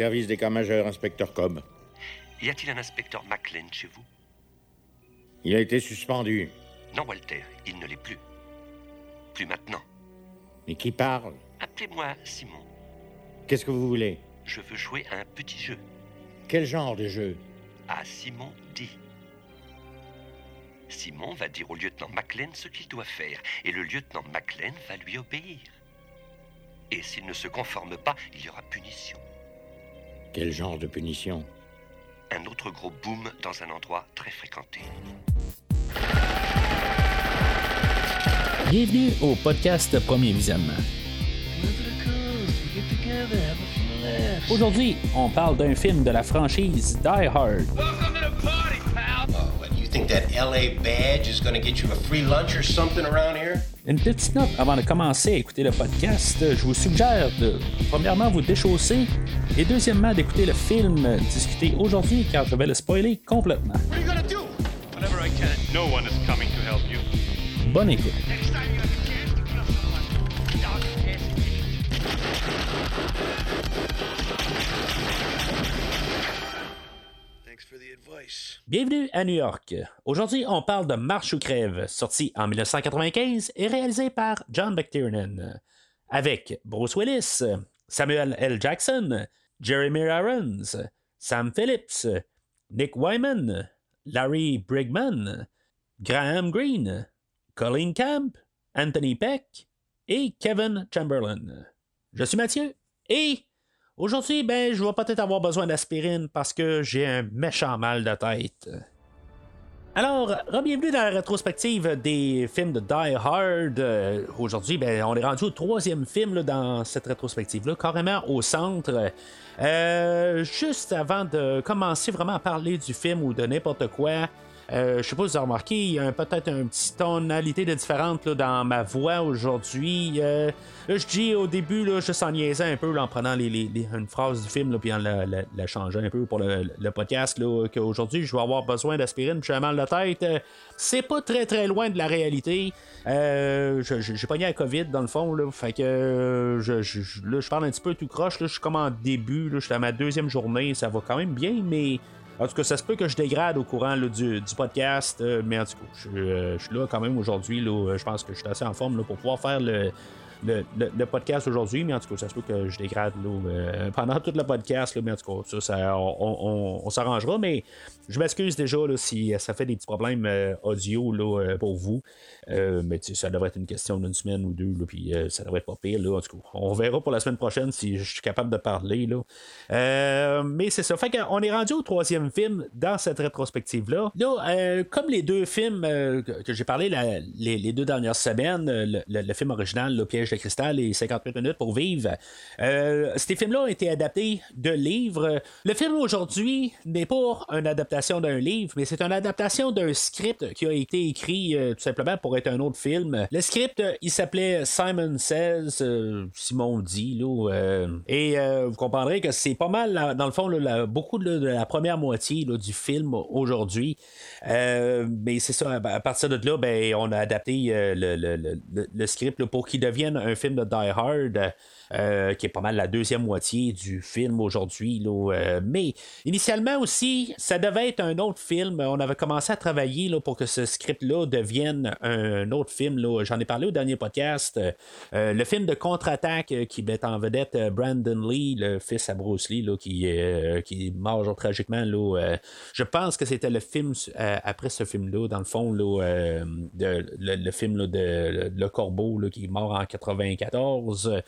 Service d'état-major, inspecteur Cobb. Y a-t-il un inspecteur McLean chez vous? Il a été suspendu. Non, Walter, il ne l'est plus. Plus maintenant. Mais qui parle? Appelez-moi Simon. Qu'est-ce que vous voulez? Je veux jouer à un petit jeu. Quel genre de jeu? À Simon dit. Simon va dire au lieutenant McLean ce qu'il doit faire, et le lieutenant McLean va lui obéir. Et s'il ne se conforme pas, il y aura punition. Quel genre de punition Un autre gros boom dans un endroit très fréquenté. Bienvenue au podcast Premier Visionnement. Aujourd'hui, on parle d'un film de la franchise Die Hard. Oh, what, you think that LA badge is going to get you a free lunch or something around here? Une petite note avant de commencer à écouter le podcast, je vous suggère de premièrement vous déchausser et deuxièmement d'écouter le film discuté aujourd'hui car je vais le spoiler complètement. Bonne écoute. Bienvenue à New York. Aujourd'hui, on parle de Marche ou crève, sorti en 1995 et réalisé par John McTiernan, avec Bruce Willis, Samuel L. Jackson, Jeremy Irons, Sam Phillips, Nick Wyman, Larry Brigman, Graham Greene, Colin Camp, Anthony Peck et Kevin Chamberlain. Je suis Mathieu et aujourd'hui, ben, je vais peut-être avoir besoin d'aspirine parce que j'ai un méchant mal de tête. Alors, bienvenue dans la rétrospective des films de Die Hard. Euh, Aujourd'hui, ben, on est rendu au troisième film dans cette rétrospective-là, carrément au centre. Euh, juste avant de commencer vraiment à parler du film ou de n'importe quoi, je sais pas si vous avez remarqué, il y a peut-être une petite tonalité de différente là, dans ma voix aujourd'hui. Euh, là, je dis au début, là, juste en niaisant un peu, en prenant une phrase du film, là, puis en la, changeant un peu pour le, podcast, qu'aujourd'hui, je vais avoir besoin d'aspirine, puis j'ai mal de tête. Euh, c'est pas très très loin de la réalité. Euh, je- je- j'ai pogné la COVID dans le fond, là, fait que euh, je, je- je- là, je parle un petit peu tout croche, là, je suis comme en début, là, je suis à ma deuxième journée, ça va quand même bien, mais en tout cas, ça se peut que je dégrade au courant du, podcast, euh, mais en tout cas, je, euh, suis là quand même aujourd'hui. euh, Je pense que je suis assez en forme pour pouvoir faire le, podcast aujourd'hui, mais en tout cas, ça se peut que je dégrade là, euh, pendant tout le podcast, mais en tout cas, ça, on s'arrangera, mais je m'excuse déjà là, si ça fait des petits problèmes euh, audio là, euh, pour vous. Euh, mais ça devrait être une question d'une semaine ou deux, puis euh, ça devrait être pas pire. Là, en tout cas, on verra pour la semaine prochaine si je suis capable de parler. Là. Euh, mais c'est ça. Fait qu'on est rendu au troisième film dans cette rétrospective-là. Là, euh, comme les deux films euh, que, j'ai parlé les, deux dernières semaines, euh, le, le- film original, Le piège de cristal et 58 minutes pour vivre, euh, ces films-là ont été adaptés de livres. Le film aujourd'hui n'est pas une adaptation d'un livre, mais c'est une adaptation d'un script qui a été écrit euh, tout simplement pour être un autre film. Le script, euh, il s'appelait Simon Says, euh, Simon dit, là, et vous comprendrez que c'est pas mal, dans le fond, beaucoup de, la première moitié du film aujourd'hui. Mais c'est ça, à partir de là, ben, on a adapté le, le- script pour qu'il devienne un film de Die Hard. Euh, qui est pas mal la deuxième moitié du film aujourd'hui. euh, mais initialement aussi, ça devait être un autre film. On avait commencé à travailler là, pour que ce script-là devienne un autre film. J'en ai parlé au dernier podcast. Euh, le film de contre-attaque euh, qui met en vedette euh, Brandon Lee, le fils à Bruce Lee, là, qui, qui mort genre, tragiquement. Là, je pense que c'était le film après ce film-là, dans le fond, là, de- le, le film là, de Le Corbeau là, qui est mort en 94. euh,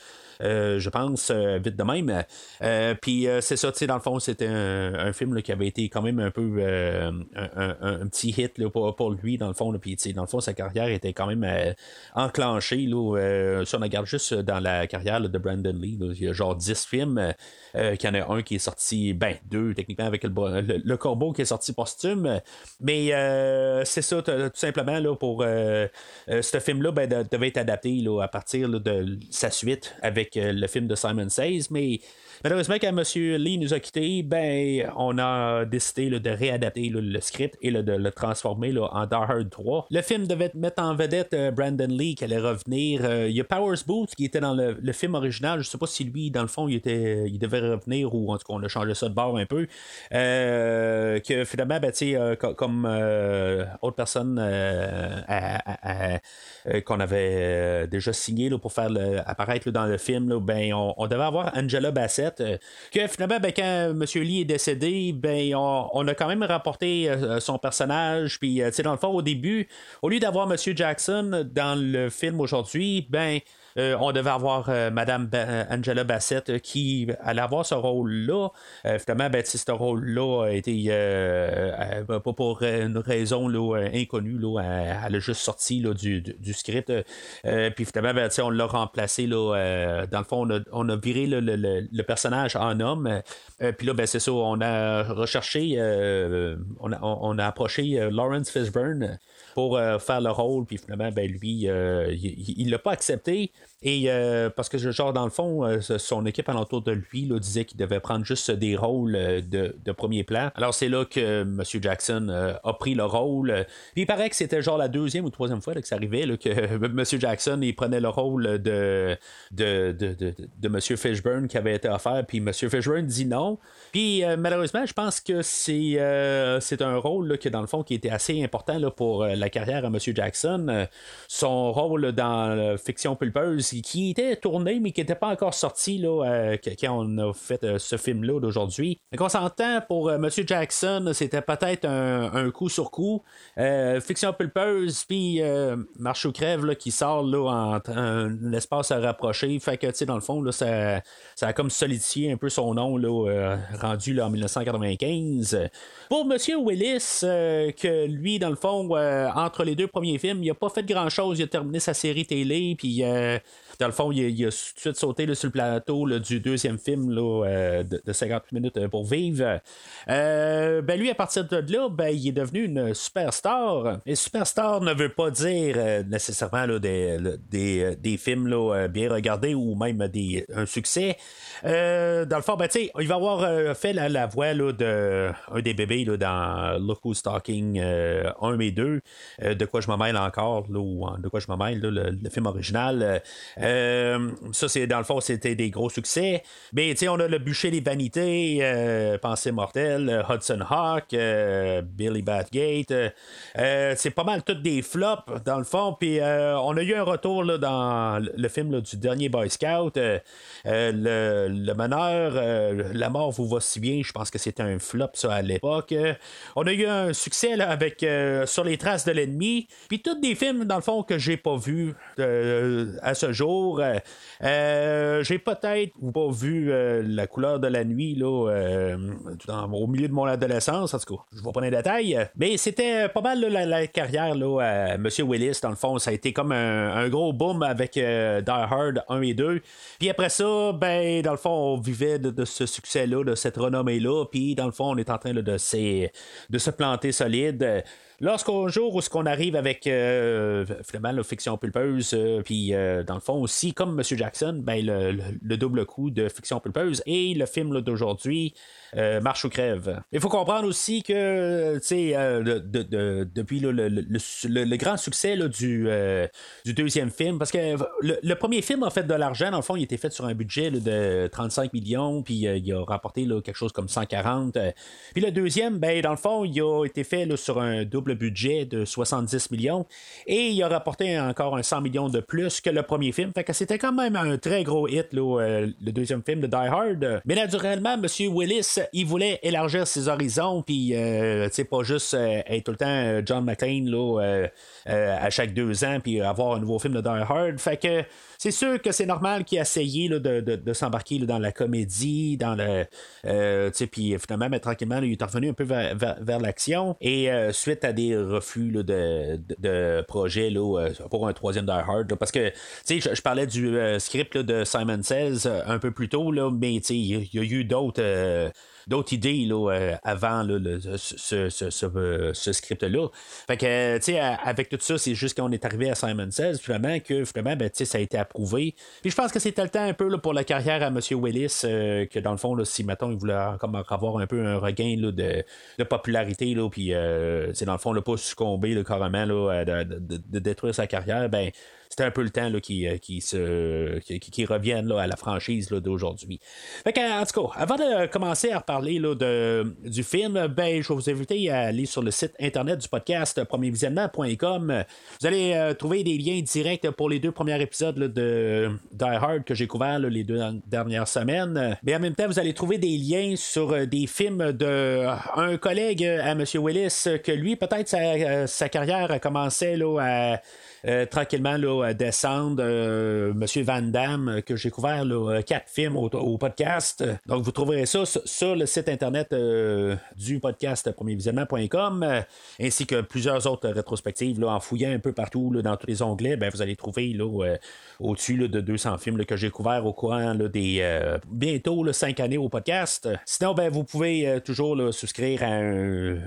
je pense, euh, vite de même. Euh, Puis euh, c'est ça, tu sais, dans le fond, c'était un, film qui avait été quand même un peu euh, un, petit hit là, pour, lui, dans le fond. Puis, tu sais, dans le fond, sa carrière était quand même euh, enclenchée. Là, euh, si on regarde juste dans la carrière de Brandon Lee, il y a genre 10 films. Euh, qu'il y en a un qui est sorti, ben, deux techniquement avec le, corbeau qui est sorti posthume. Mais euh, c'est ça, tout simplement, là, pour euh, euh, ce film-là, ben, de- devait être adapté à partir de sa suite avec euh, le film de Simon Says. Mais malheureusement, quand M. Lee nous a quittés, ben, on a décidé de réadapter le script et de le transformer en Die Hard 3. Le film devait mettre en vedette euh, Brandon Lee qui allait revenir. Euh, Il y a Powers Booth qui était dans le, film original. Je sais pas si lui, dans le fond, il, était, il devait revenir ou en tout cas, on a changé ça de bord un peu. Euh, que finalement, ben, comme autre personne qu'on avait déjà signé pour faire apparaître dans le film, ben, on devait avoir Angela Bassett. Euh, que finalement, ben, quand M. Lee est décédé, ben, on, a quand même rapporté euh, son personnage. Puis, euh, dans le fond, au début, au lieu d'avoir M. Jackson dans le film aujourd'hui, ben. Euh, on devait avoir euh, Madame euh, Angela Bassett euh, qui allait avoir ce rôle-là. Finalement, ben, ce rôle-là a été pas pour une raison inconnue. Elle, a juste sorti du, du- script. Puis finalement, ben, on l'a remplacé. Dans le fond, on a, on a viré le, le- le- personnage en homme. Puis là, ben, c'est ça, on a recherché, on, a, on a approché Lawrence Fishburne pour euh, faire le rôle. Puis finalement, ben, lui, euh, il il l'a pas accepté. Et euh, parce que, genre, dans le fond, son équipe alentour de lui là, disait qu'il devait prendre juste des rôles de, de premier plan. Alors, c'est là que M. Jackson a pris le rôle. Puis il paraît que c'était genre la deuxième ou troisième fois que ça arrivait, là, que M. Jackson il prenait le rôle de, de, de, de, M. Fishburne qui avait été offert. Puis M. Fishburne dit non. Puis malheureusement, je pense que c'est un rôle que, dans le fond, qui était assez important pour la carrière à M. Jackson. Euh, son rôle dans Fiction Pulpeuse, qui était tourné, mais qui n'était pas encore sorti là, euh, quand on a fait euh, ce film-là d'aujourd'hui. On s'entend pour M. Jackson, c'était peut-être un, coup sur coup. Fiction Pulpeuse, puis Marche ou Crève là, qui sort là, en un espace à rapprocher. Fait que, dans le fond, là, ça, ça a comme solidifié un peu son nom là, rendu là, en 1995. Pour M. Willis, que lui, dans le fond, entre les deux premiers films, il a pas fait grand-chose. Il a terminé sa série télé, puis euh, dans le fond, il a, tout de suite sauté sur le plateau du deuxième film euh, de, de 50 minutes euh, pour vivre. Euh, ben lui, à partir de là, ben, il est devenu une superstar. Et superstar ne veut pas dire nécessairement des, des, des films bien regardés ou même un succès. Dans le fond, ben, il va avoir fait la, voix de un des bébés dans Look Who's Talking euh, 1 et 2. euh, de quoi je me mêle encore, ou de quoi je me mêle, le, film original. Euh, ça, c'est dans le fond, c'était des gros succès. Mais tu on a le bûcher des vanités, euh, Pensée mortelle, euh, Hudson Hawk, Billy Bathgate. c'est pas mal toutes des flops, dans le fond. Puis on a eu un retour là, dans le- film du dernier Boy Scout. le, le meneur, La mort vous va si bien, je pense que c'était un flop ça à l'époque. On a eu un succès avec Sur les traces de l'ennemi. Puis tous des films, dans le fond, que j'ai pas vus à ce jour. Euh, euh, j'ai peut-être pas vu euh, La couleur de la nuit là, au milieu de mon adolescence. En tout cas, je vois pas les détails. Mais c'était pas mal la, carrière là, à M. Willis, dans le fond. Ça a été comme un, gros boom avec Die Hard 1 et 2. Puis après ça, ben, dans le fond, on vivait de, ce succès-là, de cette renommée-là. Puis dans le fond, on est en train de se planter solide. Lorsqu'un jour où ce qu'on arrive avec euh, finalement la fiction pulpeuse, euh, puis euh, dans le fond aussi, comme M. Jackson, ben, le, le- le double coup de fiction pulpeuse et le film d'aujourd'hui, euh, Marche ou crève. Il faut comprendre aussi que, tu euh, depuis le, grand succès euh, du deuxième film, parce que le, le premier film a fait de l'argent, dans le fond, il était fait sur un budget de 35 millions, puis euh, il a rapporté quelque chose comme 140. euh. Puis le deuxième, ben, dans le fond, il a été fait sur un double budget de 70 millions, et il a rapporté encore un 100 millions de plus que le premier film. Fait que c'était quand même un très gros hit, euh, le deuxième film de Die Hard. Mais naturellement, M. Willis, il voulait élargir ses horizons, puis, euh, pas juste euh, être tout le temps euh, John McClane, là, euh, à chaque deux ans, puis avoir un nouveau film de Die Hard. Fait que c'est sûr que c'est normal qu'il ait essayé là, de, de- s'embarquer dans la comédie, dans le. puis finalement, mais tranquillement, il est revenu un peu vers, l'action. Et suite à des refus de, de, projets là, pour un troisième Die Hard, parce que je, parlais du script de Simon Says un peu plus tôt, là, mais il y, a eu d'autres. D'autres idées là, euh, avant le- ce, ce- ce- euh, ce script-là. Fait que, euh, tu sais, avec tout ça, c'est juste qu'on est arrivé à Simon Says, finalement, que finalement, ben, ça a été approuvé. Puis je pense que c'était le temps un peu là, pour la carrière à M. Willis, euh, que dans le fond, là, si, mettons, il voulait comme avoir un peu un regain là, de, de popularité, là, puis, euh, dans le fond, là, pas succomber carrément, de- de- de détruire sa carrière, ben, c'était un peu le temps là, qui, euh, qui, se, qui, qui- qui revienne là, à la franchise d'aujourd'hui. En tout cas, avant de commencer à reparler là, de, du film, ben, je vais vous inviter à aller sur le site internet du podcast premiervisionnement.com. Vous allez euh, trouver des liens directs pour les deux premiers épisodes de Die Hard que j'ai couverts là, les deux dernières semaines. Mais en même temps, vous allez trouver des liens sur euh, des films de collègue à M. Willis que lui, peut-être sa, sa carrière commençait là, à euh, tranquillement là, à descendre. Euh, Monsieur Van Damme, euh, que j'ai couvert là, euh, quatre films au, podcast. Donc, vous trouverez ça sur, le site internet euh, du podcast premiervisionnement.com, euh, ainsi que plusieurs autres rétrospectives. Là, en fouillant un peu partout dans tous les onglets, ben, vous allez trouver euh, au-dessus de 200 films que j'ai couverts au courant des euh, bientôt cinq années au podcast. Sinon, ben, vous pouvez euh, toujours souscrire à euh,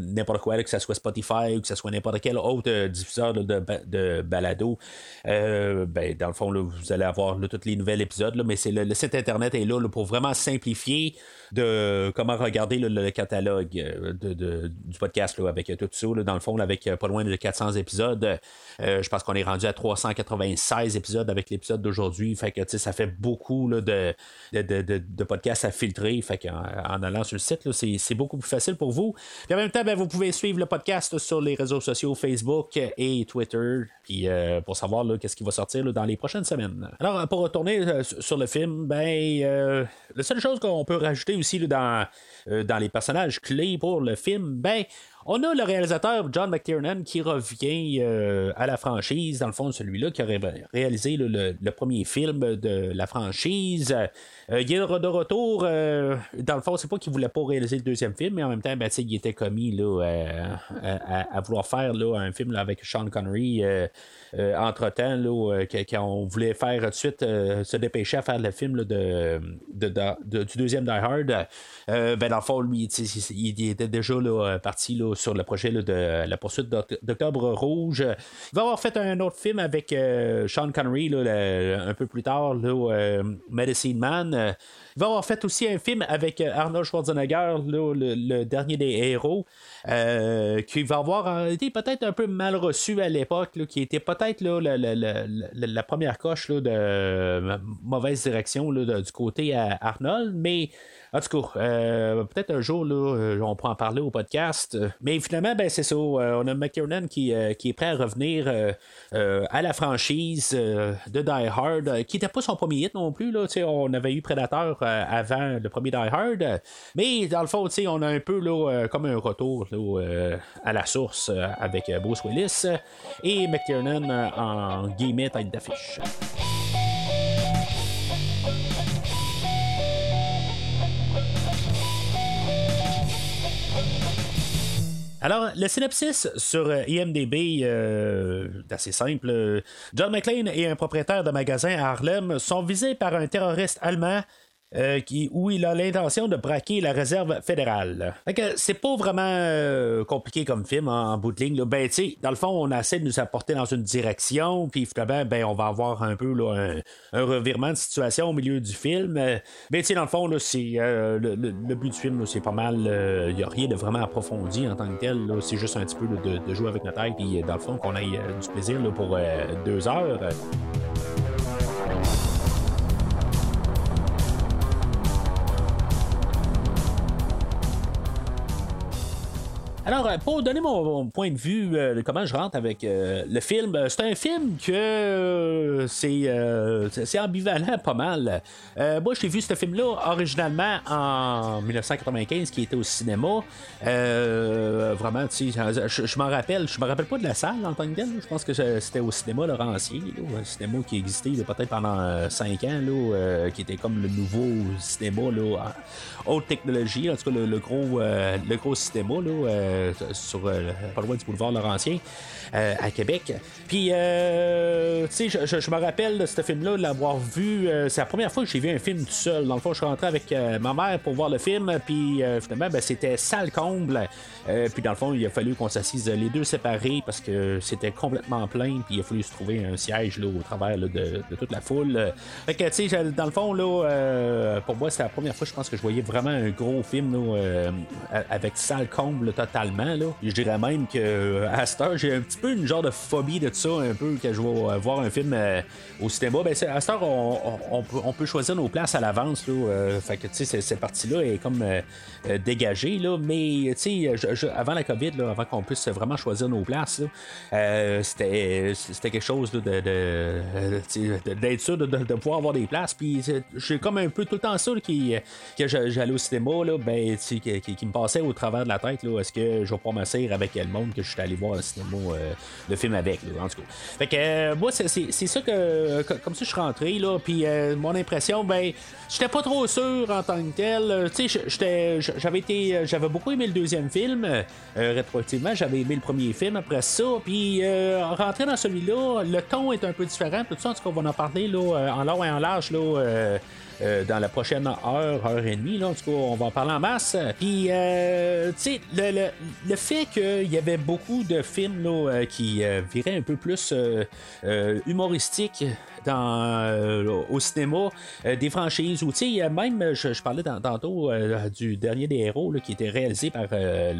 n'importe quoi, que ce soit Spotify ou que ce soit n'importe quel autre euh, diffuseur de, ba- balado. Euh, ben, dans le fond, là, vous allez avoir tous les nouveaux épisodes, là, mais c'est le, site internet est là, pour vraiment simplifier de comment regarder le catalogue euh, de, du podcast avec euh, tout ça. dans le fond, avec pas loin de 400 épisodes. Je pense qu'on est rendu à 396 épisodes avec l'épisode d'aujourd'hui. Fait que ça fait beaucoup de, de, podcasts à filtrer. Fait en allant sur le site, c'est beaucoup plus facile pour vous. Puis en même temps, ben, vous pouvez suivre le podcast sur les réseaux sociaux Facebook et Twitter. Puis euh, pour savoir qu'est-ce qui va sortir dans les prochaines semaines. Alors, pour retourner euh, sur le film, ben euh, la seule chose qu'on peut rajouter aussi dans, dans les personnages clés pour le film, ben on a le réalisateur John McTiernan qui revient euh, à la franchise, dans le fond, celui-là qui aurait réalisé le, premier film de la franchise. Euh, il est de retour, euh, dans le fond, c'est pas qu'il voulait pas réaliser le deuxième film, mais en même temps, ben, il était commis là, à, vouloir faire là, un film avec Sean Connery. Euh, entre-temps, euh, que- qu'on voulait faire tout de suite euh, se dépêcher à faire le film de, du deuxième Die Hard, ben, dans lui, il était déjà là, parti sur le projet de la poursuite d'Oct- d'Octobre Rouge. Il va avoir fait un autre film avec Sean Connery un peu plus tard, Medicine Man. Il va avoir fait aussi un film avec euh, Arnold Schwarzenegger, le, le dernier des héros, euh, qui va avoir euh, été peut-être un peu mal reçu à l'époque, qui était peut-être la, la- première coche de mauvaise direction du côté à Arnold, mais en tout cas, euh, peut-être un jour, là, euh, on pourra en parler au podcast. Mais finalement, ben, c'est ça. euh, on a McTiernan qui, qui est prêt à revenir à la franchise de Die Hard, qui n'était pas son premier hit non plus. Là, on avait eu Predator avant le premier Die Hard. Mais dans le fond, on a un peu là, comme un retour là, à la source avec Bruce Willis et McTiernan en guillemets tête d'affiche. Alors, le synopsis sur euh, IMDB, euh, est assez simple. Euh, John McClane et un propriétaire de magasin à Harlem sont visés par un terroriste allemand euh, où il a l'intention de braquer la réserve fédérale. C'est pas vraiment euh, compliqué comme film en, en bout de ligne. Ben, tu dans le fond, on essaie de nous apporter dans une direction, puis finalement, ben, on va avoir un peu un, revirement de situation au milieu du film. Mais tu dans le fond, c'est le, but du film, c'est pas mal. Il n'y a rien de vraiment approfondi en tant que tel. C'est juste un petit peu de, jouer avec notre tête, puis dans le fond, qu'on euh, du plaisir pour deux heures. Pour donner mon, point de vue euh, de comment je rentre avec euh, le film, euh, c'est un film que c'est ambivalent pas mal. Moi, j'ai vu ce film-là originalement en 1995, qui était au cinéma. Vraiment, tu sais, je, je m'en rappelle, je me rappelle pas de la salle en tant que telle. Je pense que c'était au cinéma Laurentier, là, un cinéma qui existait peut-être pendant 5 ans, là, qui était comme le nouveau cinéma là, haute technologie, en tout cas le, gros, le gros cinéma. Là, sur euh, pas loin du boulevard Laurentien euh, à Québec. Puis, euh, tu sais, je, je- me rappelle de ce film-là, de l'avoir vu. euh, c'est la première fois que j'ai vu un film tout seul. Dans le fond, je suis rentré avec ma mère pour voir le film, puis finalement, ben, c'était sale comble. Puis, dans le fond, il a fallu qu'on s'assise les deux séparés parce que c'était complètement plein, puis il a fallu se trouver un siège là, au travers de, toute la foule. Fait que, tu sais, dans le fond, là, pour moi, c'était la première fois, je pense, que je voyais vraiment un gros film là, avec sale comble totalement. Je dirais même que euh, à cette heure, j'ai un petit peu une genre de phobie de ça, un peu, que je vais euh, voir un film euh, au cinéma. Ben, à cette heure, on, peut, choisir nos places à l'avance. Fait que, cette partie-là est comme dégagée. Là, mais, avant la COVID, là, avant qu'on puisse vraiment choisir nos places, c'était, c'était quelque chose de, d'être sûr de, de- pouvoir avoir des places. Puis, j'ai comme un peu tout le temps ça qui, que j'allais au cinéma, là, ben, qui, me passait au travers de la tête. Là, est-ce que je vais avec le monde que je suis allé voir au cinéma euh, le film avec, là, en tout cas. Fait que euh, moi, c'est, ça que, comme ça, je suis rentré, là, puis euh, mon impression, ben, j'étais pas trop sûr en tant que tel. Euh, Tu sais, j'avais été, j'avais beaucoup aimé le deuxième film, euh, rétroactivement, j'avais aimé le premier film après ça, puis euh, rentrer dans celui-là, le ton est un peu différent, tout ça, en tout cas, on va en parler là, euh, en long et en large, là. Euh, dans la prochaine heure, heure et demie. Là, en tout cas, on va en parler en masse. Puis, euh, tu sais, le, le, le fait qu'il y avait beaucoup de films là, euh, qui euh, viraient un peu plus humoristiques euh, au cinéma, euh, des franchises ou, sais, même, je, parlais tantôt euh, du dernier des héros là, qui était réalisé par euh,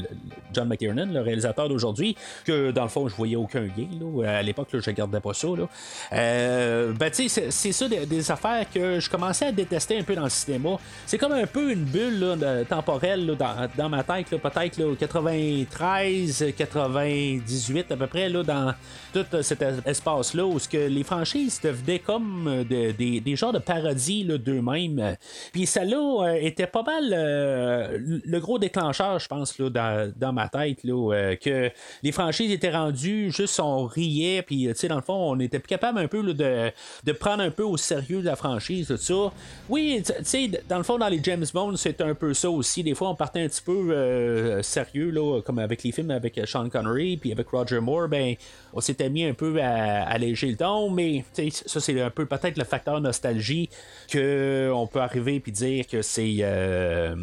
John McTiernan, le réalisateur d'aujourd'hui, que dans le fond, je voyais aucun lien. À l'époque, je regardais pas ça. Là. Euh, ben, tu sais, c'est- ça des, affaires que je commençais à détester un peu dans le cinéma. C'est comme un peu une bulle là, temporelle dans, dans ma tête, peut-être là, 93, 98 à peu près, là, dans tout euh, cet es- espace-là, où ce que les franchises devenaient comme euh, de- des, genres de parodies là, d'eux-mêmes. Puis celle-là euh, était pas mal euh, le gros déclencheur, je pense, là, dans, dans ma tête, là, que les franchises étaient rendues, juste on riait, puis tu sais, dans le fond, on était plus capable un peu là, de, de prendre un peu au sérieux la franchise, tout ça. Oui, tu sais, dans le fond, dans les James Bond, c'est un peu ça aussi. Des fois, on partait un petit peu sérieux, là, comme avec les films avec Sean Connery, puis avec Roger Moore, ben, on s'était mis un peu à alléger le ton, mais ça, c'est un peu peut-être le facteur nostalgie que on peut arriver puis dire que c'est. euh,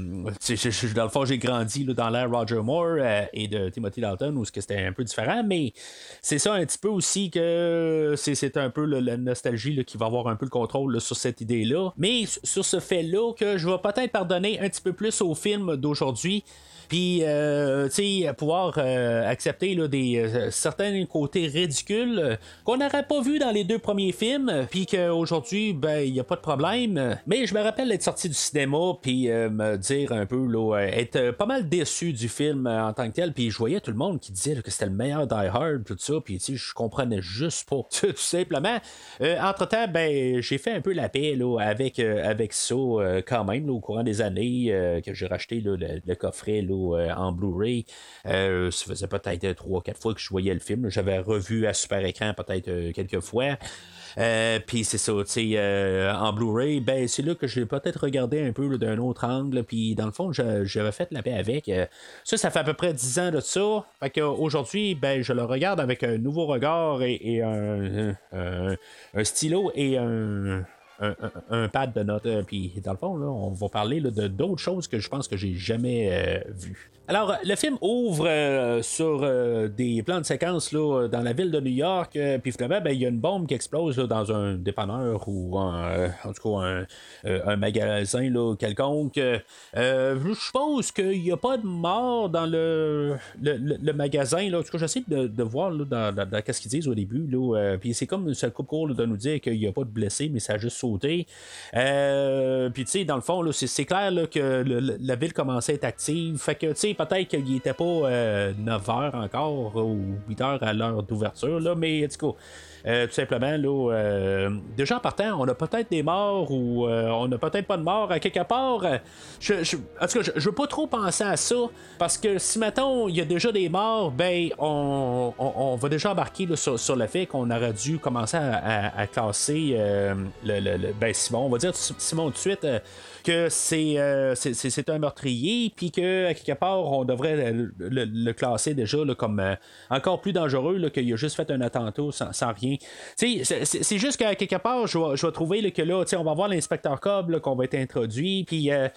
dans le fond, j'ai grandi dans l'ère Roger Moore euh, et de Timothy Dalton, où c'était un peu différent, mais c'est ça un petit peu aussi que c'est, un peu la nostalgie qui va avoir un peu le contrôle sur cette idée-là. Mais sur ce fait-là, que je vais peut-être pardonner un petit peu plus au film d'aujourd'hui. Puis, euh, tu sais, pouvoir euh, accepter là, des euh, certains côtés ridicules qu'on n'aurait pas vu dans les deux premiers films, puis qu'aujourd'hui, ben, il n'y a pas de problème. Mais je me rappelle être sorti du cinéma, puis me dire un peu, là, être pas mal déçu du film en tant que tel, puis je voyais tout le monde qui disait que c'était le meilleur Die Hard, tout ça, puis tu sais, je comprenais juste pas, tout simplement. Entre-temps, ben, j'ai fait un peu la paix là, avec, avec ça quand même, là, au courant des années que j'ai racheté le, le coffret là, euh, en Blu-ray. Euh, ça faisait peut-être 3-4 fois que je voyais le film. J'avais revu à super écran peut-être euh, quelques fois. Euh, puis c'est ça, tu sais, euh, en Blu-ray, ben c'est là que j'ai peut-être regardé un peu d'un autre angle. Puis dans le fond, j'avais fait la paix avec. Euh, ça, ça fait à peu près 10 ans de ça. Fait qu'aujourd'hui, ben je le regarde avec un nouveau regard et, un- un stylo et un. Un, un- pad de notes. Euh, Puis, dans le fond, là, on va parler de d'autres choses que je pense que j'ai jamais euh, vues. Alors, le film ouvre euh, sur euh, des plans de séquence là, dans la ville de New York. euh, puis finalement, ben, il y a une bombe qui explose là, dans un dépanneur ou un, en tout cas un, magasin là, quelconque. Je suppose qu'il n'y a pas de mort dans le, le, le- magasin. Là. En tout cas, j'essaie de, voir là, dans, dans- ce qu'ils disent au début. Puis c'est comme ça coupe court de nous dire qu'il n'y a pas de blessés, mais ça a juste sauté. Puis tu sais, dans le fond, c'est, clair que la ville commençait à être active. Fait que tu sais, peut-être qu'il n'était pas 9 heures encore ou 8 heures à l'heure d'ouverture, là, mais tout cas. euh, tout simplement, là, euh, déjà en partant, on a peut-être des morts ou euh, on a peut-être pas de morts à quelque part. Euh, en tout cas, je, je veux pas trop penser à ça parce que si mettons il y a déjà des morts, ben on, va déjà embarquer sur, le fait qu'on aurait dû commencer à, à- à classer euh, le- ben Simon, on va dire Simon tout de suite. Que c'est, euh, c'est, un meurtrier, puis que à quelque part on devrait le, classer déjà comme euh, encore plus dangereux qu'il a juste fait un attentat sans, sans rien. C'est juste qu'à quelque part, je vais, trouver que là, on va voir l'inspecteur Cobb qu'on va être introduit. Puis, euh,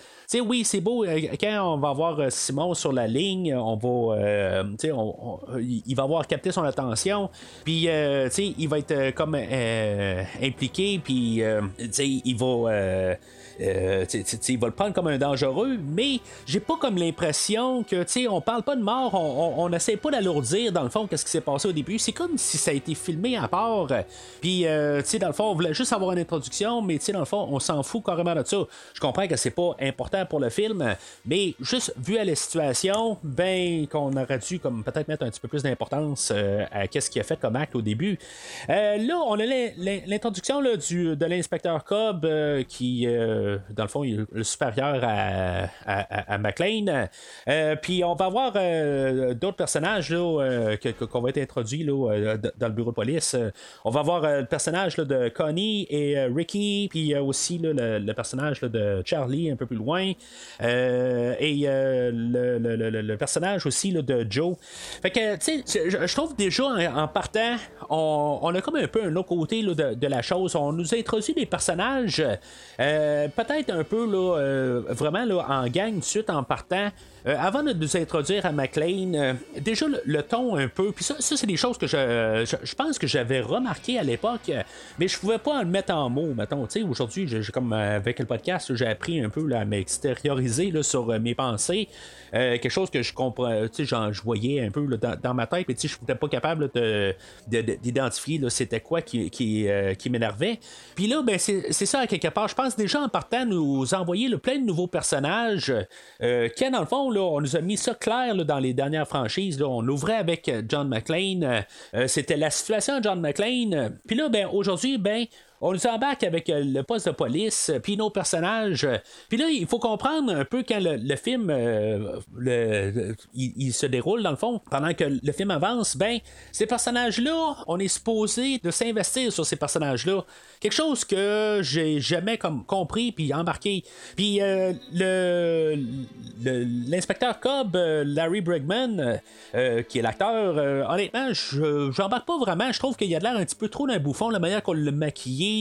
oui, c'est beau. euh, Quand on va voir Simon sur la ligne, on va, on- on- il va avoir capté son attention. Puis, il va être comme impliqué. Puis, il va. Euh, euh, tu sais, tu sais, il va le prendre comme un dangereux, mais j'ai pas comme l'impression que, tu on parle pas de mort, on, essaie pas d'alourdir dans le fond qu'est-ce qui s'est passé au début. C'est comme si ça a été filmé à part. Puis, euh, tu sais, dans le fond, on voulait juste avoir une introduction, mais tu sais, dans le fond, on s'en fout carrément de ça. Je comprends que c'est pas important pour le film, mais juste vu à la situation, ben, qu'on aurait dû comme peut-être mettre un petit peu plus d'importance euh, à qu'est-ce qu'il a fait comme acte au début. Euh, là, on a l'in- l'in- l'introduction du, de l'inspecteur Cobb euh, qui, euh, dans le fond, il est supérieur à, McLean. Euh, puis on va avoir euh, d'autres personnages là, qu'on va être introduits dans le bureau de police. On va avoir le personnage de Connie et Ricky, puis aussi le, le personnage de Charlie un peu plus loin. Et le, personnage aussi de Joe. Fait que, tu sais, je, trouve déjà en, partant, on, on a comme un peu un autre côté de, la chose. On nous a introduit des personnages, peut-être un peu là, euh, vraiment là, en gang de suite en partant. Euh, avant de nous introduire à McLean, euh, déjà le, le ton un peu, puis ça, ça c'est des choses que je, je, pense que j'avais remarqué à l'époque, euh, mais je pouvais pas le mettre en mots, mettons. Aujourd'hui, comme avec le podcast, j'ai appris un peu là, à m'extérioriser sur mes pensées. Quelque chose que je comprends, tu sais, je voyais un peu là, dans, dans ma tête, mais tu sais, je n'étais pas capable d'identifier c'était quoi qui, qui, qui m'énervait. Puis là, ben, c'est ça, quelque part. Je pense déjà en partant nous envoyer là, plein de nouveaux personnages. Qui, dans le fond, on nous a mis ça clair dans les dernières franchises. On ouvrait avec euh, John McClane. Euh, euh, c'était la situation de John McClane. Puis là, ben, aujourd'hui, ben, on nous embarque avec euh, le poste de police, euh, puis nos personnages. Puis là, il faut comprendre un peu quand le, le film euh, le- le- il, se déroule, dans le fond, pendant que le film avance, ben, ces personnages-là, on est supposé de s'investir sur ces personnages-là. Quelque chose que j'ai jamais comme compris puis embarqué. Puis euh, le, le- l'inspecteur Cobb, Larry euh, qui est l'acteur, honnêtement, je j'embarque pas vraiment. Je trouve qu'il y a de l'air un petit peu trop d'un bouffon, la manière qu'on l'a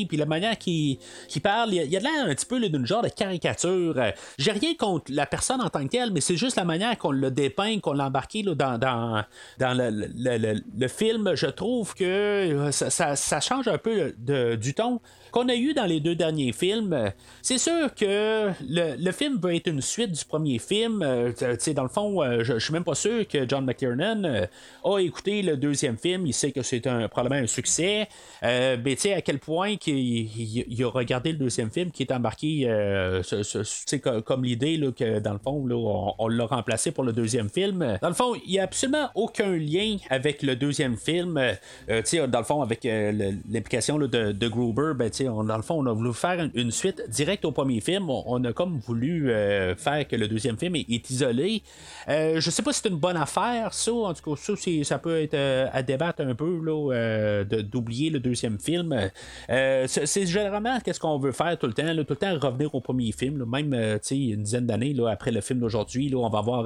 puis la manière qu'il parle. Il y a- de l'air un petit peu d'une genre de caricature. Euh, J'ai rien contre la personne en tant que telle, mais c'est juste la manière qu'on le dépeint, qu'on l'a embarqué dans, dans, dans le, le- le- le film. Je trouve que euh, ça, ça- ça change un peu de- du ton qu'on a eu dans les deux derniers films. C'est sûr que le, le film veut être une suite du premier film. Euh, dans le fond, euh, je, suis même pas sûr que John McTiernan euh, a écouté le deuxième film. Il sait que c'est un, probablement un succès. Euh, mais tu sais, à quel point il- a regardé le deuxième film qui est embarqué euh, ce- comme l'idée là, que dans le fond, là, on, l'a remplacé pour le deuxième film. Dans le fond, il n'y a absolument aucun lien avec le deuxième film. Euh, dans le fond, avec euh, l'implication là, de, de Gruber, ben, dans le fond, on a voulu faire une, suite directe au premier film. On, a comme voulu euh, faire que le deuxième film est, isolé. Euh, je sais pas si c'est une bonne affaire, ça. En tout cas, ça, ça peut être euh, à débattre un peu là, euh, d'oublier le deuxième film. C'est généralement qu'est-ce qu'on veut faire tout le temps, tout le temps revenir au premier film. même une dizaine d'années après le film d'aujourd'hui, on va voir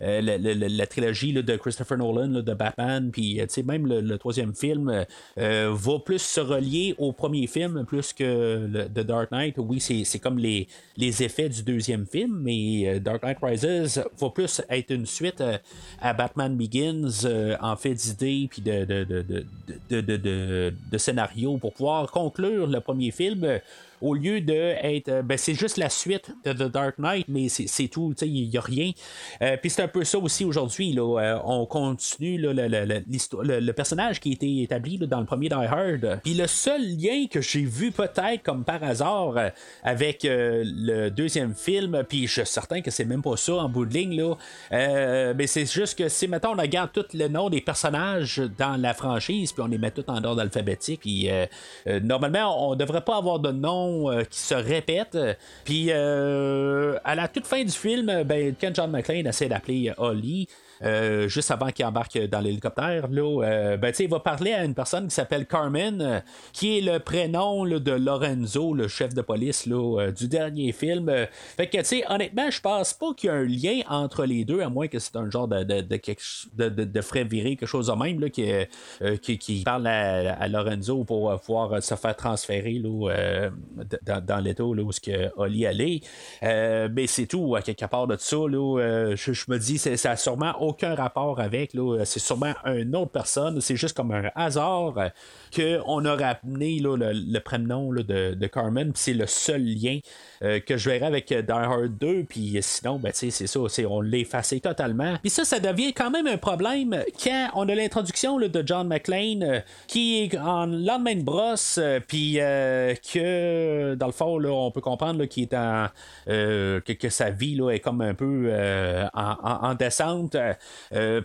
la trilogie de Christopher Nolan de Batman. Puis même le, le troisième film va plus se relier au premier film plus que le, The Dark Knight. Oui, c'est comme les, effets du deuxième film, mais euh, Dark Knight Rises va plus être une suite euh, à Batman Begins euh, en fait d'idées puis de, de, de, de, de, de, de- de scénario pour pouvoir conclure le premier film. Au lieu de être. euh, ben, c'est juste la suite de The Dark Knight, mais c'est tout, tu sais, il n'y a rien. Euh, Puis c'est un peu ça aussi aujourd'hui. là, euh, on continue là, le, le- le- le- le personnage qui a été établi dans le premier Die Hard. Puis le seul lien que j'ai vu peut-être comme par hasard avec le deuxième film, puis je suis certain que c'est même pas ça en bout de ligne, là, mais c'est juste que si, mettons, on regarde tous les noms des personnages dans la franchise, puis on les met tous en ordre alphabétique, puis normalement, on devrait pas avoir de nom euh, qui se répètent. Puis à la toute fin du film, ben, John McClane essaie d'appeler Holly, euh, juste avant qu'il embarque dans l'hélicoptère, là, euh, ben, il va parler à une personne qui s'appelle Carmen, euh, qui est le prénom de Lorenzo, le chef de police là, du dernier film. fait que, tu sais, honnêtement, je pense pas qu'il y a un lien entre les deux, à moins que c'est un genre de, de, frais viré, quelque chose de même, là, qui, qui, parle à, Lorenzo pour pouvoir se faire transférer là, dans, l'état où ce que Oli allait. mais c'est tout, à quelque part de ça. Là, je, je, me dis, ça a sûrement aucun rapport avec. C'est sûrement une autre personne. C'est juste comme un hasard qu'on a ramené le, le, prénom de, Carmen. C'est le seul lien euh, que je verrai avec Die Hard 2. Puis sinon, ben, c'est ça. On l'a totalement. Puis ça, ça devient quand même un problème quand on a l'introduction de John McClane euh, qui est en lendemain de brosse. Euh, puis que dans le fond, on peut comprendre qu'il est en. Que, sa vie là, est comme un peu en, descente.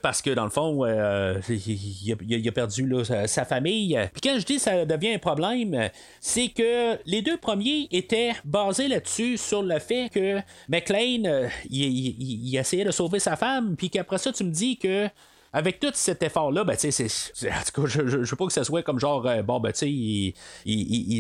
Parce que dans le fond, il, a, perdu sa, famille. Puis quand je dis ça devient un problème, c'est que les deux premiers étaient basés là-dessus sur le fait que McLean, euh, il, essayait de sauver sa femme, puis qu'après ça, tu me dis que avec tout cet effort-là, ben, tu sais, en tout cas, je, je, veux pas que ça soit comme genre, euh, bon, ben, tu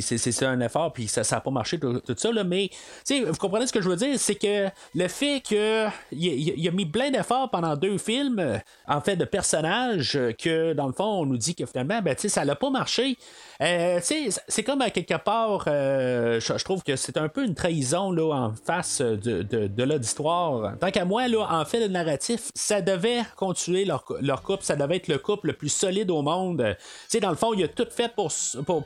sais, c'est un effort, puis ça n'a pas marché, tout, ça, là, mais, tu sais, vous comprenez ce que je veux dire, c'est que le fait que il, a mis plein d'efforts pendant deux films, euh, en fait, de personnages, que, dans le fond, on nous dit que finalement, ben, tu sais, ça n'a pas marché, euh, c'est comme à quelque part, euh, je, trouve que c'est un peu une trahison là, en face de, de, de l'auditoire. Tant qu'à moi, là, en fait, le narratif, ça devait continuer leur, leur, couple, ça devait être le couple le plus solide au monde. sais dans le fond, il a tout fait pour,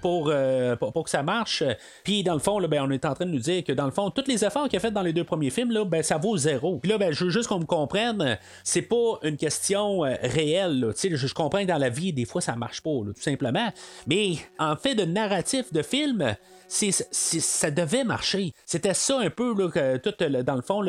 pour, euh, pour, pour, que ça marche. Puis, dans le fond, là, ben, on est en train de nous dire que, dans le fond, tous les efforts qu'il a fait dans les deux premiers films, là, ben, ça vaut zéro. Puis là, ben, je veux juste qu'on me comprenne, c'est pas une question réelle. Je, je comprends que dans la vie, des fois, ça marche pas, tout simplement. Mais fait de narratif de film, ça devait marcher. C'était ça un peu là, tout dans le fond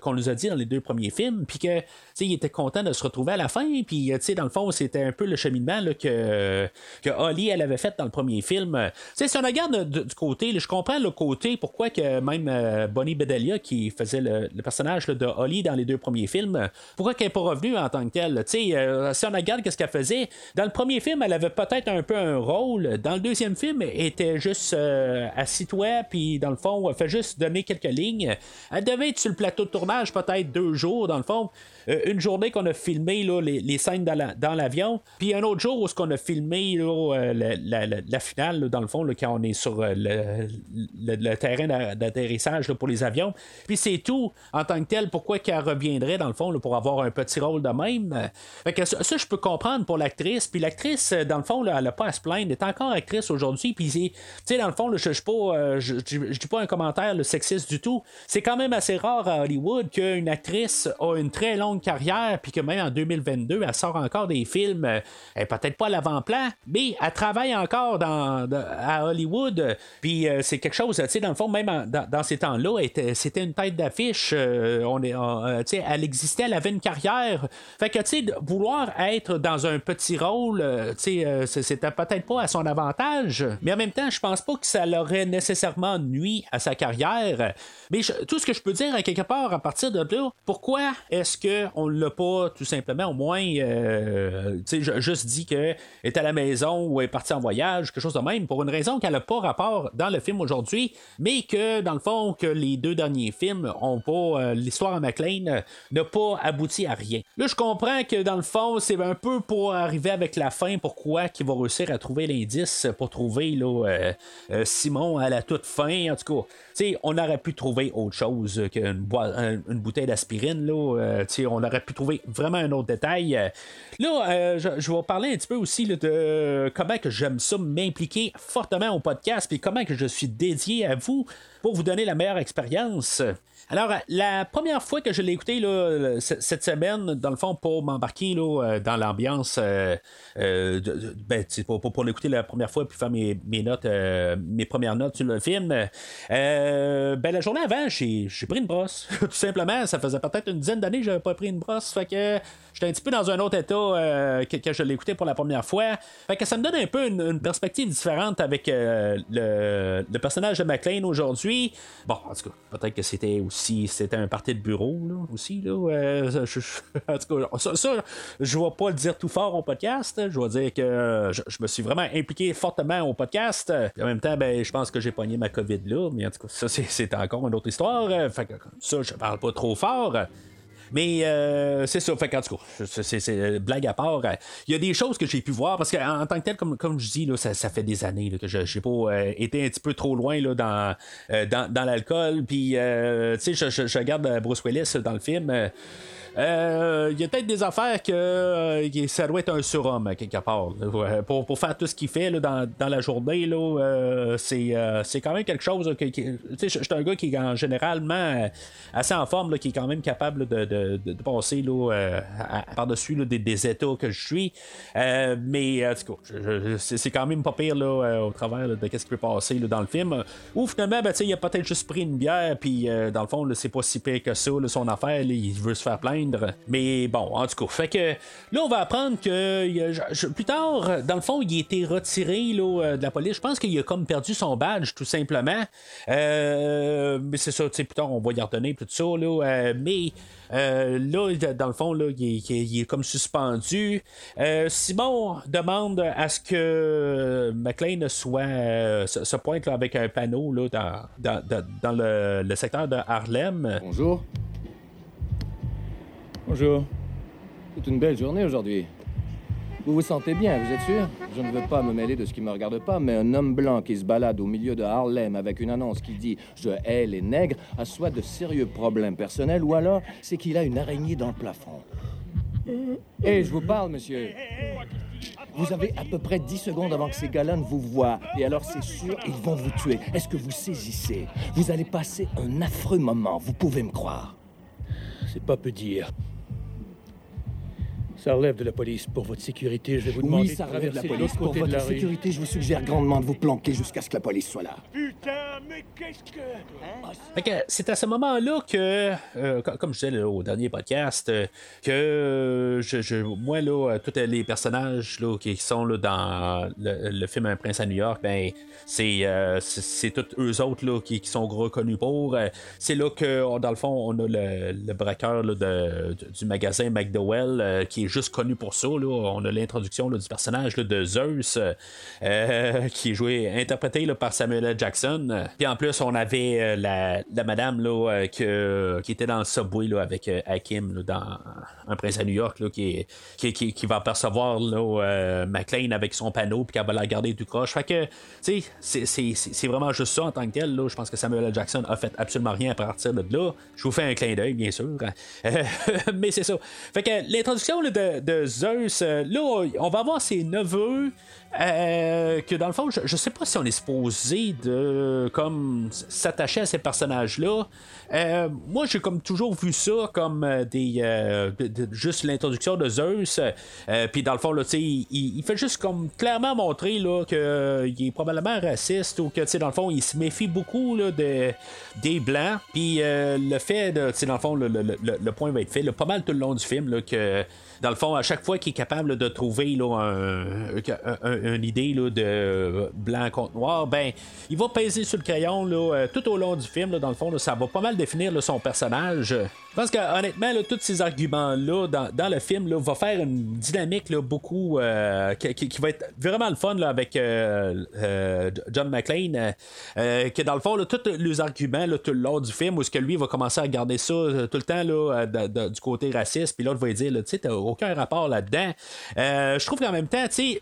qu'on nous a dit dans les deux premiers films, puis que il était content de se retrouver à la fin, puis dans le fond c'était un peu le cheminement que, que Holly elle avait fait dans le premier film. si on regarde du côté, je comprends le côté pourquoi que même euh, Bonnie Bedelia qui faisait le, personnage de Holly dans les deux premiers films, pourquoi qu'elle n'est pas revenue en tant que telle? Euh, si on regarde qu'est-ce qu'elle faisait, dans le premier film elle avait peut-être un peu un rôle, dans le deuxième film elle était juste euh, euh, assis-toi, puis dans le fond, fait juste donner quelques lignes. Elle devait être sur le plateau de tournage peut-être deux jours, dans le fond. Euh, une journée qu'on a filmé là, les, scènes dans, l'avion, puis un autre jour où qu'on a filmé euh, la, finale, dans le fond, quand on est sur le, terrain d'atterrissage pour les avions. Puis c'est tout en tant que tel, pourquoi qu'elle reviendrait, dans le fond, pour avoir un petit rôle de même? que ça, je peux comprendre pour l'actrice. Puis l'actrice, dans le fond, elle n'a pas à se plaindre. Elle est encore actrice aujourd'hui. Puis, tu sais, dans le fond, je ne euh, dis pas un commentaire sexiste du tout. C'est quand même assez rare à Hollywood qu'une actrice a une très longue carrière, puis que même en 2022, elle sort encore des films. Euh, peut-être pas à l'avant-plan, mais elle travaille encore à Hollywood. Puis euh, c'est quelque chose, tu sais, dans le fond, même dans, ces temps-là, c'était une tête d'affiche. on tu sais, elle existait, elle avait une carrière. Fait que, tu sais, vouloir être dans un petit rôle, tu sais, c'était peut-être pas à son avantage, mais en même temps, je pense pas que ça aurait nécessairement nuit à sa carrière. Mais tout ce que je peux dire à quelque part à partir de là, pourquoi est-ce qu'on ne l'a pas tout simplement au moins euh, juste dit qu'elle est à la maison ou est partie en voyage, quelque chose de même, pour une raison qu'elle n'a pas rapport dans le film aujourd'hui, mais que dans le fond, que les deux derniers films ont pas. Euh, l'histoire à McLean n'a pas abouti à rien. Là, je comprends que dans le fond, c'est un peu pour arriver avec la fin, pourquoi qu'il va réussir à trouver l'indice pour trouver là, euh, Simon à la toute fin. En tout cas, on aurait pu trouver autre chose qu'une une bouteille d'aspirine. Là, euh, on aurait pu trouver vraiment un autre détail. Là, euh, je, vais parler un petit peu aussi de comment que j'aime ça m'impliquer fortement au podcast, puis comment que je suis dédié à vous pour vous donner la meilleure expérience. Alors, la première fois que je l'ai écouté là, cette semaine, dans le fond, pour m'embarquer là, dans l'ambiance, euh, euh ben, pour, pour, l'écouter la première fois puis faire mes, mes notes, euh, mes, premières notes sur le film. Euh, ben, la journée avant, j'ai, pris une brosse. Tout simplement, ça faisait peut-être une dizaine d'années que j'avais pas pris une brosse. Fait que j'étais un petit peu dans un autre état euh, que, je l'écoutais pour la première fois. Fait que ça me donne un peu une, perspective différente avec euh, le, personnage de McLean aujourd'hui. Bon, en tout cas, peut-être que c'était aussi c'était un parti de bureau là, aussi. Là, en tout cas, ça, je vais pas le dire tout fort au podcast. Je vais dire que je, me suis vraiment impliqué fortement au podcast. En même temps, ben, je pense que j'ai pogné ma COVID là, mais en tout cas, ça c'est encore une autre histoire. Fait que ça, je parle pas trop fort. Mais euh, c'est ça. Fait qu'en tout cas, c'est euh, blague à part. Euh, il y a des choses que j'ai pu voir parce qu'en tant que tel, comme, comme je dis, là, ça, fait des années que je n'ai pas été un petit peu trop loin là, dans, dans, l'alcool. Puis, tu sais, je, je, regarde Bruce Willis dans le film. Euh, il y a peut-être des affaires que euh, ça doit être un surhomme quelque part. pour, pour, faire tout ce qu'il fait là, dans, dans, la journée, euh, c'est, quand même quelque chose. Que, je suis un gars qui est en, généralement assez en forme, là, qui est quand même capable de, de, passer par-dessus des, des, états que je suis. mais c'est, quand même pas pire au travers de ce qui peut passer dans le film. Ou finalement, ben, il a peut-être juste pris une bière, puis dans le fond, c'est pas si pire que ça, son affaire, il veut se faire plaindre. Mais bon, en tout cas, fait que là, on va apprendre que plus tard, dans le fond, il a été retiré là, euh, de la police. Je pense qu'il a comme perdu son badge, tout simplement. Euh, mais c'est ça, tu sais, plus tard, on va y redonner tout ça. Là, euh, mais là, dans le fond, là, il, est, comme suspendu. Simon demande à ce que McLean soit se, pointe avec un panneau là, dans, le, secteur de Harlem. Bonjour. Bonjour. C'est une belle journée aujourd'hui. Vous vous sentez bien, vous êtes sûr? Je ne veux pas me mêler de ce qui me regarde pas, mais un homme blanc qui se balade au milieu de Harlem avec une annonce qui dit Je hais les nègres a soit de sérieux problèmes personnels ou alors c'est qu'il a une araignée dans le plafond. Et je vous parle, monsieur. Vous avez à peu près 10 secondes avant que ces gars-là ne vous voient. Et alors, c'est sûr, ils vont vous tuer. Est-ce que vous saisissez? Vous allez passer un affreux moment, vous pouvez me croire. C'est pas peu dire. Ça relève de la police. Pour votre sécurité, je vais vous demander oui, ça relève de la police. Pour votre sécurité, je vous suggère grandement de vous planquer jusqu'à ce que la police soit là. Putain, mais qu'est-ce que... Hein? c'est à ce moment-là que, euh, comme je disais au dernier podcast, euh, que je, moi, là, tous les personnages là, qui sont là, dans le, film Un prince à New York, ben, c'est, euh, c'est, tous eux autres là, qui, sont reconnus pour. c'est là que, dans le fond, on a le, braqueur de, du magasin McDowell qui est juste connu pour ça. On a l'introduction du personnage de Zeus, euh, qui est joué, interprété par Samuel L. Jackson. Puis en plus, on avait euh, la, madame là, euh, qui était dans le subway là, avec Hakim dans Un Prince à New York, qui, qui, qui, va percevoir là, McLean avec son panneau, puis qu'elle va la garder du croche. Fait que, c'est vraiment juste ça en tant que tel. Je pense que Samuel L. Jackson a fait absolument rien à partir de là. Je vous fais un clin d'œil, bien sûr. mais c'est ça. Fait que l'introduction de de, Zeus, euh, là, on va avoir ses neveux. Euh, que dans le fond, je, je, sais pas si on est supposé de comme s'attacher à ces personnages-là. Euh, moi, j'ai comme toujours vu ça comme des juste l'introduction de Zeus. Puis dans le fond, là, il, il fait juste comme clairement montrer là qu'il est probablement raciste ou que dans le fond, il se méfie beaucoup là, de, des blancs. Puis le fait de, dans le fond, le, le, le, point va être fait pas mal tout le long du film là, que dans le fond, à chaque fois qu'il est capable de trouver une idée de blanc contre noir, ben, il va peser sur le crayon euh, tout au long du film. dans le fond, ça va pas mal définir son personnage. Pense que honnêtement, tous ces arguments-là dans, le film là, va faire une dynamique beaucoup euh, qui, va être vraiment le fun avec euh, John McClane. que dans le fond, tous les arguments tout le long du film, où ce que lui va commencer à garder ça tout le temps là, du côté raciste, puis l'autre va dire, tu sais, aucun rapport là-dedans. Euh, je trouve qu'en même temps, tu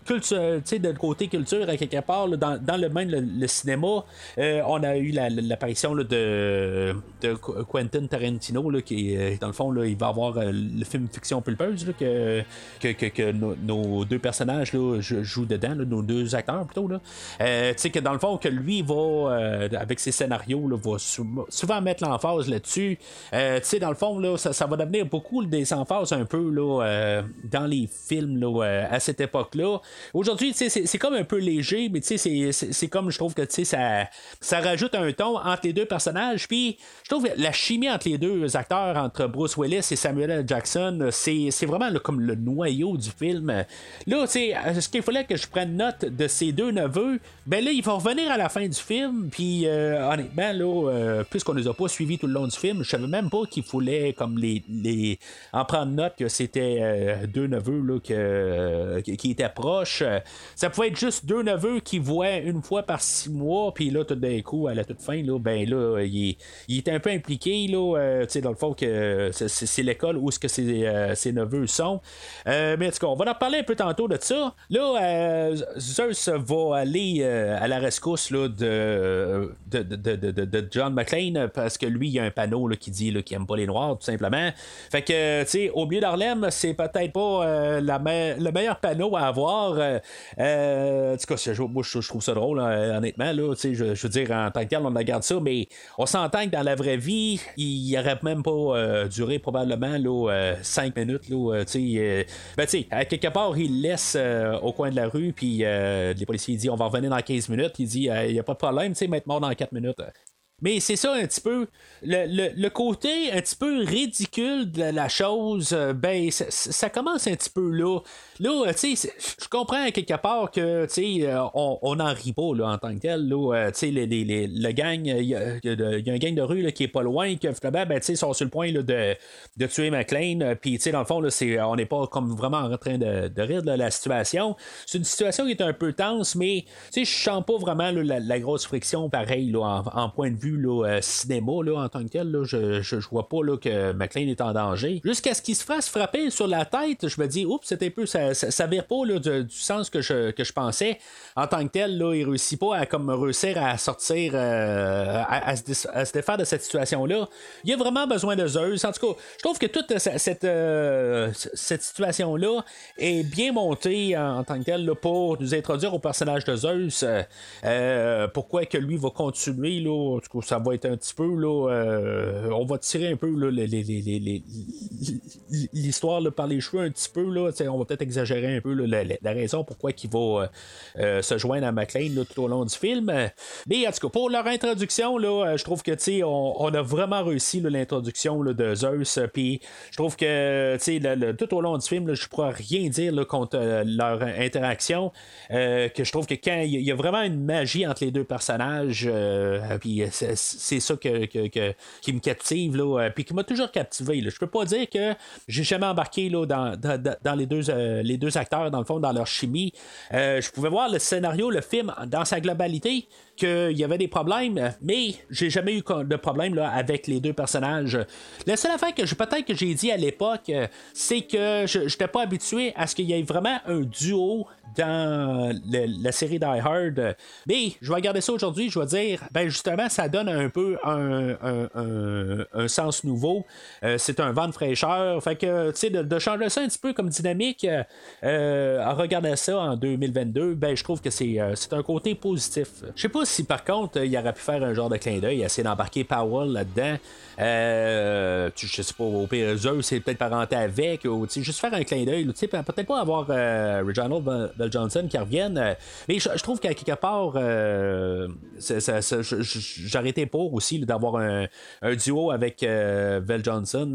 sais, de côté culture, à quelque part, dans, le même le, cinéma, euh, on a eu la- la- l'apparition de, de Qu- Quentin Tarantino, qui est, dans le fond, là, il va avoir euh, le film Fiction Pulpeuse que, que, nos, deux personnages jouent dedans, nos deux acteurs plutôt. Euh, tu sais que dans le fond, que lui va, euh, avec ses scénarios, va sou- souvent mettre l'emphase là-dessus. Euh, tu sais, dans le fond, là, ça, ça va devenir beaucoup des emphases un peu euh, dans les films euh, à cette époque-là. Aujourd'hui, c'est comme un peu léger, mais c'est- comme je trouve que ça, ça rajoute un ton entre les deux personnages. Puis je trouve que la chimie entre les deux acteurs, entre Bruce Willis et Samuel L. Jackson, c'est vraiment comme le noyau du film. Là, est-ce qu'il fallait que je prenne note de ces deux neveux? Ben là, ils vont revenir à la fin du film. Puis euh, honnêtement, là, euh, puisqu'on les a pas suivis tout le long du film, je savais même pas qu'il fallait comme les, les en prendre note que c'était euh, deux neveux là, que, euh, qui étaient proches. Euh, Ça pouvait être juste deux neveux qui voient une fois par six mois, puis là, tout d'un coup, à la toute fin, là, ben là, il, il est un peu impliqué, là, euh, tu sais, dans le fond, que c'est, c'est- l'école où ce que ses, euh, neveux sont. Euh, mais en tout cas, on va en parler un peu tantôt de ça. Là, euh, Zeus va aller euh, à la rescousse là, de, de, de, de, de- John McClane parce que lui, il y a un panneau là, qui dit qu'il aime pas les Noirs, tout simplement. Fait que, tu sais, au milieu d'Harlem, c'est peut-être pas euh, la le meilleur panneau à avoir. Euh, en tout cas, moi, je, je trouve ça drôle, hein, honnêtement. Là, je, je veux dire, en tant que tel, on regarde ça, mais on s'entend que dans la vraie vie, il aurait même pas euh, duré probablement là, euh, cinq minutes. Ben, à quelque part, il laisse au coin de la rue, puis les policiers disent on va revenir dans 15 minutes. Il dit il n'y a pas de problème, tu sais, mort dans 4 minutes. Mais c'est ça un petit peu. Le, le- le côté un petit peu ridicule de la chose, euh, ben, ça, commence un petit peu là. Là, euh, tu sais, je comprends quelque part que, tu sais, euh, on, on en rit pas, là, en tant que tel. Tu sais, le gang, il y, a un gang de rue là, qui est pas loin, que finalement, ben, tu sais, sont sur le point là, de, de tuer McLean. Puis, tu sais, dans le fond, là, on n'est pas comme vraiment en train de, de rire de la situation. C'est une situation qui est un peu tense, mais, tu sais, je sens pas vraiment la, la grosse friction pareil, là, en point de vue là, euh, cinéma, là, en tant que tel. Là, je, je, je vois pas là, que McLean est en danger. Jusqu'à ce qu'il se fasse frapper sur la tête, je me dis, oups, c'était un peu, ça, ça, vire pas du, sens que je, que je pensais. En tant que tel, là, il réussit pas à comme, réussir à sortir, euh, à, se, défaire de cette situation-là. Il a vraiment besoin de Zeus. En tout cas, je trouve que toute ce- cette, euh, cette situation-là est bien montée en, tant que telle pour nous introduire au personnage de Zeus. Euh, pourquoi que lui va continuer, là, en tout cas, ça va être un petit peu, là, euh, on va tirer un peu l'histoire par les cheveux un petit peu, là, on va peut-être exagérer un peu la, raison pourquoi il va euh, euh, se joindre à McLean tout au long du film. Mais en tout cas, pour leur introduction, là, je trouve que on, on a vraiment réussi l'introduction de Zeus. Puis je trouve que tout au long du film, je ne pourrais rien dire contre leur interaction. que je trouve que quand il y, y a vraiment une magie entre les deux personnages, puis c'est, ça qui me captive, là, euh, puis qui m'a toujours captivé. Là. Je peux pas dire que j'ai jamais embarqué là, dans- dans les, deux, euh, les deux acteurs, dans le fond, dans leur chimie. Euh, je pouvais voir le scénario, le film, dans sa globalité, qu'il y avait des problèmes, mais j'ai jamais eu de problème là, avec les deux personnages. La seule affaire que peut-être que j'ai dit à l'époque, euh, c'est que je n'étais pas habitué à ce qu'il y ait vraiment un duo dans la série Die Hard. Mais je vais regarder ça aujourd'hui, je vais dire, ben justement, ça donne un peu un, un- un- sens nouveau. Euh, c'est un vent de fraîcheur. Fait que, tu sais, de, changer ça un petit peu comme dynamique, euh, en regardant ça en 2022, ben je trouve que c'est euh, c'est un côté positif. Je sais pas si par contre, euh, il aurait pu faire un genre de clin d'œil, essayer d'embarquer Powell là-dedans. Euh, je sais pas, au pire, Zeus, c'est peut-être parenté avec, ou juste faire un clin d'œil. Peut-être pas avoir euh, Reginald Bell Bell Johnson qui revienne, euh, mais je, trouve qu'à quelque part, été pour aussi d'avoir un, duo avec Val Johnson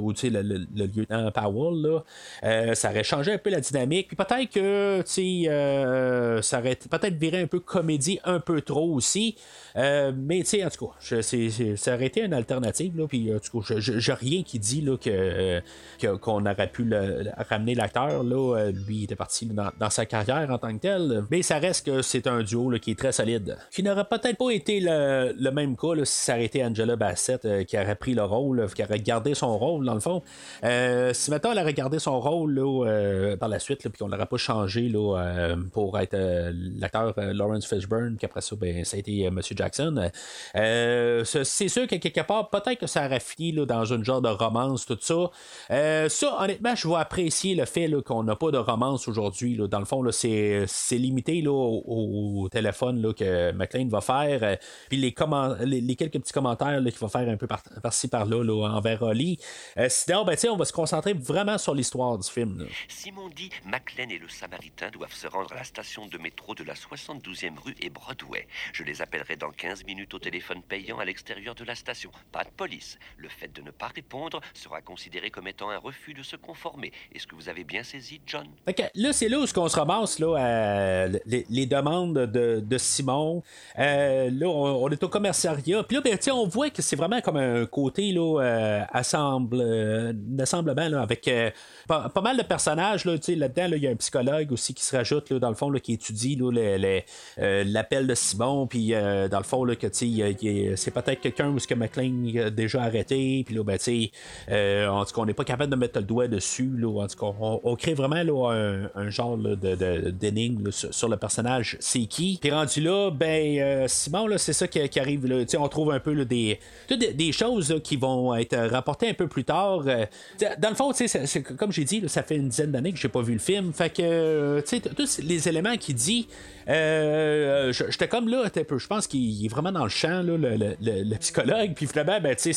ou le, le- lieutenant Powell. Là. Ça aurait changé un peu la dynamique. Puis peut-être que ça aurait peut-être viré un peu comédie un peu trop aussi. Euh, mais tu sais, en tout cas, ça aurait été une alternative. Là, puis en tout cas, j'ai rien qui dit là, que, qu'on aurait pu ramener l'acteur. Euh, lui il était parti dans, sa carrière en tant que tel. Mais ça reste que c'est un duo qui est très solide. Qui n'aurait peut-être pas été le, même cas, si ça aurait été Angela Bassett euh, qui aurait pris le rôle, qui aurait gardé son rôle, dans le fond, si maintenant elle aurait gardé son rôle par la suite, puis qu'on l'aurait pas changé pour être l'acteur Lawrence Fishburne, puis après ça, ben, ça a été euh, M. Jackson, euh, c'est c'est sûr que quelque part, peut-être que ça aurait fini là, dans une genre de romance, tout ça. Euh, ça, honnêtement, je vais apprécier le fait qu'on n'a pas de romance aujourd'hui. Dans le fond, c'est, limité là, au, téléphone là, que McLean va faire. euh, puis les, quelques petits commentaires qu'il va faire un peu par, par-ci par-là là, envers Holly. Euh, sinon, ben, on va se concentrer vraiment sur l'histoire du film. Simon dit Maclean et le Samaritain doivent se rendre à la station de métro de la 72e rue et Broadway. Je les appellerai dans 15 minutes au téléphone payant à l'extérieur de la station. Pas de police. Le fait de ne pas répondre sera considéré comme étant un refus de se conformer. Est-ce que vous avez bien saisi, John? Fait que là, c'est là où on se ramasse là, à les, demandes de, Simon. Euh, là, on, est au commissariat. Puis là, ben, on voit que c'est vraiment comme un côté là, euh, assemble, euh, là, avec euh, pas, mal de personnages. Là, là-dedans, là, il y a un psychologue aussi qui se rajoute là, dans le fond là, qui étudie l'appel de Simon. Puis dans fond, que, c'est peut-être quelqu'un où que McLean a déjà arrêté. Puis là, ben, euh, en tout cas, on n'est pas capable de mettre le doigt dessus. Là, en tout cas, on, crée vraiment là, un, genre de, de- d'énigme là, sur, le personnage, c'est qui? Puis rendu là, ben euh, Simon, c'est ça qui, arrive. Là. On trouve un peu des, des, choses qui vont être rapportées un peu plus tard. Euh, dans le fond, comme j'ai dit, ça fait une dizaine d'années que j'ai pas vu le film. Fait que tous les éléments qu'il dit, euh, j'étais comme là, peu, je pense qu'il est vraiment dans le champ, le, le- le- psychologue. Puis finalement, ben, c'est,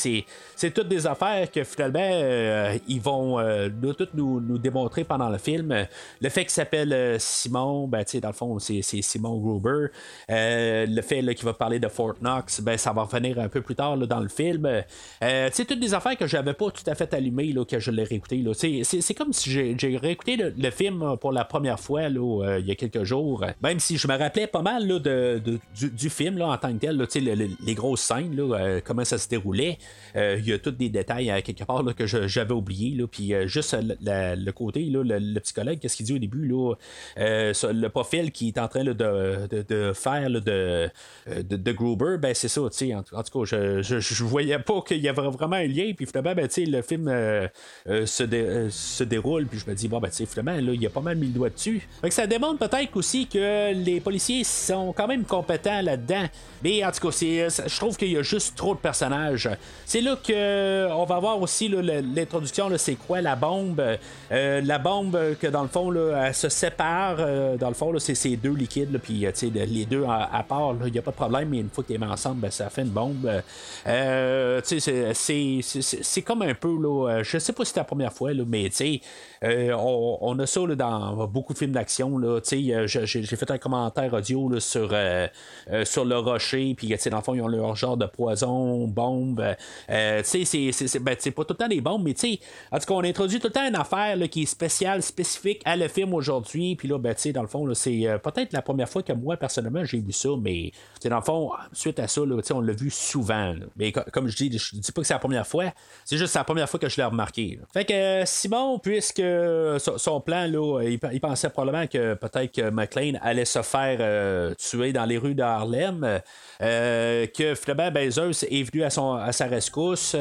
c'est toutes des affaires que finalement, euh, ils vont euh, nous, toutes nous, nous démontrer pendant le film. Le fait qu'il s'appelle euh, Simon, ben, dans le fond, c'est, c'est Simon Gruber. Le fait là, qu'il va parler de Fort Knox, ben, ça va revenir un peu plus tard là, dans le film. Sais, toutes des affaires que j'avais pas tout à fait allumées là, que je l'ai réécouté. Là. C'est, c'est, c'est comme si j'ai, j'ai réécouté le, film pour la première fois là, il y a quelques jours. Même si je me rappelais pas mal de, de- du, du film là, en tant les grosses scènes, là, euh, comment ça se déroulait. Euh, Il y a tous des détails à quelque part que j'avais oublié. Puis euh, juste euh, le côté, le, le psychologue, qu'est-ce qu'il dit au début, euh, le profil qui est en train de, de- faire de, euh, de, Gruber, ben c'est ça, en, en tout cas, je, je, voyais pas qu'il y avait vraiment un lien, puis finalement, ben, le film euh, euh, se, dé- euh, se déroule, puis je me dis, bon, ben, finalement, il a pas mal mis le doigt dessus. Ça démontre peut-être aussi que les policiers sont quand même compétents là-dedans, mais en tout cas, c'est, je trouve qu'il y a juste trop de personnages. C'est là que on va voir aussi l'introduction, c'est quoi la bombe, Euh, la bombe que dans le fond, là, elle se sépare, euh, dans le fond, c'est ces deux liquides, là, puis euh, les deux à, part, il n'y a pas de problème, mais une fois que tu les mets ensemble, ben, ça fait une bombe. Euh, c'est- comme un peu, là, euh, je sais pas si c'est la première fois, là, mais euh, on, on a ça dans beaucoup de films d'action. euh, J'ai fait un commentaire audio sur, euh, euh, sur le rocher, puis dans le fond, ils ont leur genre de poison, bombe. Euh, tu sais, c'est- ben, pas tout le temps des bombes, mais tu sais, en tout cas, on introduit tout le temps une affaire qui est spéciale, spécifique à le film aujourd'hui. Puis là, ben, tu sais, dans le fond, c'est euh, peut-être la première fois que moi, personnellement, j'ai vu ça, mais dans le fond, suite à ça, on l'a vu souvent. Mais co- comme je dis, je dis pas que c'est la première fois, c'est juste la première fois que je l'ai remarqué. Fait que euh, Simon, puisque euh, son, plan, là, il, pensait probablement que peut-être que McLean allait se faire euh, tuer dans les rues de Harlem, euh, que finalement, ben, Zeus est venu à, son, à sa rescousse.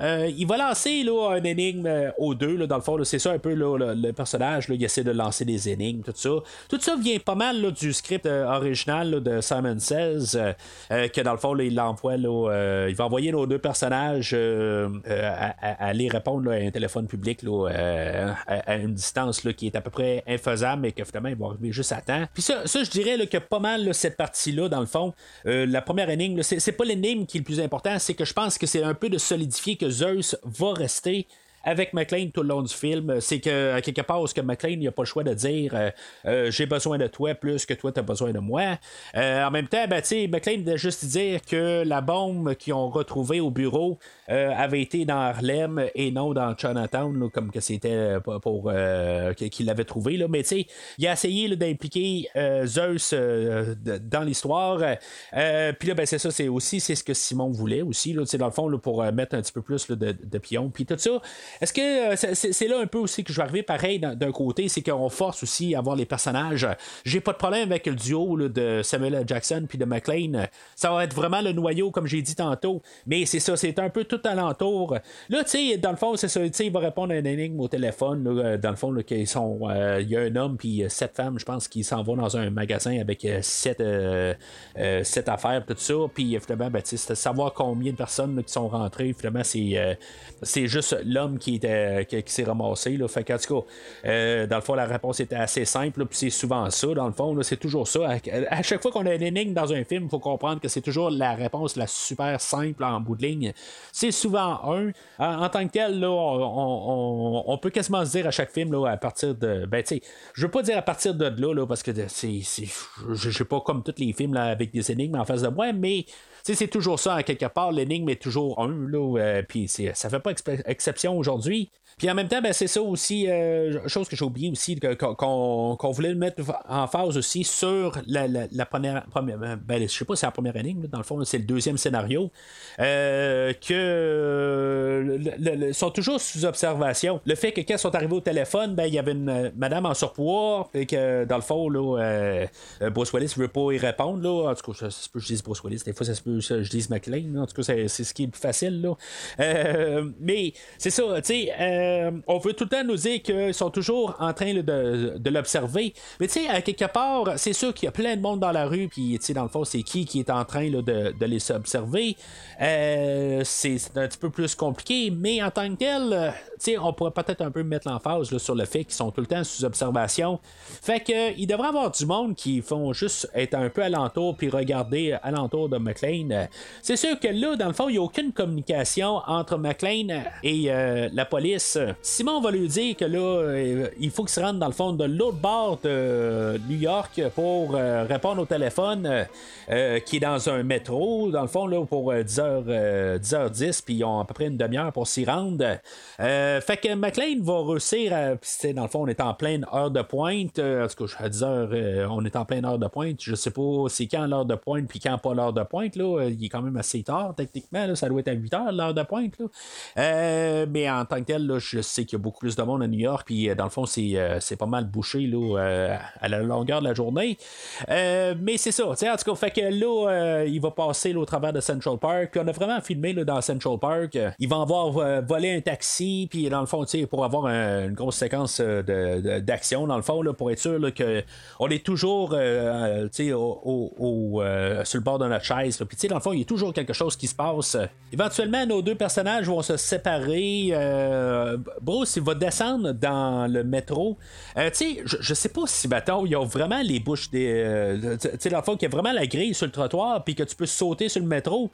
Euh, il va lancer là, un énigme euh, aux deux, là, dans le fond, c'est ça un peu le, le personnage, il essaie de lancer des énigmes, tout ça. Tout ça vient pas mal du script euh, original de Simon Says, euh, euh, que dans le fond, il l'envoie, euh, il va envoyer nos deux personnages euh, euh, à, aller répondre à un téléphone public euh, à, à une distance qui est à peu près infaisable, mais que finalement, ils vont arriver juste à temps. Puis ça, ça je dirais que pas mal cette partie-là, dans le fond, euh, la première énigme, c'est, c'est pas l'énigme qui est le plus important, c'est que je pense que c'est un peu de solidifier que Zeus va rester avec McLean tout le long du film, c'est que à quelque part, ce que McLean n'a pas le choix de dire euh, euh, j'ai besoin de toi plus que toi tu as besoin de moi. En même temps, ben, McLean va juste dire que la bombe qu'ils ont retrouvée au bureau avait été dans Harlem et non dans Chinatown, comme que c'était euh, pour, euh, qu'il l'avait trouvé. Là. Mais tu sais, il a essayé d'impliquer euh, Zeus euh, dans l'histoire. Euh, Puis là, ben, c'est ça, c'est aussi c'est ce que Simon voulait aussi, là, dans le fond, pour euh, mettre un petit peu plus de, de pions. Puis tout ça, est-ce que euh, c'est- là un peu aussi que je vais arriver pareil d'un côté, c'est qu'on force aussi à voir les personnages. J'ai pas de problème avec le duo de Samuel. Jackson puis de McLean. Ça va être vraiment le noyau, comme j'ai dit tantôt. Mais c'est ça, c'est un peu tout alentour. Là, tu sais, dans le fond, c'est ça, tu sais, il va répondre à une énigme au téléphone. là, euh, dans le fond, là, sont, euh, il y a un homme puis euh, sept femmes, je pense, qui s'en vont dans un magasin avec sept, sept affaires, tout ça. Puis finalement, ben, savoir combien de personnes qui sont rentrées. Finalement, c'est, c'est juste l'homme qui, était, qui, s'est ramassé. Fait qu'en tout cas, dans le fond, la réponse était assez simple. Puis c'est souvent ça, dans le fond. c'est toujours ça. À, à chaque fois qu'on a une énigme dans un film, il faut comprendre que c'est toujours la réponse la super simple en bout de ligne. C'est souvent un. En, tant que tel, là, on, peut quasiment se dire à chaque film là, à partir de. Ben, tu sais, je veux pas dire à partir de là, là parce que c'est. je sais pas comme tous les films là, avec des énigmes en face de moi, mais. C'est toujours ça, à quelque part, l'énigme est toujours un, là, euh, puis ça fait pas exception aujourd'hui. Puis en même temps, ben, c'est ça aussi, euh, chose que j'ai oublié aussi, qu'on voulait le mettre en phase aussi sur la, la- première, première ben, je sais pas si c'est la première énigme, dans le fond, c'est le deuxième scénario, euh, que euh, le- sont toujours sous observation. Le fait que quand ils sont arrivés au téléphone, ben, il y avait une euh, madame en surpoids, et que dans le fond, là, euh, euh, Bruce Willis ne veut pas y répondre. Là. En tout cas, ça se peut que je dise Bruce Willis, des fois, ça se peut que je dise McLean. En tout cas, c'est, ce qui est le plus facile. Là. Euh, mais c'est ça, tu sais, euh, on veut tout le temps nous dire qu'ils sont toujours en train de, l'observer. Mais tu sais, à quelque part, c'est sûr qu'il y a plein de monde dans la rue, puis tu sais, dans le fond, c'est qui qui est en train de, les observer. Euh, c'est, un petit peu plus compliqué, mais en tant que tel, euh, tu sais, on pourrait peut-être un peu mettre l'emphase sur le fait qu'ils sont tout le temps sous observation. Fait que il devrait avoir du monde qui font juste être un peu alentour puis regarder alentour de McLean. Euh, C'est sûr que là, dans le fond, il n'y a aucune communication entre McLean et euh, la police. Simon va lui dire que là, euh, il faut qu'il se rende dans le fond de l'autre bord de New York pour euh, répondre au téléphone euh, qui est dans un métro, dans le fond, là, pour euh, 10h, euh, 10h10, puis ils ont à peu près une demi-heure pour s'y rendre. Fait que McLean va réussir à. dans le fond, on est en pleine heure de pointe. En tout cas, à 10 heures, euh, on est en pleine heure de pointe. Je sais pas c'est quand l'heure de pointe, puis quand pas l'heure de pointe. Là, il est quand même assez tard, techniquement. Ça doit être à 8 heures, l'heure de pointe. Mais en tant que tel, là, je sais qu'il y a beaucoup plus de monde à New York, puis euh, dans le fond, c'est, euh, c'est pas mal bouché là, euh, à la longueur de la journée. Mais c'est ça, en tout cas, fait que là, il va passer là, au travers de Central Park, puis on a vraiment filmé là, dans Central Park. Il va avoir volé un taxi, puis dans le fond, pour avoir un- une grosse séquence d'action, dans le fond, là, pour être sûr que on est toujours euh, au, au- sur le bord de notre chaise. Puis, dans le fond, il y a toujours quelque chose qui se passe. Éventuellement, nos deux personnages vont se séparer. Bruce, il va descendre dans le métro. Euh, tu sais, je, je sais pas si, mettons, il y a vraiment les bouches des. euh, tu sais, le fond, qu'il y a vraiment la grille sur le trottoir, puis que tu peux sauter sur le métro.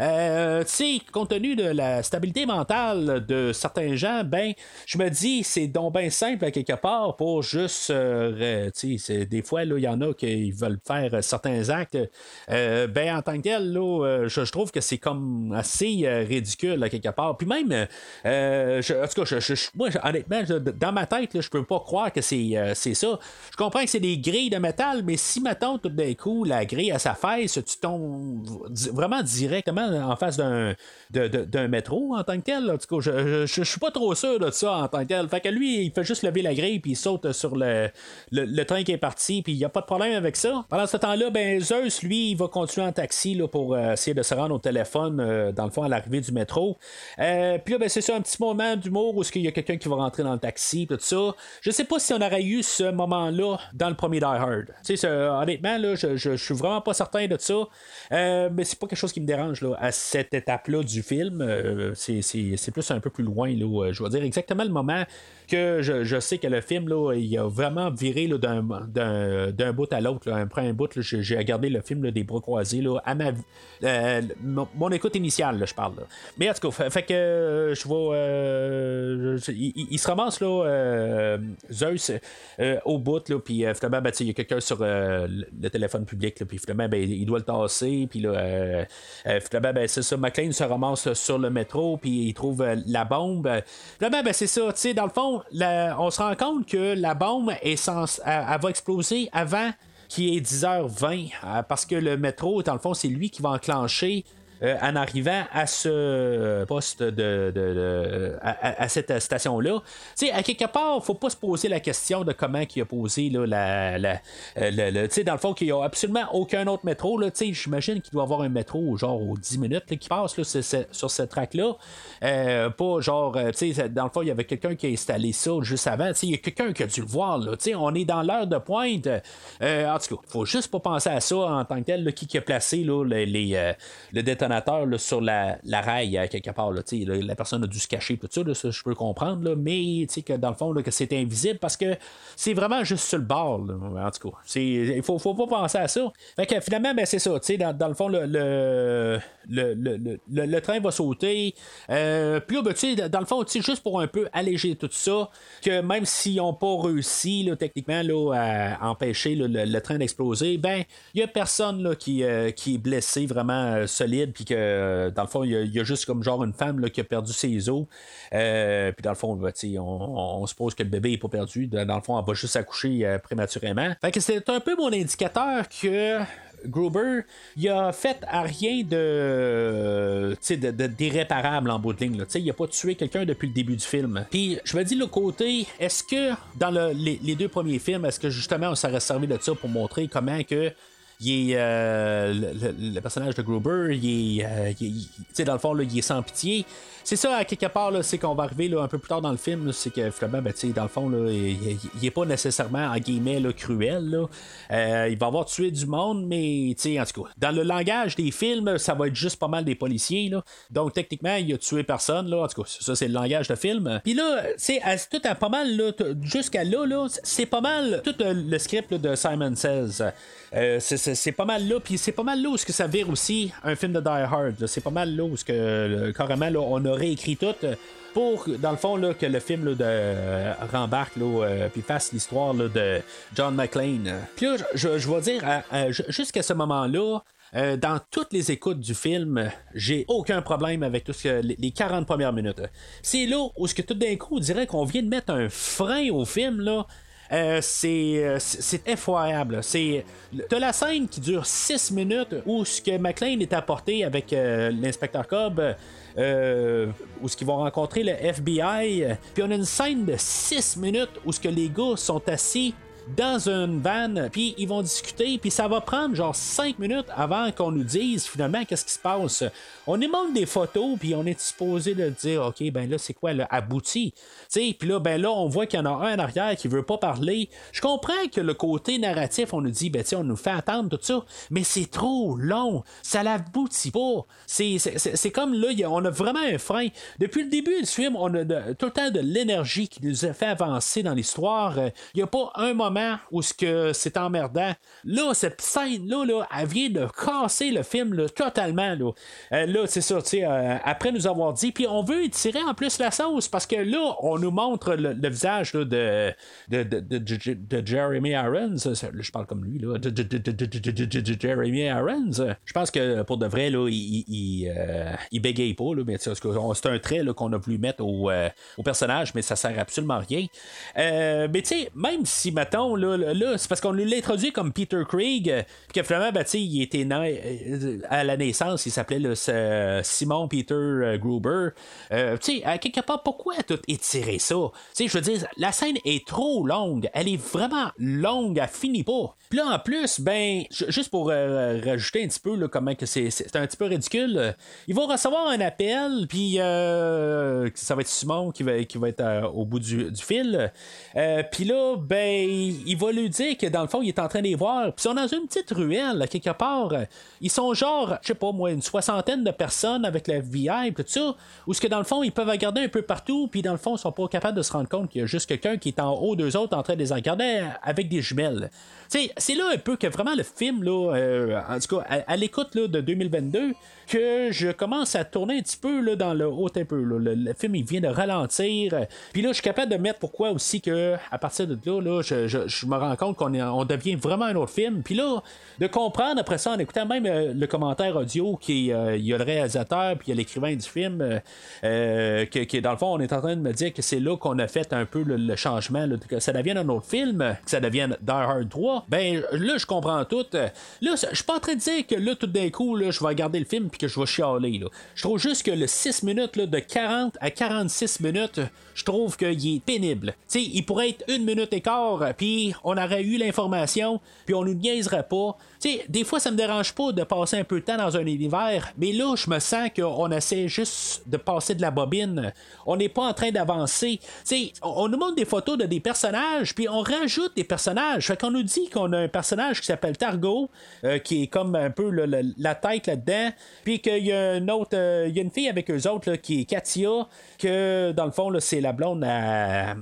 Euh, tu sais, compte tenu de la stabilité mentale de certains gens, ben, je me dis, c'est donc bien simple à quelque part pour juste. euh, tu sais, des fois, il y en a qui veulent faire euh, certains actes. Euh, ben, en tant que tel, là, euh, je, trouve que c'est comme assez euh, ridicule à quelque part. Puis même, euh, je- en tout cas, moi, honnêtement, dans ma tête, là, je peux pas croire que c'est euh, c'est ça. Je comprends que c'est des grilles de métal, mais si, mettons, tout d'un coup, la grille à sa fesse, tu tombes vraiment directement en face d'un d'un métro en tant que tel. Tout cas, je, je, suis pas trop sûr de ça en tant que tel. Fait que lui, il fait juste lever la grille, puis il saute sur le, le, train qui est parti, puis il n'y a pas de problème avec ça. Pendant ce temps-là, ben, Zeus, lui, il va continuer en taxi là, pour euh, essayer de se rendre au téléphone, euh, dans le fond, à l'arrivée du métro. Puis là, ben, c'est ça, un petit moment d'humour où il y a quelqu'un qui va rentrer dans le taxi, tout ça. Je sais pas si on aurait eu ce moment-là dans le premier Die Hard. Honnêtement, là, je, je, suis vraiment pas certain de ça. Euh, mais c'est pas quelque chose qui me dérange là, à cette étape-là du film. Euh, c'est, plus un peu plus loin. Là, je vais dire exactement le moment que je, je sais que le film, là, il a vraiment viré d'un, bout à l'autre. Après un bout, j'ai, regardé le film des bras croisés là, à ma, euh, mon, écoute initiale, là, je parle. Mais en tout cas, fait, que je vais. euh, il, se ramasse là, euh, Zeus au bout, là, puis finalement, ben, il y a quelqu'un sur le téléphone public, puis finalement, ben, il doit le tasser, puis là, finalement, ben, c'est ça, McLean se ramasse sur le métro, puis il trouve la bombe. Finalement, ben, c'est ça, tu sais, dans le fond, on se rend compte que la bombe est va exploser avant qu'il est 10h20, euh, parce que le métro, dans le fond, c'est lui qui va enclencher euh, en arrivant à ce poste de, de- à, cette station-là. Tu sais, à quelque part, faut pas se poser la question de comment il a posé là, la, la- euh, tu sais, dans le fond, qu'il n'y a absolument aucun autre métro. Là, Tu sais, j'imagine qu'il doit avoir un métro genre aux 10 minutes là, qui passe là, sur cette track-là. Euh, pas genre, euh, tu sais, dans le fond, il y avait quelqu'un qui a installé ça juste avant. Tu sais, Il y a quelqu'un qui a dû le voir. Là, Tu sais, on est dans l'heure de pointe. Euh, en tout cas, faut juste pas penser à ça en tant que tel. là, qui, qui a placé là, les, euh, le sur la, la rail à quelque part. Là, la personne a dû se cacher, tout ça, je peux comprendre. Mais que dans le fond, que c'est invisible parce que c'est vraiment juste sur le bord. en tout cas, il faut, faut pas penser à ça. Que finalement, ben, c'est ça. Dans, dans le fond, le, le, le- le- train va sauter. Euh, Puis ben, dans le fond, juste pour un peu alléger tout ça, que même s'ils n'ont pas réussi là, techniquement là, à empêcher le, train d'exploser, ben il y a personne là, qui, euh, qui est blessé vraiment euh, solide, puis que euh, dans le fond, il y, a- juste comme genre une femme là, qui a perdu ses os. Puis dans le fond, ben, on, on suppose que le bébé n'est pas perdu. Dans le fond, elle va juste accoucher prématurément. Fait que c'est un peu mon indicateur que Gruber, il a fait à rien de, d'irréparable en bout de ligne. Il a pas tué quelqu'un depuis le début du film. Puis je me dis le côté, est-ce que dans le- les, deux premiers films, est-ce que justement on s'aurait servi de ça pour montrer comment que il euh, le, personnage de Gruber, il est, euh, dans le fond, là, il est sans pitié? C'est ça, à quelque part, c'est qu'on va arriver un peu plus tard dans le film, c'est que finalement, ben, dans le fond, il, il- il est pas nécessairement, en guillemets, cruel. Euh, il va avoir tué du monde, mais, en tout cas, dans le langage des films, ça va être juste pas mal des policiers. Donc, techniquement, il a tué personne. Là. En tout cas, ça, c'est le langage de film. Puis là, à- tout à pas mal, jusqu'à là, c'est pas mal tout euh, le script de Simon Says. Euh, c'est- c'est c'est pas mal là, puis c'est pas mal là où ce que ça vire aussi un film de Die Hard. C'est pas mal là où ce que carrément là, on a réécrit tout euh, pour, dans le fond, là, que le film là, de euh, rembarque là, euh, puis fasse l'histoire de John McClane. Puis là, je, je vais dire, jusqu'à ce moment-là, dans toutes les écoutes du film, j'ai aucun problème avec tout ce les 40 premières minutes. C'est là où ce que tout d'un coup, on dirait qu'on vient de mettre un frein au film là. Euh, c'est euh, c'est c'est effroyable. C'est t'as la scène qui dure 6 minutes où ce que McLean est apporté avec euh, l'inspecteur Cobb. euh, où ce qu'ils vont rencontrer le FBI. Puis on a une scène de 6 minutes où ce que les gars sont assis dans une van, puis ils vont discuter, puis ça va prendre genre 5 minutes avant qu'on nous dise finalement qu'est-ce qui se passe. On montre des photos, puis on est supposé de dire, OK, ben là, c'est quoi le abouti? Puis là, ben là, on voit qu'il y en a un en arrière qui veut pas parler. Je comprends que le côté narratif, on nous dit, ben on nous fait attendre tout ça, mais c'est trop long. Ça l'aboutit pas. C'est, comme là, on a vraiment un frein. Depuis le début du film, on a tout le temps de l'énergie qui nous a fait avancer dans l'histoire. Il n'y a pas un moment où ce que c'est emmerdant. Là, cette scène-là, là, elle vient de casser le film totalement. Là, Euh, là c'est euh, après nous avoir dit, puis on veut étirer en plus la sauce parce que là, on nous montre le, visage de, de, de, de- Jeremy Irons. Je parle comme lui, là. De, Jeremy Irons. Je pense que pour de vrai, là, il, il, il, euh, bégaye pas, là, mais c'est un trait qu'on a voulu mettre au, euh, au personnage, mais ça sert absolument à rien. Euh, mais tu sais, même si, mettons, là, c'est parce qu'on l'a introduit comme Peter Craig, euh, puis que finalement, ben, il était euh, à la naissance, il s'appelait Simon Peter euh, Gruber. Euh, tu sais, quelque part, pourquoi tout étirer ça? Tu sais, je veux dire, la scène est trop longue, elle est vraiment longue, elle finit pas. Puis là, en plus, ben, ju- juste pour euh, rajouter un petit peu comment que c'est, un petit peu ridicule, euh, il va recevoir un appel, puis euh, ça va être Simon qui va, qui va être euh, au bout du, du fil. Euh, puis là, ben, il va lui dire que dans le fond, il est en train de les voir. Puis ils sont dans une petite ruelle, quelque part. Ils sont genre, je sais pas moi, une soixantaine de personnes avec la VI, tout ça, où ce que dans le fond, ils peuvent regarder un peu partout, puis dans le fond, ils sont pas capables de se rendre compte qu'il y a juste quelqu'un qui est en haut d'eux autres en train de les regarder avec des jumelles. C'est là un peu que vraiment le film, là, euh, en tout cas, à, l'écoute de 2022, que je commence à tourner un petit peu là, dans le haut un peu. là. Le, film, il vient de ralentir. Puis là, je suis capable de mettre pourquoi aussi que à partir de là, là je- je me rends compte qu'on on devient vraiment un autre film. Puis là, de comprendre après ça, en écoutant même euh, le commentaire audio qui euh, il y a le réalisateur, puis il y a l'écrivain du film, euh, que, que dans le fond, on est en train de me dire que c'est là qu'on a fait un peu le, changement, que ça devienne un autre film, que ça devienne Die Hard 3. Ben là, je comprends tout. Là, je suis pas en train de dire que là, tout d'un coup, là, je vais regarder le film puis que je vais chialer. Je trouve juste que le 6 minutes, de 40 à 46 minutes, je trouve qu'il est pénible. Sais, il pourrait être une minute et quart, puis on aurait eu l'information, puis on nous niaiserait pas. Tu sais, des fois, ça me dérange pas de passer un peu de temps dans un univers, mais là, je me sens qu'on essaie juste de passer de la bobine. On n'est pas en train d'avancer. Tu on nous montre des photos de des personnages, puis on rajoute des personnages. Fait qu'on nous dit qu'on a un personnage qui s'appelle Targo, euh, qui est comme un peu la tête là-dedans, puis qu'il y a une autre, euh, y a une fille avec eux autres qui est Katia, que dans le fond, c'est la blonde à-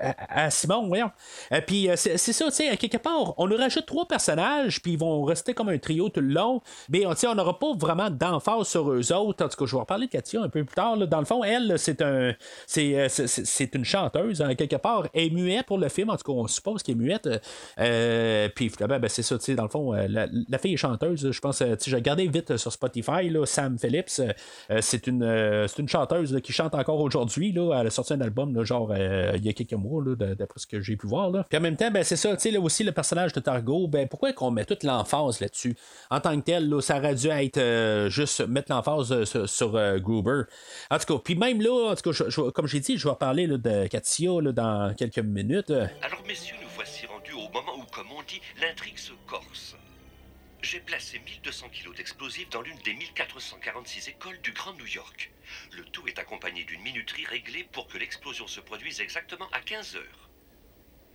à- Simon, voyons. Euh, puis euh, c'est ça, tu sais, à quelque part, on nous rajoute trois personnages, puis ils vont rester comme un trio tout le long, mais on n'aura pas vraiment d'emphase sur eux autres. En tout cas, je vais reparler de Katia un peu plus tard. là. Dans le fond, elle, c'est un, c'est, euh, une chanteuse, hein, quelque part. Elle est muette pour le film, en tout cas, on suppose qu'elle est muette. Puis finalement, ben, c'est ça, tu sais, dans le fond, la, fille est chanteuse. Je pense, tu j'ai regardé vite sur Spotify, là, Sam Phillips, c'est une, chanteuse qui chante encore aujourd'hui. Elle a sorti un album, genre, il y a quelques mois, d'après ce que j'ai pu voir. Là. Puis en même temps, ben, c'est ça, là aussi, le personnage de Targo, ben, pourquoi qu'on met toute l'emphase là-dessus? En tant que tel, là, ça aurait dû être euh, juste mettre l'emphase euh, sur, sur, euh, Gruber. En tout cas, puis même là, en tout cas, comme j'ai dit, je vais parler de Katia dans quelques minutes. Alors, messieurs, nous voici rendus au moment où, comme on dit, l'intrigue se corse. J'ai placé 1200 kilos d'explosifs dans l'une des 1446 écoles du Grand New York. Le tout est accompagné d'une minuterie réglée pour que l'explosion se produise exactement à 15 heures.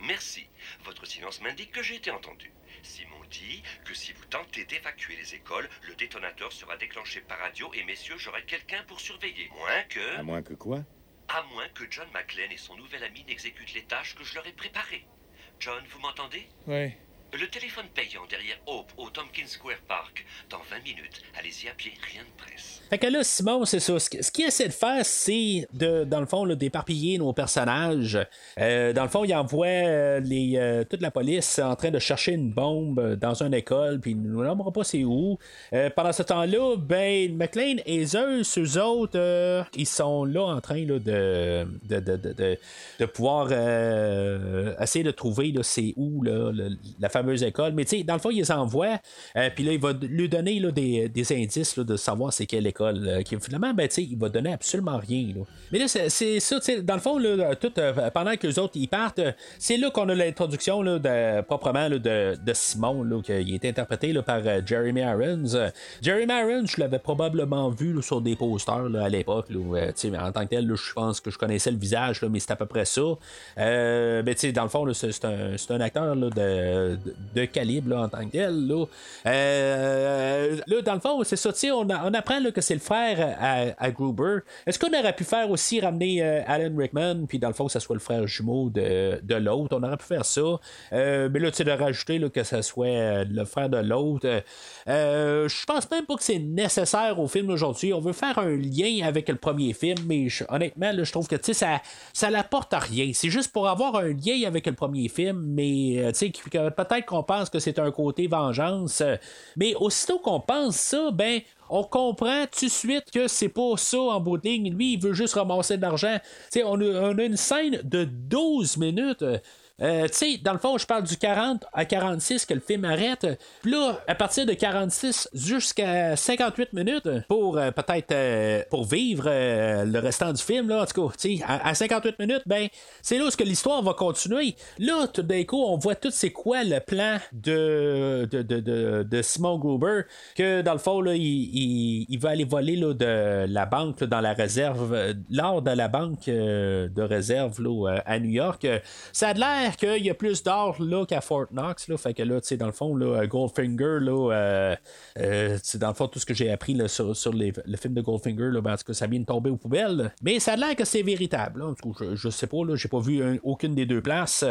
Merci. Votre silence m'indique que j'ai été entendu. Simon dit que si vous tentez d'évacuer les écoles, le détonateur sera déclenché par radio et messieurs, j'aurai quelqu'un pour surveiller. Moins que... À moins que quoi? À moins que John McClane et son nouvel ami n'exécutent les tâches que je leur ai préparées. John, vous m'entendez? Ouais. Le téléphone payant derrière Hope au Tompkins Square Park. Dans 20 minutes. Allez-y pied, rien de presse. Fait que là, Simon, c'est ça. Ce qu- ce qu'il essaie de faire, c'est de, dans le fond, d'éparpiller nos personnages. Euh, dans le fond, il envoie euh, les, euh, toute la police en train de chercher une bombe dans une école, puis il ne nommera pas c'est où. Pendant ce temps-là, ben, McLean et Zeus, eux autres, ils sont là en train là, de, de, de, de, pouvoir essayer de trouver c'est où là, le- la fameuse école. Mais tu sais, dans le fond, il les envoie, euh, puis là, il va lui donner là, des, des indices là, de savoir c'est quelle école. euh, qui, finalement, ben, tu sais, il va donner absolument rien. Mais là, c'est ça, tu sais, dans le fond, là, tout, euh, pendant que les autres ils partent, euh, c'est là qu'on a l'introduction de, proprement de, de Simon, là, qui est interprété par Jeremy Irons. Jeremy Irons, je l'avais probablement vu sur des posters à l'époque. en tant que tel, je pense que je connaissais le visage, mais c'est à peu près ça. Euh, ben, tu sais, dans le fond, c'est un, un acteur de, de, calibre en tant que tel. Là, Euh, là dans le fond, c'est ça, on, a- on apprend que c'est le frère à, Gruber. Est-ce qu'on aurait pu faire aussi ramener euh, Alan Rickman, puis dans le fond, que ça soit le frère jumeau de, de l'autre? On aurait pu faire ça. Euh, mais là, tu de rajouter que ça soit euh, le frère de l'autre. Euh, je pense même pas que c'est nécessaire au film aujourd'hui. On veut faire un lien avec le premier film, mais honnêtement, je trouve que ça, ça l'apporte à rien. C'est juste pour avoir un lien avec le premier film, mais euh, que- que qu'on pense que c'est un côté vengeance. euh, Mais aussitôt qu'on pense ça, ben. On comprend tout de suite que c'est pas ça en bout. Lui, il veut juste ramasser de l'argent. On, a- on a une scène de 12 minutes. Euh, tu sais, dans le fond, je parle du 40 à 46 que le film arrête. Puis là, à partir de 46 jusqu'à 58 minutes pour euh, peut-être euh, pour vivre euh, le restant du film, là, en tout cas, tu sais, à, à 58 minutes, ben, c'est là où l'histoire va continuer. Là, tout d'un coup, on voit tout c'est quoi le plan de, de, de, de, de Simon Gruber, que dans le fond, là, il, il, il va aller voler là, de la banque là, dans la réserve, lors de la banque de réserve là, à New York. Ça a l'air qu'il y a plus d'or là qu'à Fort Knox. Là, fait que là, tu sais, dans le fond, là, Goldfinger, là, euh, euh, dans le fond, tout ce que j'ai appris là, sur, sur les- le film de Goldfinger, là, ben, ça vient de tomber aux poubelles. Mais ça a l'air que c'est véritable. là. Je, je sais pas, là, j'ai pas vu un- aucune des deux places.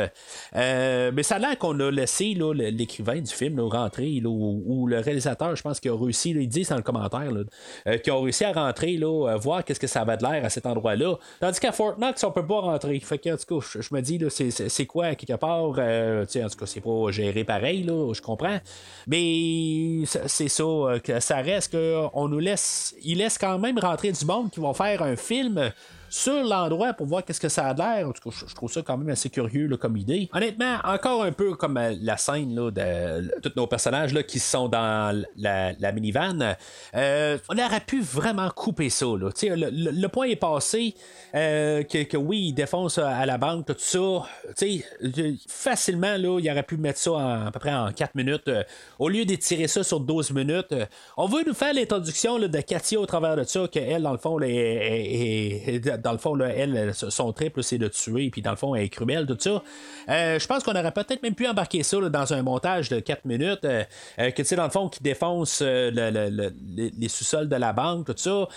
Euh, mais ça a l'air qu'on a laissé là, l'écrivain du film là, rentrer, ou, le réalisateur, je pense, qu'il a réussi, là, ils disent dans le commentaire, là, euh, qu'ils ont réussi à rentrer, là, euh, voir qu'est-ce que ça avait de l'air à cet endroit-là. Tandis qu'à Fort Knox, on peut pas rentrer. Fait que, en tout cas, je, je me dis, là, c'est, c'est, c'est quelque part, euh, en tout cas, c'est pas géré pareil, là, je comprends. Mais c'est c'est ça, euh, que ça reste qu'on nous laisse, il laisse quand même rentrer du monde qui vont faire un film sur l'endroit pour voir qu'est-ce que ça a l'air. En tout cas, je, trouve ça quand même assez curieux comme idée. Honnêtement, encore un peu comme euh, la scène de tous nos personnages qui sont dans la, minivan. Euh, on aurait pu vraiment couper ça. Là. Le, point est passé euh, que, oui, il défonce à la banque, tout ça. Facilement, là, il aurait pu mettre ça en- à peu près en 4 minutes. Au lieu d'étirer ça sur 12 minutes, on veut nous faire l'introduction de Katia au travers de ça, qu'elle, dans le fond, est- dans le fond, elle, son trip, là, c'est de tuer, puis dans le fond, elle est cruelle, tout ça. Euh, je pense qu'on aurait peut-être même pu embarquer ça dans un montage de 4 minutes, euh, euh, que tu sais, dans le fond, qui défonce le- le- le- les, sous-sols de la banque, tout ça,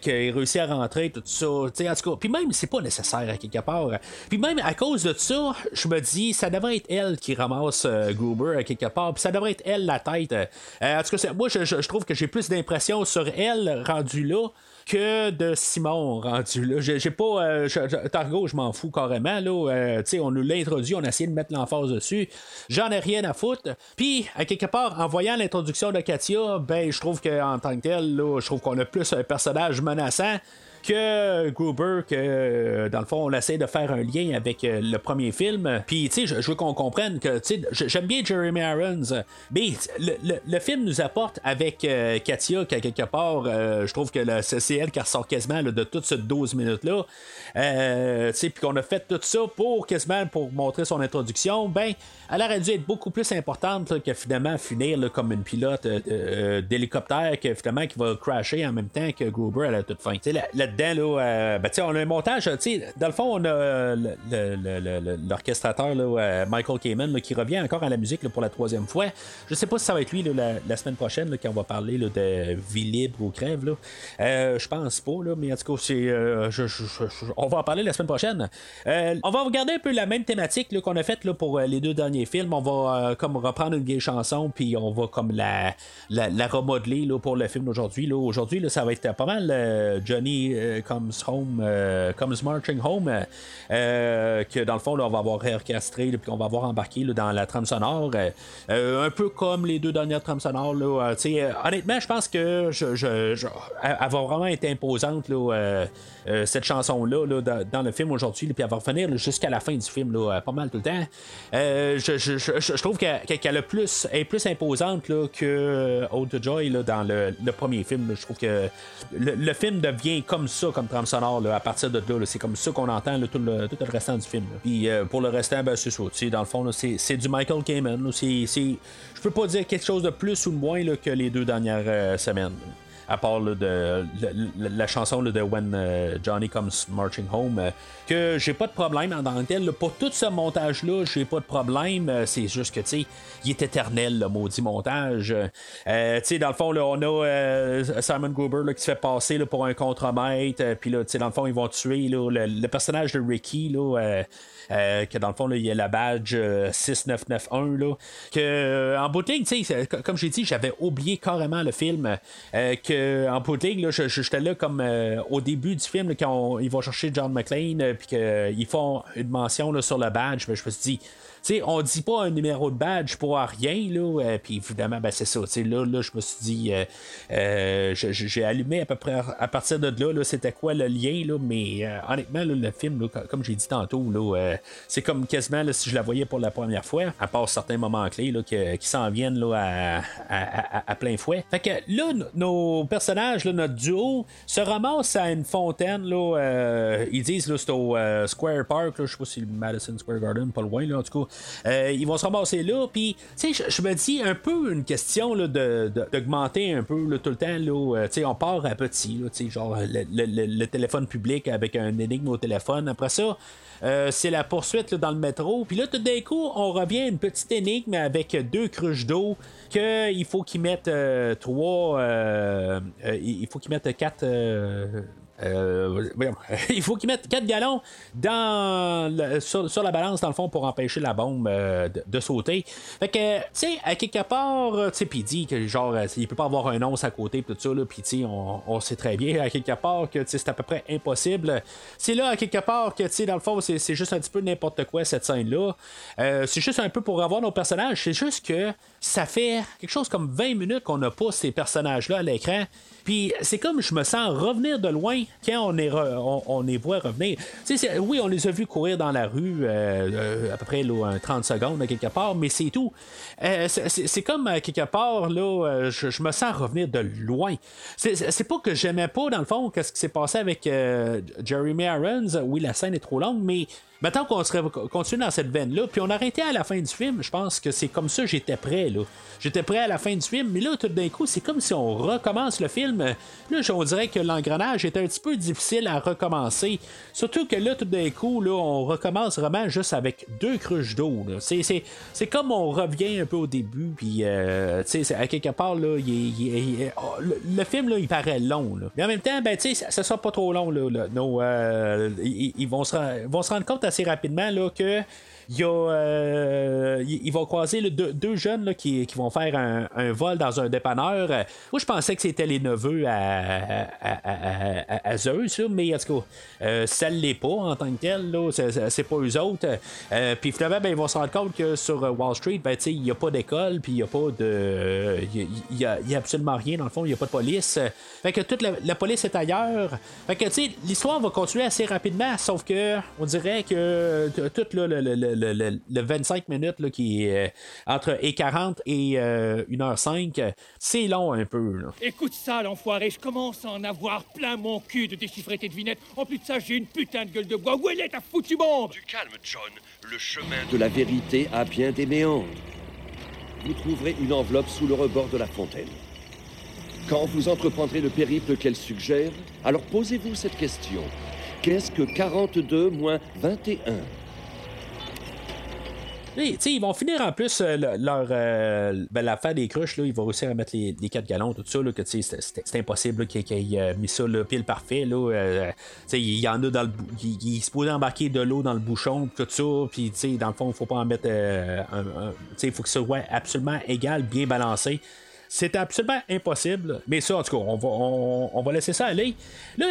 qu'il réussit à rentrer, tout ça. En tout cas, puis même, c'est pas nécessaire à quelque part. Puis même à cause de ça, je me dis, ça devrait être elle qui ramasse Gruber à quelque part, puis ça devrait être elle la tête. En tout cas, moi, je, je- je trouve que j'ai plus d'impression sur elle rendue là que de Simon rendu là. J'ai pas. euh, je- Targo, je m'en fous carrément. Là. Euh, on nous l'a introduit, on a essayé de mettre l'emphase dessus. J'en ai rien à foutre. Puis, à quelque part, en voyant l'introduction de Katia, ben, je trouve qu'en tant que tel, je trouve qu'on a plus un personnage menaçant que Gruber, que euh, dans le fond, on essaie de faire un lien avec euh, le premier film. Puis, tu sais, je, veux qu'on comprenne que, tu sais, j'aime bien Jeremy Irons, mais le, film nous apporte avec euh, Katia, qu'à quelque part, euh, je trouve que le- c'est elle qui ressort quasiment de toute cette 12 minutes-là. Tu sais, puis qu'on a fait tout ça pour quasiment pour montrer son introduction, ben, elle aurait dû être beaucoup plus importante que finalement finir comme une pilote d'hélicoptère que finalement qui va crasher en même temps que Gruber à la toute fin. Tu sais, là- là-dedans, là, euh, ben, on a un montage, dans le fond, on a l'orchestrateur euh, Michael Kamen qui revient encore à la musique pour la troisième fois. Je sais pas si ça va être lui la, la semaine prochaine quand on va parler de vie libre ou crève. Euh, je pense pas, mais en tout cas, euh, on va en parler la semaine prochaine. Euh, on va regarder un peu la même thématique qu'on a faite pour les deux derniers films. On va comme reprendre une vieille chanson, puis on va comme la, la, remodeler là, pour le film d'aujourd'hui. Aujourd'hui, ça va être pas mal Johnny Comes Home, euh, Comes Marching Home, euh, euh, que dans le fond, là, on va avoir réorchestré, puis on va avoir embarqué là, dans la trame sonore. euh, euh, un peu comme les deux dernières trames sonores. Là, euh, euh, honnêtement, je pense que elle va vraiment être imposante, là, euh, euh, cette chanson-là, là, dans, le film aujourd'hui, puis elle va revenir jusqu'à la fin du film, là, euh, pas mal tout le temps. Euh, je, trouve qu'elle plus, est plus imposante là, que euh, to Joy là, dans le, premier film. Je trouve que le, le film devient comme ça, comme trame sonore, là, à partir de là. c'est comme ça qu'on entend tout, le, tout le restant du film. Puis euh, pour le restant, ben, c'est ça. Dans le fond, c'est du Michael Kamen. Je peux pas dire quelque chose de plus ou de moins que les deux dernières euh, semaines. À part de, la, chanson de When euh, Johnny Comes Marching Home, euh, que j'ai pas de problème en tant que tel. Pour tout ce montage-là, j'ai pas de problème. Euh, C'est juste que, tu sais, il est éternel, le maudit montage. Tu sais, dans le fond, là, on a Simon Gruber là, qui se fait passer là, pour un contremaître. euh, Puis là, tu sais, dans le fond, ils vont tuer le, le personnage de Ricky, là. que dans le fond, il y a la badge euh, 6991. Là, que, en bout de ligne, tu sais, comme j'ai dit, j'avais oublié carrément le film. Euh, en je- j'étais là comme euh, au début du film, quand ils vont chercher John McClane, euh, puis qu'ils font une mention sur le badge. ben, je me suis dit, sais, on dit pas un numéro de badge pour rien, là. euh, puis évidemment, ben, c'est ça. Là, là, je me suis dit, euh, euh, j'ai allumé à peu près à partir de là, là c'était quoi le lien, là. Mais honnêtement, le film, comme j'ai dit tantôt, là, c'est comme quasiment si je la voyais pour la première fois, à part certains moments clés là, qui s'en viennent là, à, plein fouet. Fait que là, nos personnages, notre duo, se ramassent à une fontaine. Là, ils disent là, c'est au Square Park, je sais pas si Madison Square Garden, pas loin, là, en tout cas. Euh, ils vont se ramasser là, puis, tu sais, je, me dis un peu une question là, de, d'augmenter un peu tout le temps. Là, euh, on part à petit, genre le, le- téléphone public avec un énigme au téléphone. Après ça, euh, c'est la poursuite là, dans le métro. Puis là, tout d'un coup, on revient à une petite énigme avec deux cruches d'eau qu'il faut qu'ils mettent trois. il faut qu'ils mettent quatre. Euh, il faut qu'ils mettent 4 gallons sur, la balance, dans le fond, pour empêcher la bombe euh, de, sauter. Fait que, tu sais, à quelque part, euh, tu sais, puis il dit que, genre, euh, il peut pas avoir un once à côté, tout ça, là, puis, tu sais, on, sait très bien, à quelque part, que, c'est à peu près impossible. C'est là, à quelque part, que, tu sais, dans le fond, c'est juste un petit peu n'importe quoi, cette scène-là. C'est juste un peu pour avoir nos personnages. C'est juste que ça fait quelque chose comme 20 minutes qu'on n'a pas ces personnages-là à l'écran. Puis c'est comme je me sens revenir de loin quand on, les voit revenir. Oui, on les a vus courir dans la rue euh, euh, à peu près là, un 30 secondes quelque part, mais c'est tout. Euh, c'est- c'est comme quelque part, là, euh, je, me sens revenir de loin. C'est- C'est pas que j'aimais pas, dans le fond, qu'est-ce qui s'est passé avec euh, Jeremy Irons. Oui, la scène est trop longue, mais Maintenant qu'on serait continué dans cette veine-là, puis on arrêtait à la fin du film, je pense que c'est comme ça j'étais prêt. là. J'étais prêt à la fin du film, mais là, tout d'un coup, c'est comme si on recommence le film. Là, on dirait que l'engrenage était un petit peu difficile à recommencer. Surtout que là, tout d'un coup, là, on recommence vraiment juste avec deux cruches d'eau. C'est, comme on revient un peu au début, puis euh, à quelque part, là, oh, le, film, là, il paraît long. Mais en même temps, ben, ça, ça sera pas trop long. Là, là. Euh, ils, vont, se, vont se rendre compte assez rapidement là, que il y a, euh, ils vont croiser deux, jeunes qui, vont faire un, vol dans un dépanneur. Euh, Moi, je pensais que c'était les neveux à, à, à- Zeus, mais en tout cas, euh, ça ne l'est pas en tant que tel. C'est- pas eux autres. Puis finalement, ben, ils vont se rendre compte que sur Wall Street, ben, il n'y a pas d'école, puis il n'y a pas de. Il n'y a, il absolument rien, dans le fond, il n'y a pas de police. Fait que toute la, police est ailleurs. Fait que, tu sais, l'histoire va continuer assez rapidement, sauf que on dirait que tout le, le- le- le 25 minutes là, qui est euh, entre et 40 et euh, 1h05, euh, c'est long un peu. là. Écoute ça, l'enfoiré, je commence à en avoir plein mon cul de déchiffrer tes devinettes. En plus de ça, j'ai une putain de gueule de bois. Où elle est ta foutue bombe? Du calme, John. Le chemin De la vérité a bien des méandres. Vous trouverez une enveloppe sous le rebord de la fontaine. Quand vous entreprendrez le périple qu'elle suggère, alors posez-vous cette question. Qu'est-ce que 42 moins 21 Et, ils vont finir en plus euh, le- leur euh, ben, l'affaire des cruches, là, ils vont réussir à mettre les, les 4 gallons, tout ça, là, que c'était impossible qu'ils aient mis ça là, pile parfait. Là, euh, il y en a dans le il, est supposé embarquer de l'eau dans le bouchon, tout ça, puis dans le fond, faut pas en mettre euh, un- un- faut que ce soit absolument égal, bien balancé. C'est absolument impossible. Mais ça, en tout cas, on va, on, on va laisser ça aller. Là,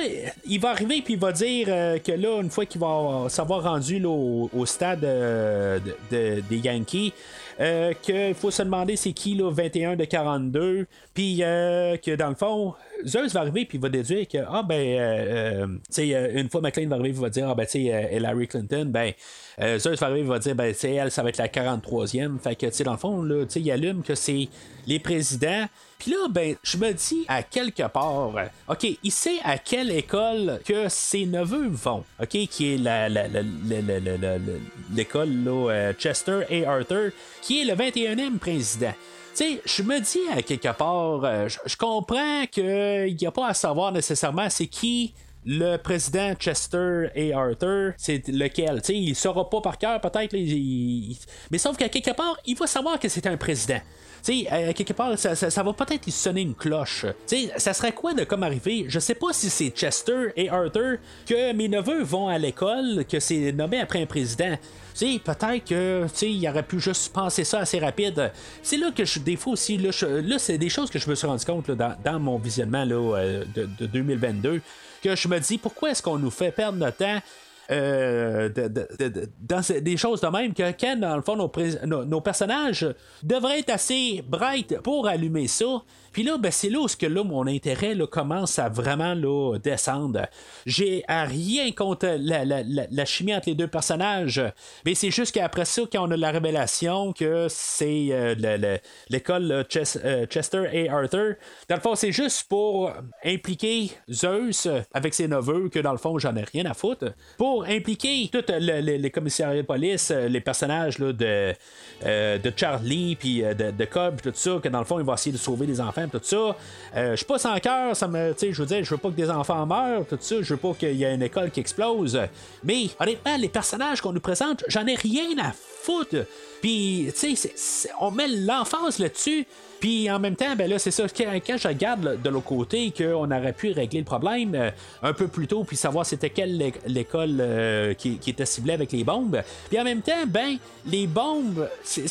il va arriver puis il va dire euh, que là, une fois qu'il va s'avoir rendu là, au, stade euh, de- de- des Yankees, euh, qu'il faut se demander c'est qui là, 21 de 42. Puis euh, que dans le fond, Zeus va arriver puis va déduire que, ah ben, euh, euh, une fois McLean va arriver, il va dire, ah ben, tu sais, Hillary Clinton, ben, Zeus va arriver, il va dire, ben, tu elle, ça va être la 43e. Fait que, tu sais, dans le fond, tu sais, il allume que c'est les présidents. Puis là, ben, je me dis à quelque part, euh, OK, il sait à quelle école que ses neveux vont, OK, qui est la, la- la- la- l'école, là, euh, Chester et Arthur, qui est le 21e président. Tu sais, je me dis à quelque part, euh, je comprends qu'il n'y a pas à savoir nécessairement c'est qui le président Chester et Arthur, c'est lequel? Tu sais, il saura pas par cœur, peut-être. Mais sauf qu'à quelque part, il va savoir que c'est un président. Tu sais, à quelque part, ça, va peut-être lui sonner une cloche. Tu sais, ça serait quoi de comme arriver? Je sais pas si c'est Chester et Arthur que mes neveux vont à l'école, que c'est nommé après un président. Tu sais, peut-être que, tu sais, il aurait pu juste penser ça assez rapide. C'est là que je, des fois aussi, là, c'est des choses que je me suis rendu compte dans, mon visionnement euh, de, de 2022, que je me dis, pourquoi est-ce qu'on nous fait perdre notre temps euh, dans des choses de même que quand dans le fond nos- nos personnages devraient être assez bright pour allumer ça puis là ben c'est là où que là mon intérêt là, commence à vraiment descendre. J'ai rien contre la, chimie entre les deux personnages mais c'est juste qu'après ça quand on a la révélation que c'est euh, le- le- l'école euh, Chester et Arthur dans le fond c'est juste pour impliquer Zeus avec ses neveux que dans le fond j'en ai rien à foutre pour impliquer tous le- le- les commissariats de police, euh, les personnages là, de, Charlie, puis de, de Cobb, tout ça, que dans le fond, il va essayer de sauver les enfants, tout ça. Euh, je suis pas sans cœur, ça me, je veux dire, je veux pas que des enfants meurent, tout ça, je veux pas qu'il y ait une école qui explose. Mais honnêtement, les personnages qu'on nous présente, j'en ai rien à foutre. Puis, tu sais, on met l'emphase là-dessus. Puis en même temps, ben là, c'est ça. Quand, je regarde de l'autre côté qu'on aurait pu régler le problème euh, un peu plus tôt, puis savoir c'était quelle lé- l'école euh, qui, était ciblée avec les bombes. Puis en même temps, ben, les bombes, c'est,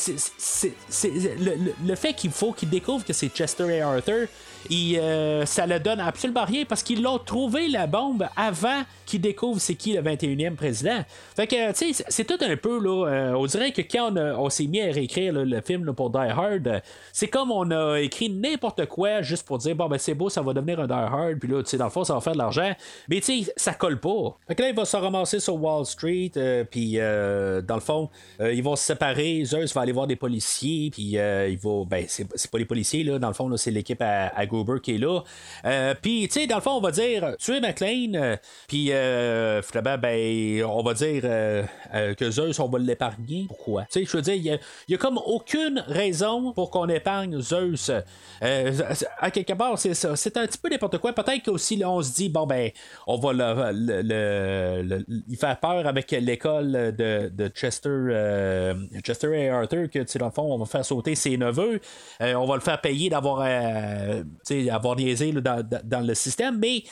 le- le fait qu'il faut qu'ils découvrent que c'est Chester et Arthur. Et euh, ça le donne absolument rien parce qu'ils l'ont trouvé la bombe avant qu'ils découvrent c'est qui le 21e président. Fait que, tu sais, c'est- tout un peu, là, euh, on dirait que quand on, s'est mis à réécrire le film pour Die Hard, c'est comme on a écrit n'importe quoi juste pour dire, bon, ben c'est beau, ça va devenir un Die Hard, puis là, tu sais, dans le fond, ça va faire de l'argent. Mais, tu sais, ça colle pas. Fait que là, il va se ramasser sur Wall Street, euh, puis, euh, dans le fond, euh, ils vont se séparer. Zeus va aller voir des policiers, puis il va, ben, c'est pas les policiers, là, dans le fond, c'est l'équipe à, à Gruber qui est là. Euh, puis, tu sais, dans le fond, on va dire, tuer McLean, euh, puis, euh, finalement, ben, on va dire euh, que Zeus, on va l'épargner. Pourquoi? Tu sais, je veux dire, il y a- a comme aucune raison pour qu'on épargne Zeus. À quelque part, c'est ça. C'est un petit peu n'importe quoi. Peut-être qu'aussi, on se dit, bon, ben, on va le, le, le- le- faire peur avec l'école de, de Chester, Chester et Arthur, que, tu sais, dans le fond, on va faire sauter ses neveux. On va le faire payer d'avoir, tu avoir niaisé là, dans, le système. Mais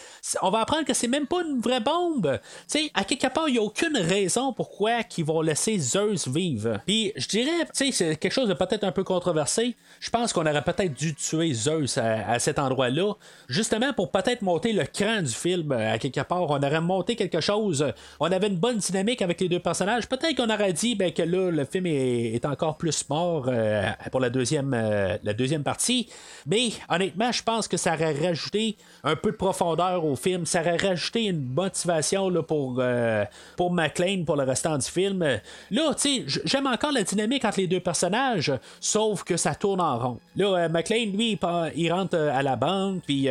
on va apprendre que c'est même pas une vraie bombe. Tu sais, à quelque part, il n'y a aucune raison pourquoi qu'ils vont laisser Zeus vivre. Puis, je dirais, c'est quelque chose de peut-être un peu controversé. Je pense qu'on aurait peut-être dû tuer Zeus à, cet endroit-là, justement pour peut-être monter le cran du film à quelque part. On aurait monté quelque chose. On avait une bonne dynamique avec les deux personnages. Peut-être qu'on aurait dit ben, que là, le film est, est encore plus mort euh, pour la deuxième, euh, la deuxième partie. Mais honnêtement, je pense que ça aurait rajouté un peu de profondeur au film. Ça aurait rajouté une motivation là, pour, euh, pour McLean pour le restant du film. Là, tu sais, j'aime encore la dynamique entre les deux personnages, sauf que ça tourne en rond. Là, euh, McLean, lui, il, il rentre euh, à la banque, puis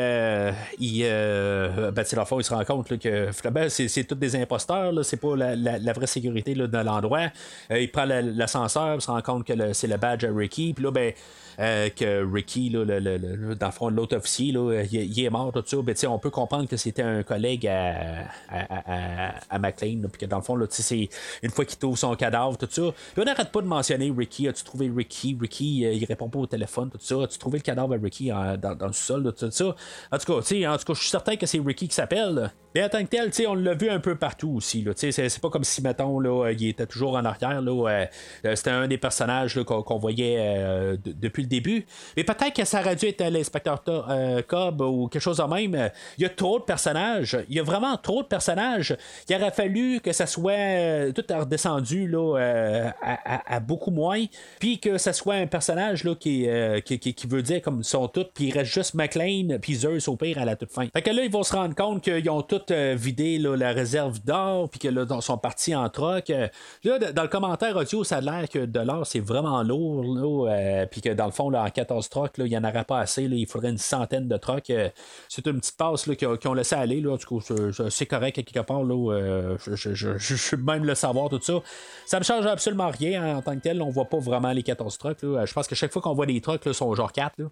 il, ben, il se rend compte que finalement, c'est, tous des imposteurs, c'est pas la, vraie sécurité là, de l'endroit. Il prend la- l'ascenseur, il se rend compte que c'est le badge à Ricky, puis là, ben, que Ricky, là, le- le- dans le fond, l'autre officier, là, il, est mort, tout ça. Ben, on peut comprendre que c'était un collègue à, à, à, McLean, puis que dans le fond, là, c'est une fois qu'il trouve son cadavre, tout ça. Puis on n'arrête pas de mentionner Ricky. As-tu trouvé Ricky? Ricky, euh, il répond pas au téléphone, tout ça. As-tu trouvé le cadavre à Ricky dans, dans le sol, tout ça? En tout cas, en tout cas, je suis certain que c'est Ricky qui s'appelle. Mais en tant que tel, on l'a vu un peu partout aussi. Là, c'est, c'est pas comme si, mettons, là, euh, il était toujours en arrière. Là, euh, c'était un des personnages là, qu'on, voyait euh, de- depuis le début. Mais peut-être que ça aurait dû être l'inspecteur euh, Cobb ou quelque chose de même. Euh, Il y a trop de personnages. Il y a vraiment trop de personnages. Il aurait fallu que ça soit euh, tout redescendu là, à, beaucoup moins. Puis que ça soit un personnage là, qui, qui, veut dire comme ils sont tous. Puis il reste juste McLean, puis Zeus au pire à la toute fin. Fait que là, ils vont se rendre compte qu'ils ont tous vidé là, la réserve d'or. Puis que là, ils sont partis en troc. Là, dans le commentaire audio, ça a l'air que de l'or, c'est vraiment lourd. Puis que dans le fond, là, en 14 trocs, il n'y en aurait pas assez. il faudrait une centaine de trocs. Euh, c'est une petite passe là, qu'ils ont, laissé aller. Là. Tout cas, c'est- correct quelque part. Là, euh, je, je, je, même le savoir, tout ça. Ça me change absolument rien hein, en tant que tel. On voit pas vraiment les 14 trucks. Je pense que chaque fois qu'on voit des trucks, là, sont genre 4. Là.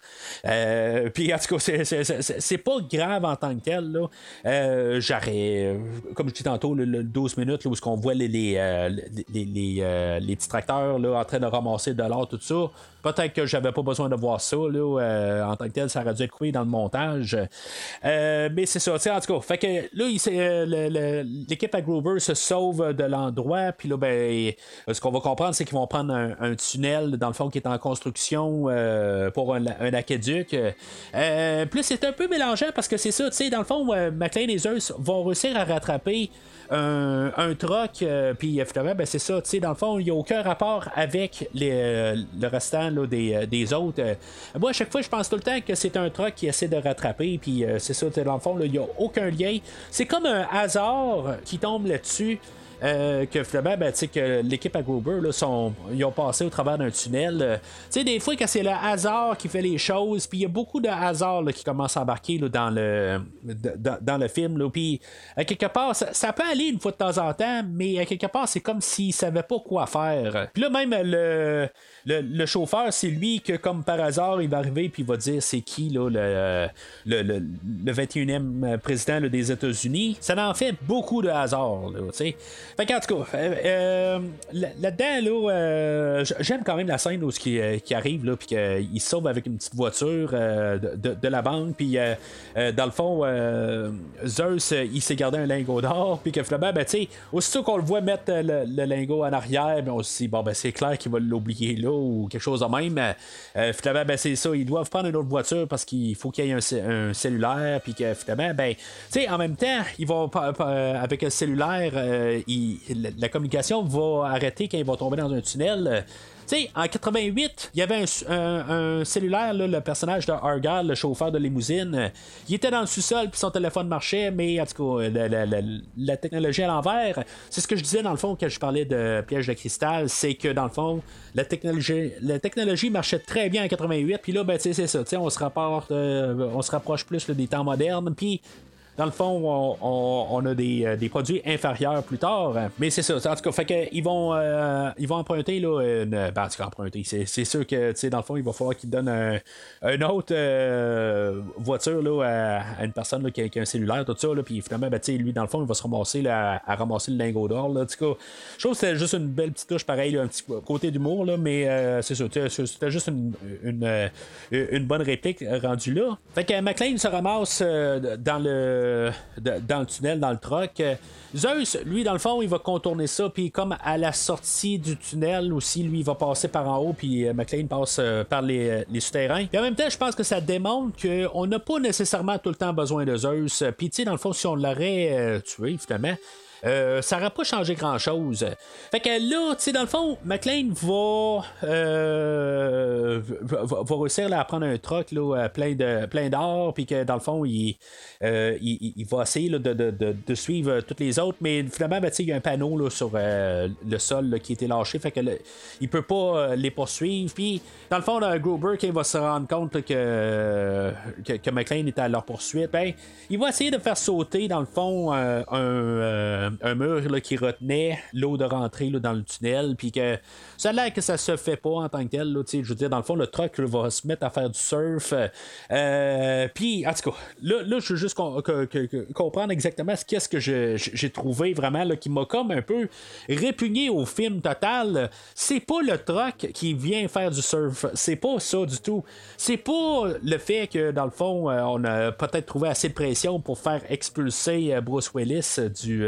Euh, puis en tout cas, c'est- c'est- pas grave en tant que tel. Là. Euh, J'aurais, comme je dis tantôt, le, le 12 minutes où on voit les, les, petits tracteurs là, en train de ramasser de l'or, tout ça. Peut-être que j'avais pas besoin de voir ça. Là, en tant que tel, ça aurait dû être coupé dans le montage. Euh, mais c'est ça. En tout cas, fait que là, euh, l'équipe à Grover se sauve de l'endroit. Puis là, ben, ce qu'on va comprendre, c'est qu'ils vont prendre un, un tunnel, dans le fond, qui est en construction euh, pour un, aqueduc. Euh, là, c'est un peu mélangeant parce que c'est ça. tu sais, Dans le fond, euh, McLean et Zeus vont réussir à rattraper un, un troc, euh, puis euh, finalement, ben, c'est ça, tu sais, dans le fond, il n'y a aucun rapport avec euh, le restant des, des autres. Moi, à chaque fois, je pense tout le temps que c'est un troc qui essaie de rattraper, puis c'est ça, tu sais, dans le fond, il n'y a aucun lien. C'est comme un hasard qui tombe là-dessus. Euh, que finalement, ben, que l'équipe à Gruber, là, ils ont passé au travers d'un tunnel. Euh, tu sais, des fois, quand c'est le hasard qui fait les choses, puis il y a beaucoup de hasard là, qui commence à embarquer là, dans, le, dans, le film. Puis, quelque part, ça, peut aller une fois de temps en temps, mais à quelque part, c'est comme s'ils savaient pas quoi faire. Puis là, même le, le, chauffeur, c'est lui que, comme par hasard, il va arriver puis il va dire c'est qui là, le, le, le, le 21e président des États-Unis. Ça en fait beaucoup de hasard. Tu sais. Fait qu'en tout cas, euh, euh, là- là-dedans, là, euh, j'aime quand même la scène où ce qui, arrive, là, puis qu'il sauve avec une petite voiture de, la banque, puis dans le fond, Zeus, il s'est gardé un lingot d'or, puis que finalement, ben, tu sais, aussitôt qu'on le voit mettre le, lingot en arrière, ben, on se dit, ben, c'est clair qu'il va l'oublier là, ou quelque chose de même. Finalement, ben, c'est ça, ils doivent prendre une autre voiture parce qu'il faut qu'il y ait un, un cellulaire, puis que finalement, ben, tu sais, en même temps, ils vont, avec un cellulaire, euh, il- la, communication va arrêter quand ils vont tomber dans un tunnel. Euh, Tu sais, en 88, il y avait un, cellulaire, le personnage de Argyle, le chauffeur de limousine. Il était dans le sous-sol, puis son téléphone marchait, mais en tout cas, la, technologie à l'envers, c'est ce que je disais dans le fond quand je parlais de piège de cristal, c'est que dans le fond, la technologie, la technologie marchait très bien en 88, puis là, ben, c'est ça, on se euh, on se rapproche plus des temps modernes, puis dans le fond, on, a des, euh, des produits inférieurs plus tard. Mais c'est ça. En tout cas, fait que ils vont, euh, ils vont emprunter, là, une, ben, en. C'est, sûr que, dans le fond, il va falloir qu'ils donnent un, une autre euh, voiture, là, à, une personne, qui, a, un cellulaire, tout ça, là, puis finalement, ben, lui, dans le fond, il va se ramasser, là, à, ramasser le lingot d'or, je trouve que c'était juste une belle petite touche, pareil, un petit côté d'humour, là, mais euh, c'est ça. C'était juste une, une, bonne réplique rendue là. Fait que McLean se ramasse dans le de- dans le tunnel, dans le truck. Euh, Zeus, lui, dans le fond, il va contourner ça, puis comme à la sortie du tunnel aussi, lui, il va passer par en haut, puis euh, McLean passe euh, par les, souterrains. Puis en même temps, je pense que ça démontre qu'on n'a pas nécessairement tout le temps besoin de Zeus. Puis tu sais, dans le fond, si on l'aurait euh, tué, finalement, euh, ça n'aurait pas changé grand chose. Fait que là, tu sais, dans le fond, McLean va, euh, va, réussir là, à prendre un truck là, euh, plein plein d'or, puis que dans le fond, il, il, va essayer là, de, de- de- suivre toutes les autres, mais finalement, ben, il y a un panneau là, sur le sol là, qui a été lâché, fait que le- il peut pas les poursuivre. Puis, dans le fond, là, Gruber, va se rendre compte là, que, que, McLean est à leur poursuite, ben, il va essayer de faire sauter, dans le fond, un, un mur là, qui retenait l'eau de rentrée là, dans le tunnel, puis que ça a l'air que ça se fait pas en tant que tel. là, je veux dire, dans le fond, le truck va se mettre à faire du surf. Euh, puis, en tout cas, là, là je veux juste comprendre exactement ce qu'est-ce que j'ai trouvé vraiment qui m'a comme un peu répugné au film total. C'est pas le truck qui vient faire du surf. C'est pas ça du tout. C'est pas le fait que, dans le fond, euh, on a peut-être trouvé assez de pression pour faire expulser euh, Bruce Willis du,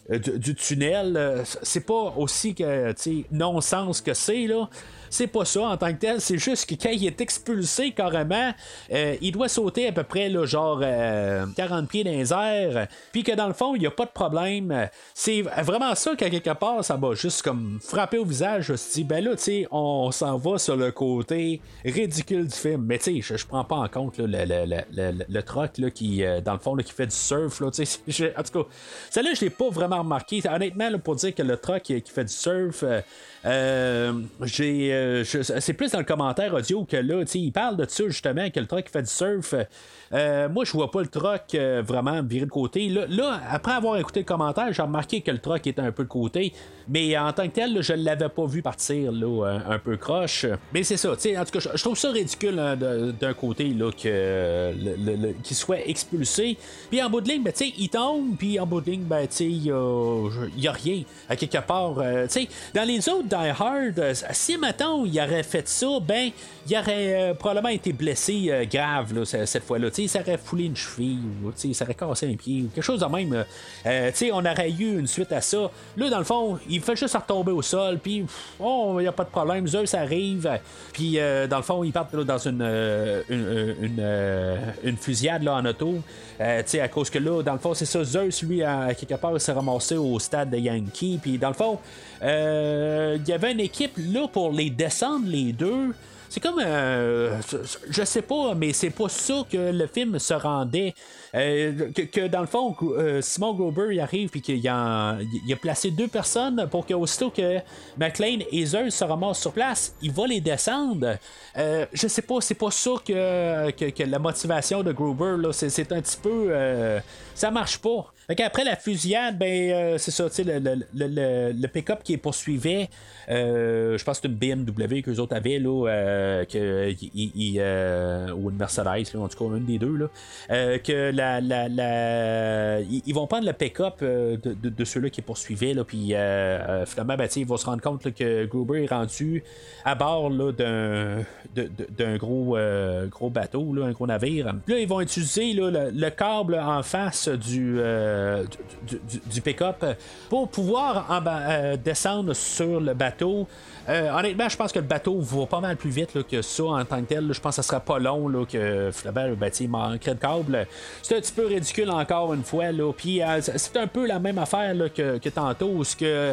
du, du tunnel. Euh, C'est pas aussi que, non-sens que c'est, là. C'est pas ça en tant que tel, c'est juste que quand il est expulsé carrément, euh, il doit sauter à peu près là, genre euh, 40 pieds dans les airs, puis que dans le fond, il n'y a pas de problème. C'est vraiment ça qu'à quelque part, ça m'a juste comme frappé au visage. Je me suis dit, ben là, tu on s'en va sur le côté ridicule du film. Mais tu sais, je, je prends pas en compte là, le, le, le, le- truck là, qui, euh, dans le fond, là, qui fait du surf. Là, en tout cas, celle-là, je l'ai pas vraiment remarqué. Honnêtement, pour dire que le truck qui, fait du surf, euh, j'ai, euh, c'est plus dans le commentaire audio que là, il parle de ça justement, que le truck fait du surf. Euh, moi, je vois pas le truck euh, vraiment viré de côté. Là, là, après avoir écouté le commentaire, j'ai remarqué que le truck était un peu de côté. Mais en tant que tel, je l'avais pas vu partir là, un, peu croche. Mais c'est ça, en tout cas, je, trouve ça ridicule hein, d'un côté là, que euh, le- qu'il soit expulsé. Puis en bout de ligne, ben, il tombe, puis en bout de ligne, ben, il y a, rien. À quelque part, euh, dans les autres Die Hard, euh, si maintenant il aurait fait ça, ben, il aurait euh, probablement été blessé euh, grave là, ce- cette fois-là. Ça aurait foulé une cheville, ou ça aurait cassé un pied, ou quelque chose de même. on aurait eu une suite à ça. Là, dans le fond, il fait juste retomber au sol, puis oh, il n'y a pas de problème. Zeus arrive, puis dans le fond, ils partent là, dans une, une, fusillade là, en auto. À cause que là, dans le fond, c'est ça, Zeus, lui, à, quelque part, il s'est ramassé au stade de Yankee, puis dans le fond, il y avait une équipe là pour les descendre les deux. c'est comme. euh, je sais pas, mais c'est pas ça que le film se rendait. Euh, que, dans le fond, euh, Simon Grober il arrive puis qu'il a, il a placé deux personnes pour que aussitôt que McLean et Zeus se ramassent sur place, il va les descendre. Euh, je sais pas, c'est pas ça que, que, la motivation de Gruber, là, c'est, c'est un petit peu. euh, ça marche pas. Après la fusillade, ben euh, c'est ça, le, le, le, le- pick-up qui poursuivait, euh, je pense que c'est une BMW qu'eux autres avaient, là, que, ou une Mercedes, en tout cas, une des deux, là, que ils, vont prendre le pick-up euh, de, de, de ceux-là qui poursuivaient, là, puis euh, euh, finalement, ben, ils vont se rendre compte que Gruber est rendu à bord d'un, euh, gros bateau, là, un gros navire. Là, ils vont utiliser le, le câble en face du, pick-up pour pouvoir descendre sur le bateau. Honnêtement, je pense que le bateau va pas mal plus vite que ça en tant que tel. Je pense que ça sera pas long que finalement le bâtiment il manquerait de câble. C'est un petit peu ridicule encore une fois. Là. Puis euh, c'est un peu la même affaire que, tantôt ce que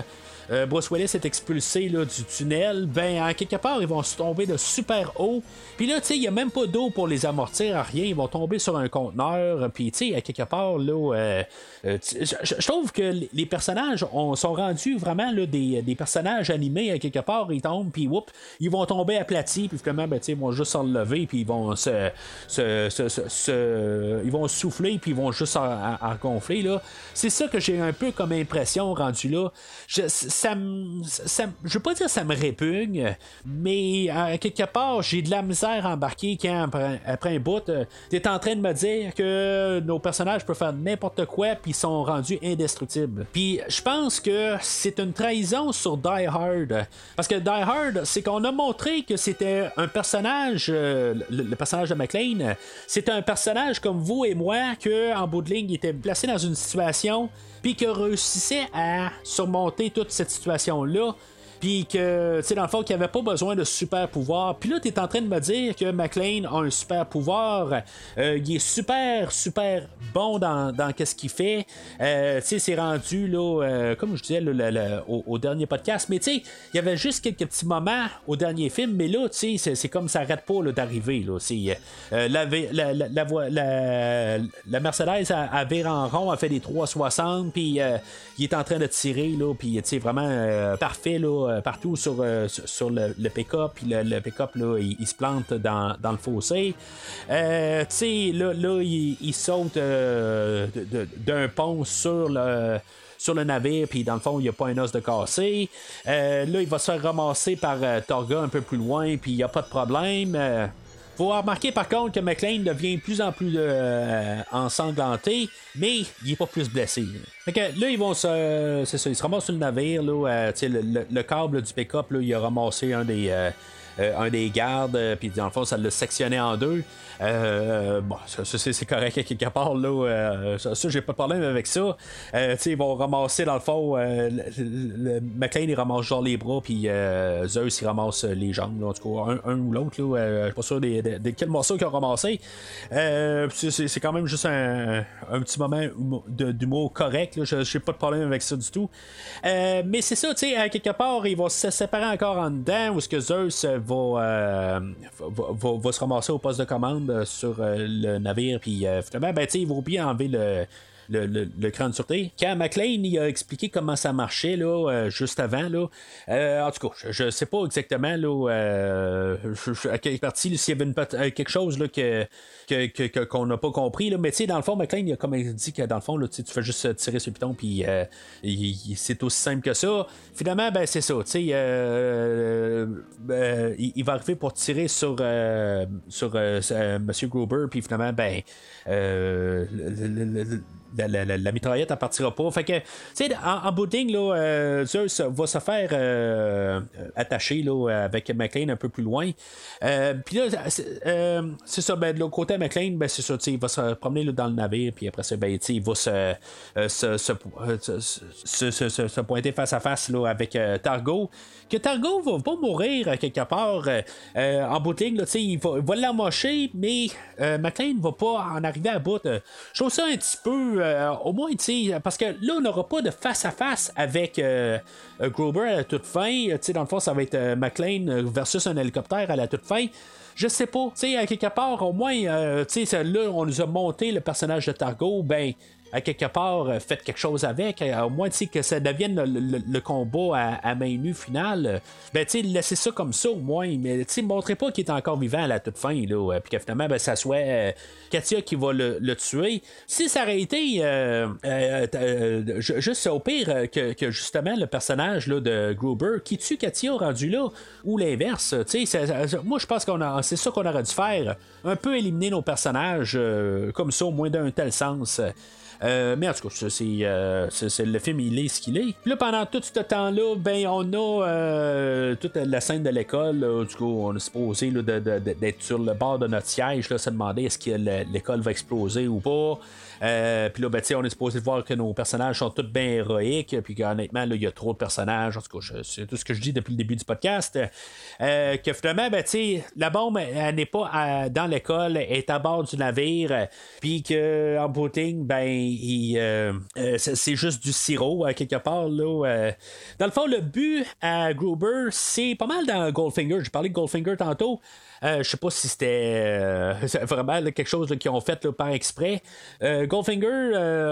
euh, Bruce Willis est expulsé là, du tunnel, ben en quelque part ils vont se tomber de super haut. Puis là, tu sais, il n'y a même pas d'eau pour les amortir à rien. Ils vont tomber sur un conteneur. Puis tu sais, à quelque part là, euh, euh, je trouve que les- personnages ont- sont rendus vraiment là, des, des personnages animés à quelque part. Ils tombent, puis whoop, ils vont tomber aplatis. Puis finalement, ben, tu sais, ils vont juste s'enlever, puis ils vont se, se, se- ils vont souffler, puis ils vont juste en, gonfler. C'est ça que j'ai un peu comme impression rendu là. Ça, me- je veux pas dire ça me répugne, mais à quelque part, j'ai de la misère à embarquer quand après, un bout, euh, t'es en train de me dire que nos personnages peuvent faire n'importe quoi, puis sont rendus indestructibles. Puis je pense que c'est une trahison sur Die Hard, parce que Die Hard, c'est qu'on a montré que c'était un personnage, euh, le, personnage de McLean, c'est un personnage comme vous et moi que en bout de ligne, il était placé dans une situation puis que réussissait à surmonter toute cette situation-là. Puis que, tu sais, dans le fond, qu'il n'y avait pas besoin de super pouvoir. Puis là, tu es en train de me dire que McLean a un super pouvoir. Euh, il est super, super bon dans, dans qu'est-ce qu'il fait. Euh, tu sais, c'est rendu, là, euh, comme je disais au, dernier podcast. Mais tu sais, il y avait juste quelques petits moments au dernier film. Mais là, tu sais, c'est- comme ça arrête pas d'arriver. Là. La, la, la, la, Mercedes à, à vire en rond a fait des 360. Puis il est en train de tirer. Là, puis, tu sais, vraiment parfait. Là, euh, partout sur, euh, sur, sur le, le pick-up. Le, pick-up, là, il, se plante dans, dans le fossé. Euh, tu sais, là, là il, saute d'un pont sur le sur le navire, puis dans le fond, il n'y a pas un os de cassé. Là, il va se faire ramasser par euh, Torga un peu plus loin, puis il n'y a pas de problème. Faut remarquer par contre que McLean devient de plus en plus euh, ensanglanté, mais il est pas plus blessé. Fait que là, ils vont se. C'est ça, se sur le navire, là, euh, le, le- le câble du pick-up, il a ramassé un des. Euh, un des gardes, euh, puis dans le fond, ça l'a sectionné en deux. Euh, bon, ça, c'est correct à quelque part, là. ça, j'ai pas de problème avec ça. Tu sais, ils vont ramasser, dans le fond, le, le- le- McLean, il ramasse genre les bras, puis Zeus, il ramasse les jambes, en tout cas, un, un ou l'autre, là. je suis pas sûr de, de- de quel morceau qu'ils ont ramassé. C'est- quand même juste un, un petit moment d'humour correct, là. Je- J'ai pas de problème avec ça du tout. Mais c'est ça, tu sais, à quelque part, ils vont se séparer encore en dedans, où est-ce que Zeus va, euh, va, va- va se ramasser au poste de commande euh, sur euh, le navire, puis finalement, ben, il va oublier d'enlever le. Le, le, cran de sûreté. Quand McLean il a expliqué comment ça marchait là, euh, juste avant, là, euh, en tout cas, je, je sais pas exactement là, euh, à quelle partie, s'il y avait une quelque chose là, que, que- que- qu'on n'a pas compris. Là, mais tu sais, dans le fond, McLean il a comme dit que dans le fond, tu fais juste tirer sur le piton, puis c'est aussi simple que ça. Finalement, ben c'est ça. il, il va arriver pour tirer sur, sur Monsieur Gruber, puis finalement, ben, la, la- la- mitraillette, elle partira pas. Fait que, tu sais, en, en bout de ligne, là, euh, Zeus va se faire euh, attacher là, avec McLean un peu plus loin. Euh, puis là, c'est euh, c'est ça, ben, de l'autre côté, McLean, ben, c'est ça, il va se promener dans le navire, puis après ça, ben, il va se, se, se, pointer face à face là, avec Targo. Que Targo va pas mourir quelque part en bout de ligne, il va, il va mais McLean va pas en arriver à bout. Je trouve ça un petit peu euh, au moins, tu sais, parce que là, on n'aura pas de face-à-face avec euh, euh, Grover à la toute fin. Tu sais, dans le fond, ça va être euh, McLean versus un hélicoptère à la toute fin. Je sais pas, tu sais, à quelque part, au moins, euh, tu sais, là, on nous a monté le personnage de Targo, ben, à quelque part, euh, faites quelque chose avec, euh, au moins, que ça devienne le, le- combat à, à main nue final. euh, Ben, tu laissez ça comme ça, au moins, mais, tu montrez pas qu'il est encore vivant à la toute fin, là, euh, puis que finalement, ben, ça soit Katia qui va le, le tuer. Si ça aurait été euh, ju- juste au pire que, que justement le personnage là, de Gruber qui tue Katia rendu là, ou l'inverse, tu sais, moi je pense qu'on a, c'est ça qu'on aurait dû faire, un peu éliminer nos personnages comme ça, au moins d'un tel sens. Euh, mais en tout cas, euh, c'est- le film, il est ce qu'il est. Puis là, pendant tout ce temps-là, ben, on a euh, toute la scène de l'école. on est supposé d'être sur le bord de notre siège, là, se demander est-ce que le- l'école va exploser ou pas. Euh, puis là, ben, on est supposé voir que nos personnages sont tous bien héroïques, puis qu'honnêtement, là, il y a trop de personnages. En tout cas, c'est tout ce que je dis depuis le début du podcast. Euh, que finalement, ben, la bombe, elle n'est pas dans l'école, elle est à bord du navire, puis qu'en ligne, ben, euh, c'est juste du sirop, quelque part. Là. Dans le fond, le but à Gruber, c'est pas mal dans Goldfinger. J'ai parlé de Goldfinger tantôt. Euh, je sais pas si c'était euh, vraiment quelque chose qu'ils ont fait par exprès. Euh, Goldfinger,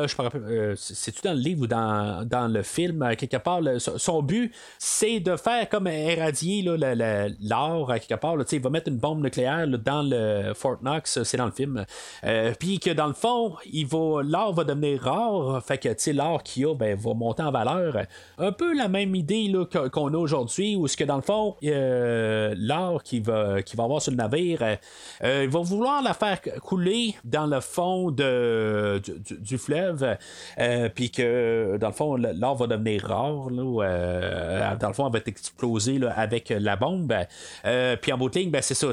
je me rappelle, c'est- c'est-tu dans le livre ou dans, dans le film, quelque part, son but, c'est de faire comme éradier l'or, quelque part. là. Il va mettre une bombe nucléaire dans le Fort Knox, c'est dans le film. Puis que dans le fond, l'or va devenir rare, fait que l'or qu'il y a ben, va monter en valeur. Un peu la même idée qu'on a aujourd'hui, où ce que dans le fond, l'or qui va, qui va avoir sur le navire, euh, euh, il va vouloir la faire couler dans le fond de, du, fleuve, euh, puis que dans le fond, l'or va devenir rare. Là, dans le fond, elle va être explosée là, avec la bombe. Puis en bout de ligne, ben, c'est ça,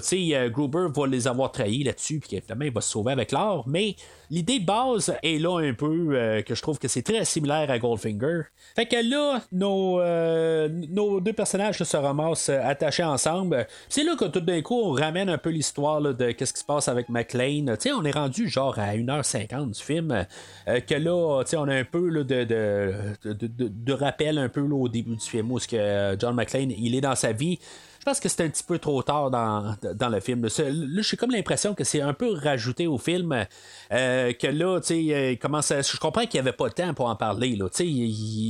Gruber va les avoir trahis là-dessus, puis finalement, il va se sauver avec l'or, mais l'idée de base est là un peu, euh, que je trouve que c'est très similaire à Goldfinger. Fait que là, nos, euh, nos deux personnages se ramassent euh, attachés ensemble. C'est là que tout d'un coup, on ramène un peu l'histoire de qu'est-ce qui se passe avec McLean. On est rendu genre à 1h50 du film. que là, on a un peu là, de, de, de, de- rappel un peu là, au début du film où ce que John McClane, il est dans sa vie. Je pense que c'est un petit peu trop tard dans, dans le film. Là, j'ai comme l'impression que c'est un peu rajouté au film. euh, que là, tu sais, euh, commence à- je comprends qu'il n'y avait pas le temps pour en parler. Là,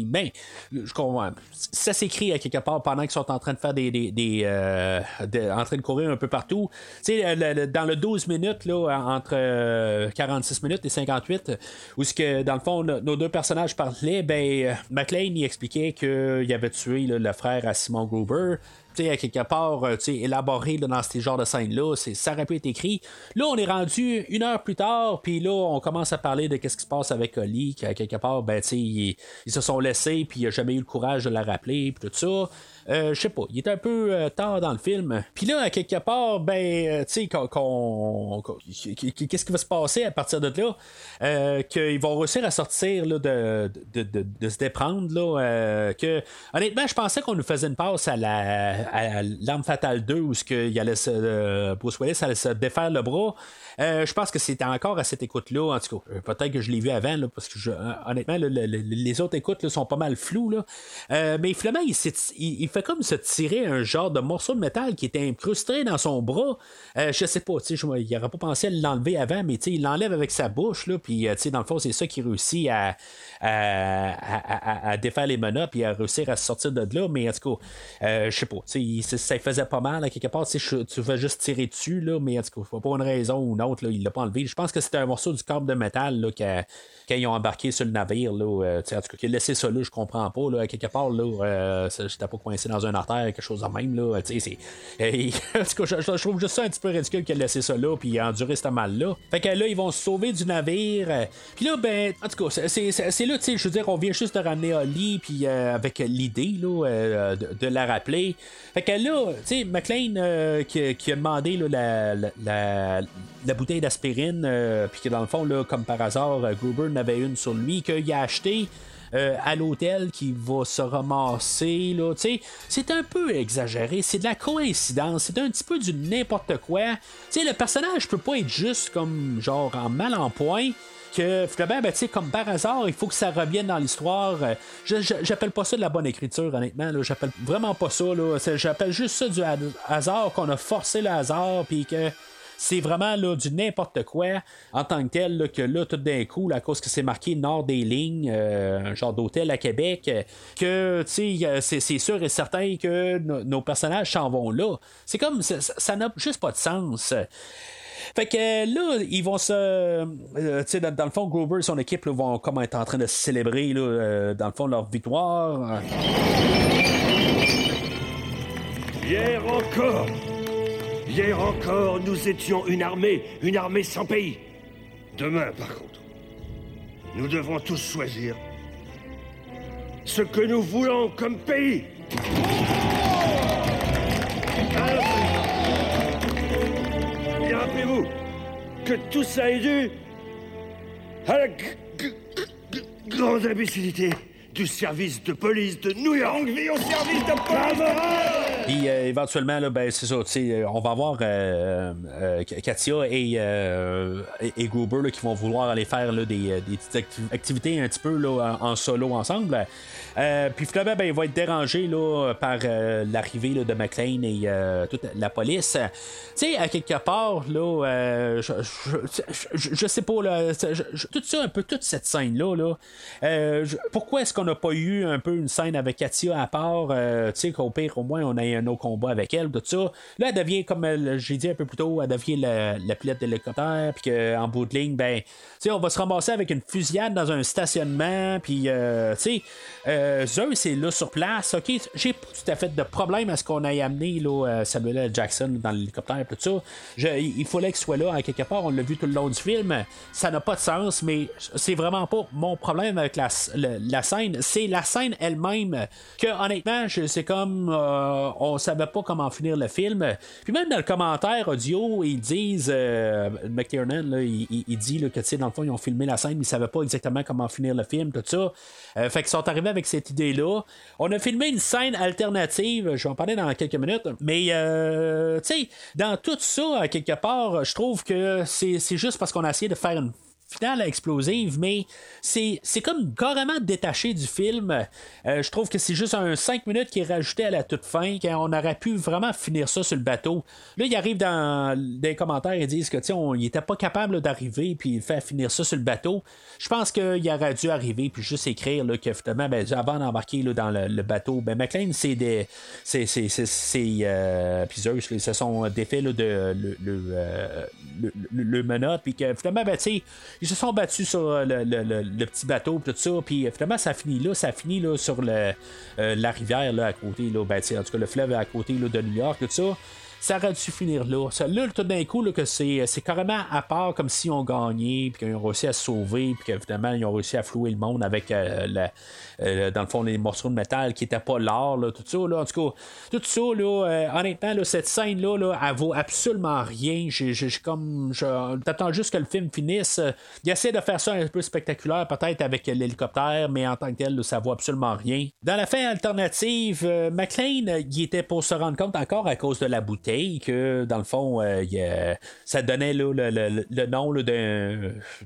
ben, je comprends. Ça s'écrit à quelque part pendant qu'ils sont en train de faire des. des, des, euh, de- en train de courir un peu partout. Tu sais, dans le 12 minutes, là, entre euh, 46 minutes et 58, où ce que, dans le fond, no- nos deux personnages parlaient, ben, McLean, il expliquait qu'il avait tué le frère à Simon Gruber à quelque part, euh, tu élaboré dans ces genres de scènes-là, ça aurait pu être écrit. Là, on est rendu une heure plus tard, puis là, on commence à parler de qu'est-ce qui se passe avec Oli, qui, à quelque part, ben, tu sais, ils, ils se sont laissés, puis il n'a jamais eu le courage de la rappeler, puis tout ça. Euh, je sais pas, il est un peu euh, tard dans le film. Puis là, à quelque part, ben, euh, tu sais, qu'est-ce qui va se passer à partir de là? Qu'ils vont réussir à sortir là, de, de, de, se déprendre. Là, que, honnêtement, je pensais qu'on nous faisait une passe à la à l'arme fatale 2 où ce qu'il allait se, Bruce Willis allait se défaire le bras. Je pense que c'était encore à cette écoute-là. En tout cas, peut-être que je l'ai vu avant, là, parce que honnêtement, le- le- le- les autres écoutes là, sont pas mal floues. Mais finalement, il, il- il fait comme se tirer un genre de morceau de métal qui était incrusté dans son bras. Euh, je sais pas, tu sais, il n'aurait pas pensé à l'enlever avant, mais tu sais, il l'enlève avec sa bouche, là, puis euh, tu sais, dans le fond, c'est ça qui réussit à, à, à- à- défaire les menottes puis à réussir à sortir de là. Mais en tout cas, euh, je sais pas, tu sais, ça faisait pas mal, à quelque part, tu vas juste tirer dessus, là, mais en tout cas, pour une raison ou une autre, là, il l'a pas enlevé. Je pense que c'était un morceau du câble de métal là, qu'a- quand ils ont embarqué sur le navire. Là, euh, tu sais, en tout cas, qu'il a laissé ça là, je comprends pas. Là, à quelque part, là, euh, j'étais pas coincé dans un artère, quelque chose de même. Là, tu sais, c'est, en tout cas, je, trouve juste ça un petit peu ridicule qu'il a laissé ça là, puis enduré ce mal-là. Fait que là, ils vont se sauver du navire. euh, Puis là, ben, en tout cas, c'est, là, tu sais, je veux dire, on vient juste de ramener Holly, puis euh, avec l'idée là, euh, de, la rappeler. Fait que là, tu sais, McLean qui, a demandé là, la, la, la- bouteille d'aspirine, puis que dans le fond, là, comme par hasard, Gruber en avait une sur lui, qu'il a acheté. Euh, à l'hôtel qui va se ramasser. Là, c'est un peu exagéré, c'est de la coïncidence, c'est un petit peu du n'importe quoi. Le personnage peut pas être juste comme genre en mal en point que finalement, ben, comme par hasard, il faut que ça revienne dans l'histoire. Euh, J'appelle pas ça de la bonne écriture, honnêtement. J'appelle vraiment pas ça. J'appelle juste ça du ha- hasard, qu'on a forcé le hasard, puis que c'est vraiment là, du n'importe quoi en tant que tel, que là, tout d'un coup, là, à cause que c'est marqué nord des lignes, euh, un genre d'hôtel à Québec, euh, que tu sais, c'est sûr et certain que no- nos personnages s'en vont là. C'est comme, ça n'a juste pas de sens. Fait que là, ils vont se. euh, tu sais, dans, le fond, Grover et son équipe vont comme être en train de célébrer, là, dans le fond, leur victoire. Hier encore Hier encore, nous étions une armée, une armée sans pays. Demain, par contre, nous devons tous choisir ce que nous voulons comme pays. Et rappelez-vous que tout ça est dû à la grande imbécilité du service de police de New York. Longue vie au service de police Puis euh, éventuellement, là, ben, c'est ça, euh, on va avoir euh, Katia et, et, qui vont vouloir aller faire là, des, petites acti- activités un petit peu là, en, solo ensemble. Puis finalement, ben, il va être dérangé là, par l'arrivée de McLean et toute la police. Tu sais, à quelque part, là, je, je, je- je sais pas, là, tout ça, un peu toute cette scène-là, pourquoi est-ce qu'on n'a pas eu un peu une scène avec Katia à part, tu sais, qu'au pire, au moins, on ait un autre combat avec elle, tout ça. Là, elle devient, comme euh, j'ai dit un peu plus tôt, elle devient la, la pilote d'hélicoptère, puis qu'en bout de ligne, ben, tu sais, on va se ramasser avec une fusillade dans un stationnement, puis, euh, tu sais, euh, Zeus est là sur place, ok, j'ai pas tout à fait de problème à ce qu'on ait amené, là, euh, Samuel. Jackson dans l'hélicoptère, tout ça. Il fallait qu'il soit là, à quelque part, on l'a vu tout le long du film, ça n'a pas de sens, mais c'est vraiment pas mon problème avec la, scène, c'est la scène elle-même, que honnêtement, c'est comme, on savait pas comment finir le film, puis même dans le commentaire audio, ils disent, euh, McTiernan, il, il- dit là, que, tu sais, dans le fond, ils ont filmé la scène, mais ils savaient pas exactement comment finir le film, tout ça. Euh, fait qu'ils sont arrivés avec cette idée-là. On a filmé une scène alternative, je vais en parler dans quelques minutes, mais euh, tu sais, dans tout ça, quelque part, je trouve que c'est juste parce qu'on a essayé de faire une finale explosive, mais c'est c'est comme carrément détaché du film. Euh, je trouve que c'est juste un 5 minutes qui est rajouté à la toute fin, quand on aurait pu vraiment finir ça sur le bateau. Là, ils arrivent dans des commentaires et disent que on il était pas capable d'arriver puis faire finir ça sur le bateau. Je pense qu'il aurait dû arriver puis juste écrire là, que finalement, ben, avant d'embarquer là, dans le, bateau, ben McLean, c'est des. C'est. c'est, c'est, euh, puis Zeus, ils se sont défaits de le, le, euh, le, le- menottes, puis que finalement, ben, ils se sont battus sur euh, le, petit bateau, tout ça, puis euh, finalement, ça finit là, ça finit là, sur euh, la rivière là, à côté, là, ben, en tout cas, le fleuve à côté là, de New York, tout ça. Ça aurait dû finir là. Ça, là, tout d'un coup, là, que c'est, c'est carrément à part comme si on gagnait, puis qu'ils ont réussi à se sauver, puis qu'évidemment, ils ont réussi à flouer le monde avec, euh, euh, dans le fond, les morceaux de métal qui n'étaient pas l'or, là, tout ça. Là, en tout cas, tout ça, là, euh, honnêtement, là, cette scène-là, là, elle vaut absolument rien. J'ai, j'ai- comme, je- t'attends juste que le film finisse. Il essaie de faire ça un peu spectaculaire, peut-être avec l'hélicoptère, mais en tant que tel, là, ça vaut absolument rien. Dans la fin alternative, euh, McLean, euh, il était pour se rendre compte encore à cause de la bouteille que, dans le fond, euh, ça donnait le, le- le nom d'un,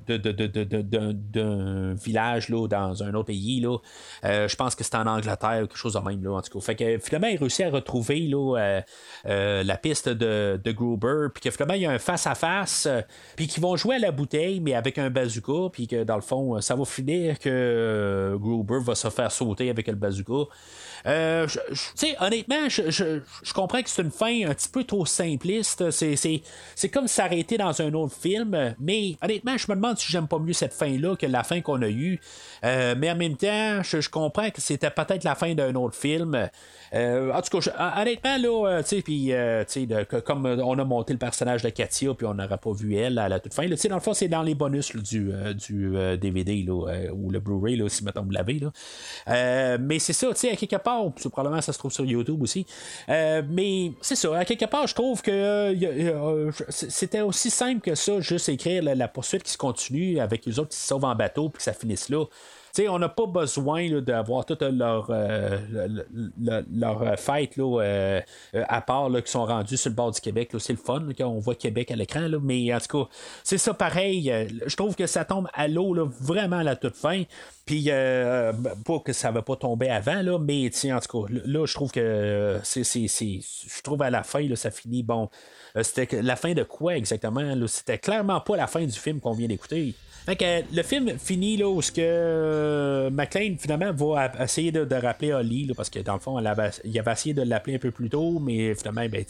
de- de- d'un, d'un village là, dans un autre pays. Euh, je pense que c'était en Angleterre quelque chose de même. Là, en tout cas. Fait que finalement, il réussit à retrouver euh, la piste de, de Gruber, puis que finalement, il y a un face-à-face, puis qu'ils vont jouer à la bouteille, mais avec un bazooka, puis que dans le fond, ça va finir que Gruber va se faire sauter avec le bazooka. Je- je- honnêtement, je comprends que c'est une fin un petit peu trop simpliste. C'est, comme s'arrêter dans un autre film, mais honnêtement, je me demande si j'aime pas mieux cette fin-là que la fin qu'on a eue. Euh, mais en même temps, je, comprends que c'était peut-être la fin d'un autre film. Euh, en tout cas, je- honnêtement, là, euh, tu sais, puis, euh, comme on a monté le personnage de Katia, puis on n'aurait pas vu elle à la toute fin. là, dans le fond, c'est dans les bonus du, du DVD là, ou le Blu-ray, si mettons vous l'avez. Là. Mais c'est ça, tu sais, à quelque part, probablement ça se trouve sur YouTube aussi. Mais c'est ça, à quelque je trouve que euh, euh, c'était aussi simple que ça, juste écrire la, la poursuite qui se continue avec les autres qui se sauvent en bateau, puis que ça finisse là. On n'a pas besoin d'avoir toute leur, euh, euh, euh, euh, à part là, qui sont rendus sur le bord du Québec. C'est le fun quand on voit Québec à l'écran, mais en tout cas, c'est ça pareil. euh, Je trouve que ça tombe à l'eau vraiment à la toute fin. Puis, euh, ben, pas que ça va pas tomber avant, mais en tout cas, là, je trouve que euh, c'est, je trouve à la fin, ça finit, bon, euh, c'était la fin de quoi exactement? C'était clairement pas la fin du film qu'on vient d'écouter. Fait que le film finit là où ce que euh, McLean finalement va essayer de, rappeler Holly là, parce que dans le fond il avait essayé de l'appeler un peu plus tôt mais finalement ben,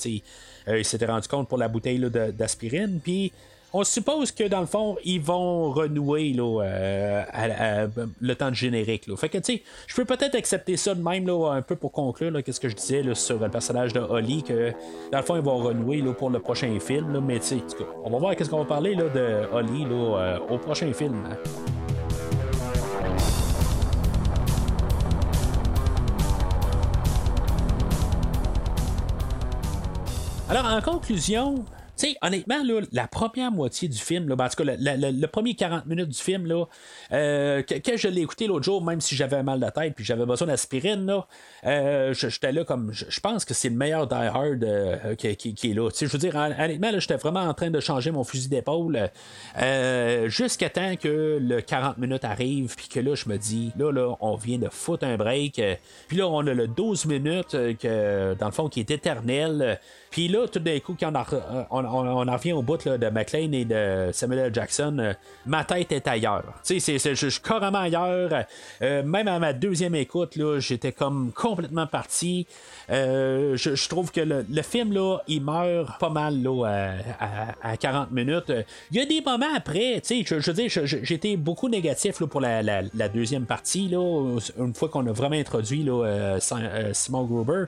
euh, il s'était rendu compte pour la bouteille d'aspirine. Puis on suppose que dans le fond, ils vont renouer euh, le temps de générique. Fait que tu je peux peut-être accepter ça de même un peu pour conclure qu'est-ce que je disais sur le personnage de Holly, que dans le fond, ils vont renouer pour le prochain film. Mais tu on va voir qu'est-ce qu'on va parler de Holly euh, au prochain film. Alors, en conclusion, sais, honnêtement, là, la première moitié du film, là, ben, en tout cas, le, le- premier 40 minutes du film, là, euh, que, je l'ai écouté l'autre jour, même si j'avais mal de tête puis j'avais besoin d'aspirine, là, euh, j'étais là comme. Je pense que c'est le meilleur Die Hard euh, qui, qui- est là. Tu je veux dire, hon- honnêtement, là, j'étais vraiment en train de changer mon fusil d'épaule jusqu'à temps que le 40 minutes arrive, puis que là, je me dis, là, là, on vient de foutre un break. puis là, on a le 12 minutes, que, dans le fond, qui est éternel. Euh, puis là, tout d'un coup, quand on, on en revient au bout de McLean et de Samuel. Jackson, euh, ma tête est ailleurs. Tu sais, je suis carrément ailleurs. Euh, même à ma deuxième écoute, j'étais comme complètement parti. Euh, je, trouve que le, film, là, il meurt pas mal là, à, à- à 40 minutes. Il y a des moments après, tu sais, je, veux dire, j'étais beaucoup négatif là, pour la, deuxième partie, là, une fois qu'on a vraiment introduit là, euh, Sim- euh, Simon Gruber.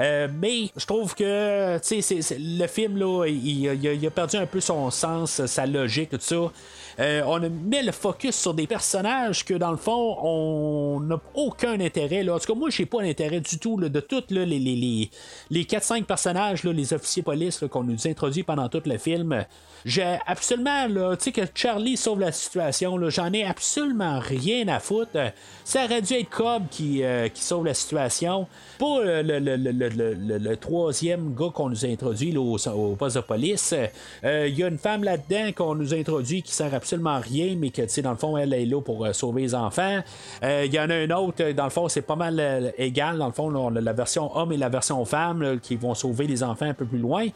Euh, mais je trouve que tu sais, le film, là, il, il il a perdu un peu son sens, sa logique, tout ça. Euh, on mis le focus sur des personnages que dans le fond on n'a aucun intérêt là. en tout cas moi j'ai pas d'intérêt du tout de tous les, les, les, les 4-5 personnages les officiers police qu'on nous introduit pendant tout le film. J'ai absolument tu sais que Charlie sauve la situation j'en ai absolument rien à foutre. Ça aurait dû être Cobb qui, euh, sauve la situation. Pas euh, le, troisième gars qu'on nous a introduit au, au poste de police. Il y a une femme là-dedans qu'on nous introduit qui sert absolument rien, mais que, tu sais, dans le fond, elle est là pour euh, sauver les enfants. Euh, Il y en a un autre, euh, dans le fond, c'est pas mal égal. Dans le fond, là, la version homme et la version femme qui vont sauver les enfants un peu plus loin.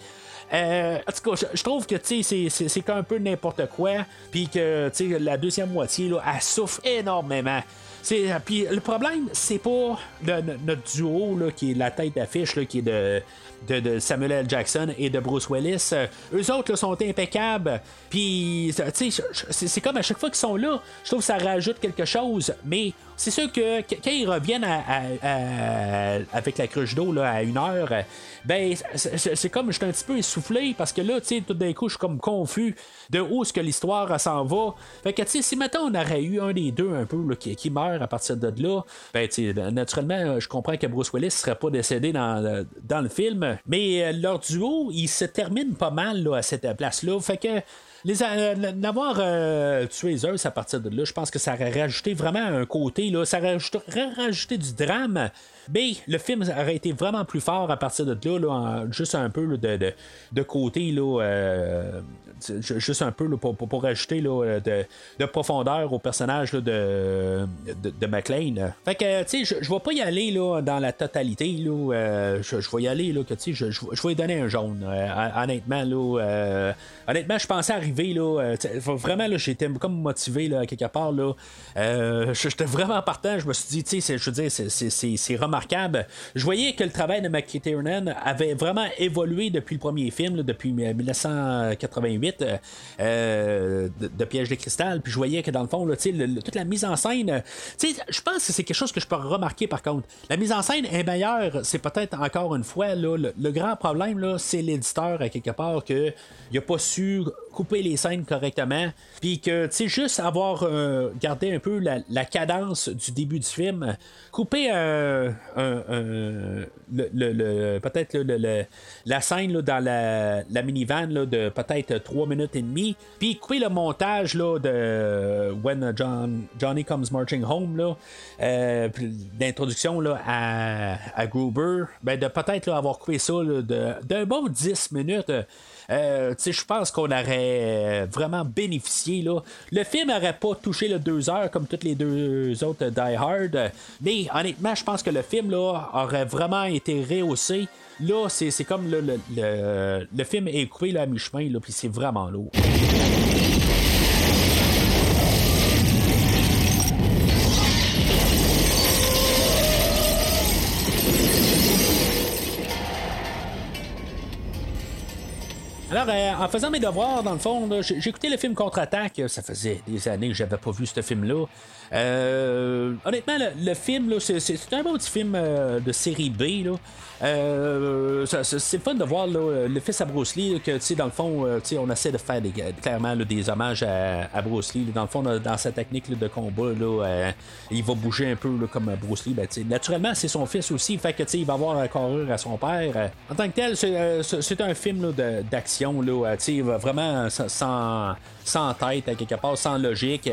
En tout cas, je, trouve que c'est- un peu n'importe quoi. Puis que la deuxième moitié, là, elle souffre énormément. Puis le problème, c'est pas notre duo là, qui est la tête d'affiche, qui est de, Samuel L. Jackson et de Bruce Willis. Euh, eux autres sont impeccables. Puis, c'est comme à chaque fois qu'ils sont là, je trouve que ça rajoute quelque chose. Mais c'est sûr que quand ils reviennent avec la cruche d'eau à une heure, ben, c'est- comme je suis un petit peu essoufflé parce que là, tu sais, tout d'un coup, je suis comme confus de où est-ce que l'histoire s'en va. Fait que, si maintenant on aurait eu un des deux un peu qui, meurt à partir de là, ben, naturellement, je comprends que Bruce Willis serait pas décédé dans, le film, mais leur duo, il se termine pas mal là, à cette place-là. Fait que les d'avoir euh, tué Zeus à partir de là, je pense que ça aurait rajouté vraiment un côté, là, ça aurait rajouté du drame. Mais le film aurait été vraiment plus fort à partir de là, juste un peu de, de, de côté, euh, ju- juste un peu pour, pour, pour rajouter là, de, de profondeur au personnage de, de, McLean. Fait que, tu sais, je, je vais pas y aller là, dans la totalité. Euh, je, vais y aller, là, que, tu sais, je, vais lui donner un jaune. euh, hon- honnêtement, là, euh, honnêtement, je pensais arriver, là, euh, vraiment, là, j'étais comme motivé, là, quelque part, là. Euh, j'étais vraiment partant. Je me suis dit, tu sais, je veux dire, c'est- c'est- c'est c'est remarquable. Je voyais que le travail de McTiernan avait vraiment évolué depuis le premier film, depuis euh, 1988, euh, euh, de, de Piège de cristal. Puis je voyais que dans le fond, toute la mise en scène, euh, je pense que c'est quelque chose que je peux remarquer par contre. La mise en scène est meilleure. C'est peut-être encore une fois le, grand problème, c'est l'éditeur à quelque part que il a pas su couper les scènes correctement, puis que, tu sais, juste avoir euh, gardé un peu la, cadence du début du film, couper un, un- le, le- peut-être la scène là, dans la, la minivan là, de peut-être 3 minutes et demie, puis couper le montage là, de When John, Johnny Comes Marching Home, euh, d'introduction à, à Gruber, ben, de peut-être avoir coupé ça d'un bon 10 minutes. Euh, je pense qu'on aurait vraiment bénéficié. Là. Le film n'aurait pas touché le 2 heures comme toutes les deux autres Die Hard. Mais honnêtement, je pense que le film là, aurait vraiment été rehaussé. Là, c'est, comme le, le, le- film est coupé à mi-chemin, puis c'est vraiment lourd. Alors, euh, en faisant mes devoirs, dans le fond, j'ai écouté le film Contre-Attaque. Ça faisait des années que j'avais pas vu ce film-là. Euh, honnêtement, le, film, c'est un bon petit film euh, de série B. Là. Euh, c'est fun de voir le fils à Bruce Lee, que dans le fond, euh, on essaie de faire des, clairement des hommages à, Bruce Lee. Dans le fond, dans, sa technique de combat, euh, il va bouger un peu comme Bruce Lee. Ben, naturellement, c'est son fils aussi. Fait que il va avoir un carrure à son père. Euh, En tant que tel, c'est, euh, un film d'action. Euh, vraiment sans, sans, tête, à quelque part, sans logique.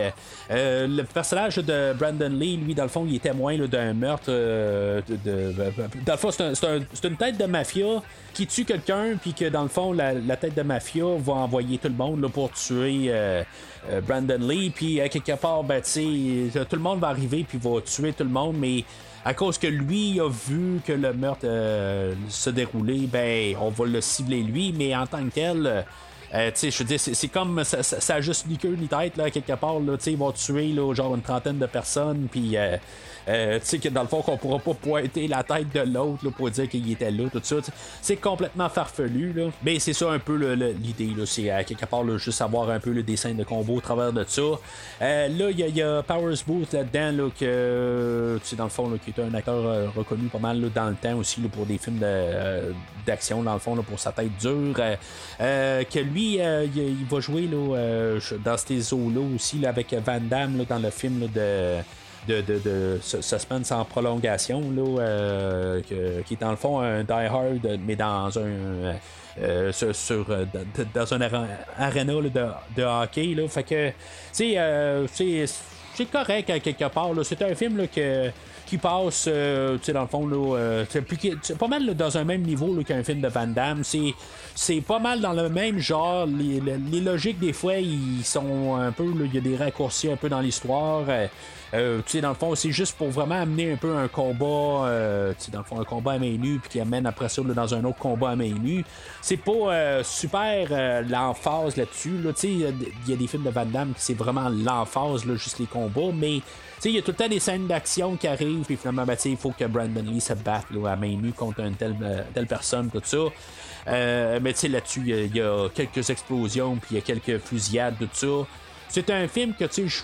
Euh, le personnage de Brandon Lee, lui, dans le fond, il est témoin d'un meurtre. euh, de- dans le fond, c'est un- c'est un- c'est une tête de mafia qui tue quelqu'un, puis que dans le fond, la, tête de mafia va envoyer tout le monde pour tuer euh, euh, Brandon Lee. Puis à quelque part, ben, tout le monde va arriver, puis va tuer tout le monde, mais à cause que lui a vu que le meurtre euh, se déroulait, ben, on va le cibler lui, mais en tant que tel. euh, euh, je veux c'est comme ça, juste ni queue ni tête, là, quelque part. Là, ils vont tuer genre une trentaine de personnes, puis euh, euh, tu sais, que dans le fond, qu'on pourra pas pointer la tête de l'autre pour dire qu'il était là, tout ça. C'est complètement farfelu, là. Mais c'est ça un peu l'idée, là. C'est à quelque part, là, juste avoir un peu le dessin de combo au travers de ça. Euh, là, il y, y a Powers Booth là-dedans, là, que, tu sais, dans le fond, là, qui est un acteur euh, reconnu pas mal là, dans le temps aussi, là, pour des films euh, d'action, dans le fond, pour sa tête dure. Euh, euh, que lui, euh, il, va jouer là, euh, dans ces eaux-là aussi, là, avec Van Damme, là, dans le film là, de de, de, de su- suspense en prolongation, là, euh, que- qui est dans le fond un Die Hard, mais dans un. euh, sur, sur, euh, dans- un arena là, de, de hockey. Là. Fait que, tu sais, euh, c'est correct à quelque part. C'est un film là, que, qui passe, euh, tu sais, dans le fond, là, euh, c'est c'est pas mal dans un même niveau qu'un film de Van Damme. C'est, pas mal dans le même genre. Les, les- logiques, des fois, ils sont un peu, il y a des raccourcis un peu dans l'histoire. Euh, euh, tu sais, dans le fond, c'est juste pour vraiment amener un peu un combat, euh, tu sais, dans le fond, un combat à main nue, puis qui amène après ça dans un autre combat à main nue. C'est pas euh, super euh, l'emphase là-dessus. Là, tu sais, il y y, a des films de Van Damme qui c'est vraiment l'emphase, juste les combats, mais il y a tout le temps des scènes d'action qui arrivent, puis finalement, ben, il faut que Brandon Lee se batte à main nue contre une telle, euh, telle personne, tout ça. Euh, mais tu sais, là-dessus, il y a- quelques explosions, puis il y a quelques fusillades, tout ça. C'est un film que, tu sais,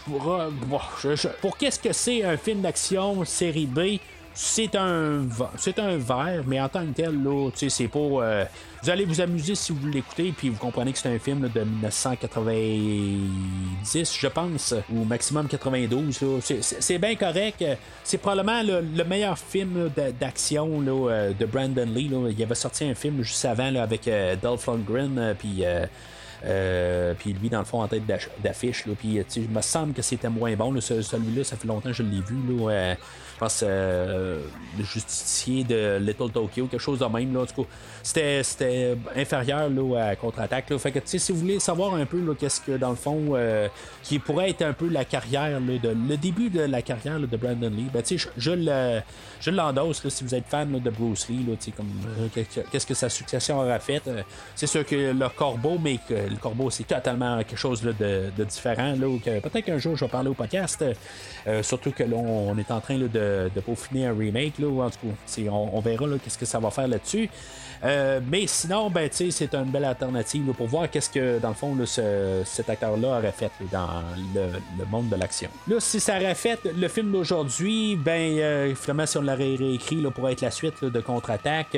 je- pour qu'est-ce que c'est un film d'action série B, c'est un c'est un verre, mais en tant que tel, là, c'est pas. euh, vous allez vous amuser si vous l'écoutez, puis vous comprenez que c'est un film de 1990, je pense, ou maximum 92. là. C'est- bien correct. C'est probablement le, le meilleur film d'action euh, de Brandon Lee. Il avait sorti un film juste avant avec euh, Dolph Lundgren, euh, puis. euh, euh, puis lui, dans le fond, en tête d'affiche. Puis, il me semble que c'était moins bon. là. Ce- Celui-là, ça fait longtemps que je l'ai vu. Là. Je pense euh, le justicier de Little Tokyo, quelque chose de même. Là. En tout cas, c'était, inférieur là, à contre-attaque. Fait que, si vous voulez savoir un peu qu'est-ce que, dans le fond, euh, qui pourrait être un peu la carrière, de, le début de la carrière de Brandon Lee, ben, je, je le- je l'endosse si vous êtes fan de Bruce Lee. Là, comme, euh, qu'est- qu'est-ce que sa succession aura fait. Euh, c'est sûr que le corbeau, mais que le corbeau, c'est totalement quelque chose de, de différent. Là, que peut-être qu'un jour, je vais parler au podcast. surtout que là, on est en train là, de, peaufiner un remake. Là, ou en tout cas, on, verra qu'est-ce que ça va faire là-dessus. Euh, mais sinon, ben, c'est une belle alternative pour voir qu'est-ce que, dans le fond, ce- cet acteur-là aurait fait dans le, monde de l'action. Là, si ça aurait fait le film d'aujourd'hui, ben, euh, si on l'aurait réécrit pour être la suite de contre-attaque,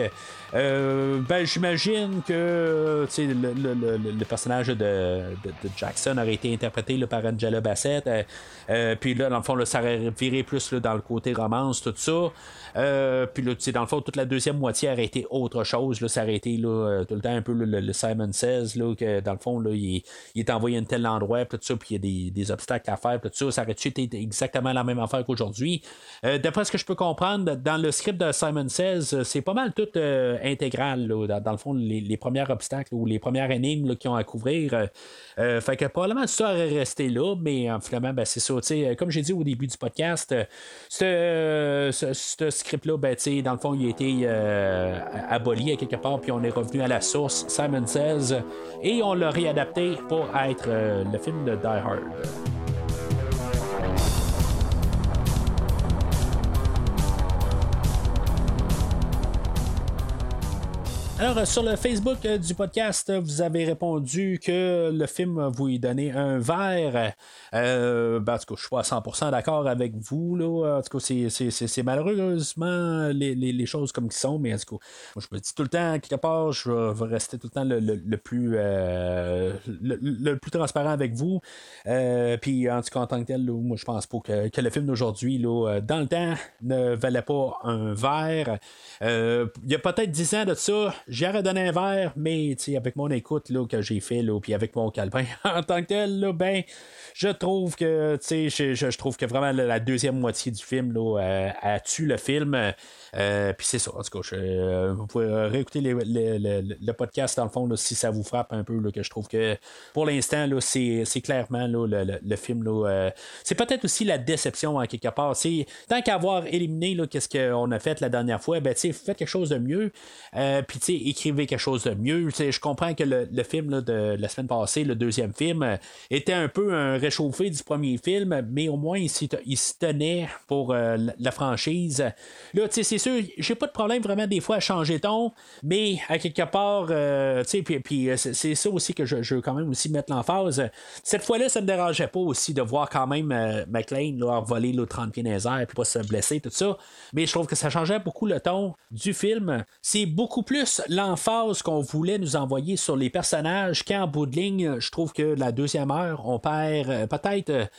euh, ben, j'imagine que sais, le, le- le- personnage de, de- Jackson aurait été interprété par Angela Bassett. Euh, euh, puis là, dans le fond, ça aurait viré plus dans le côté romance, tout ça. Euh, puis là, tu sais, dans le fond, toute la deuxième moitié aurait été autre chose. Là, ça aurait là, euh, tout le temps un peu le, Simon Says, là, que dans le fond, là, il, est envoyé à un tel endroit, puis tout ça, puis il y a des, obstacles à faire, puis tout ça. Ça aurait été exactement la même affaire qu'aujourd'hui? Euh, D'après ce que je peux comprendre, dans le script de Simon Says, c'est pas mal tout intégral. dans, le fond, les, premiers obstacles ou les premières énigmes qu'ils ont à couvrir. fait que probablement ça aurait resté là, mais finalement, ben, c'est ça. Comme j'ai dit au début du podcast, euh, ce, euh, ce- script-là, ben, dans le fond, il a été euh, aboli à quelque part, puis on est revenu à la source, Simon Says, et on l'a réadapté pour être euh, le film de Die Hard. Alors, euh, sur le Facebook euh, du podcast, euh, vous avez répondu que le film vous y donnait un verre. Ben, en tout cas, je suis pas à 100% d'accord avec vous. Là. En tout cas, c'est, malheureusement les, les- choses comme qui sont, mais en tout cas, moi, je me dis tout le temps, quelque part, je vais- rester tout le temps le, le- le plus, le, le plus transparent avec vous. Puis, en tout cas, en tant que tel, moi, je pense pas que, que le film d'aujourd'hui, dans le temps, ne valait pas un verre. Il y a peut-être 10 ans de ça, j'aurais donné un verre, mais avec mon écoute là, que j'ai fait, puis avec mon calepin en tant que tel, ben, je trouve que, je, je- trouve que vraiment la, deuxième moitié du film, là, euh, elle tue le film? Euh, puis c'est ça, en tout cas, euh, vous pouvez euh, réécouter le, podcast dans le fond si ça vous frappe un peu, que je trouve que pour l'instant, c'est, clairement le, le- le film. C'est peut-être aussi la déception en quelque part. Tant qu'avoir éliminé là, qu'est-ce qu'on a fait la dernière fois, ben, faites quelque chose de mieux. Euh, puis écrivez quelque chose de mieux. Je comprends que le, le film de la semaine passée, le deuxième film, était un peu un réchauffé du premier film, mais au moins il s'y tenait pour la, franchise. Là, c'est sûr, j'ai pas de problème vraiment des fois à changer ton, mais à quelque part, euh, tu sais, puis, euh, c'est ça aussi que je, veux quand même aussi mettre l'emphase. Cette fois-là, ça me dérangeait pas aussi de voir quand même euh, McLean là, voler le 30 pieds dans les puis pas se blesser, tout ça. Mais je trouve que ça changeait beaucoup le ton du film. C'est beaucoup plus l'emphase qu'on voulait nous envoyer sur les personnages qu'en bout de ligne, je trouve que la deuxième heure, on perd euh, peut-être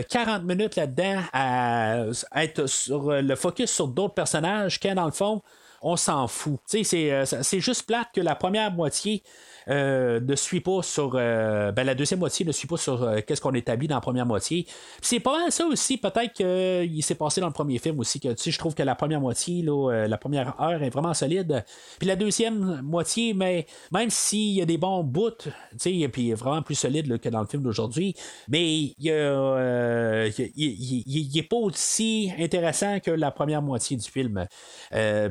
40 minutes là-dedans à être sur euh, le focus sur d'autres personnages quand dans le fond, on s'en fout. C'est, euh, c'est juste plate que la première moitié euh, ne suit pas sur. euh, ben, la deuxième moitié ne suit pas sur euh, qu'est-ce qu'on établit dans la première moitié. C'est pas mal ça aussi, peut-être qu'il s'est passé dans le premier film aussi, que tu sais, je trouve que la première moitié, la première heure est vraiment solide. Puis la deuxième moitié, mais même s'il y a des bons bouts, tu sais, puis vraiment plus solide que dans le film d'aujourd'hui, mais il il- il- il- il est pas aussi intéressant que la première moitié du film.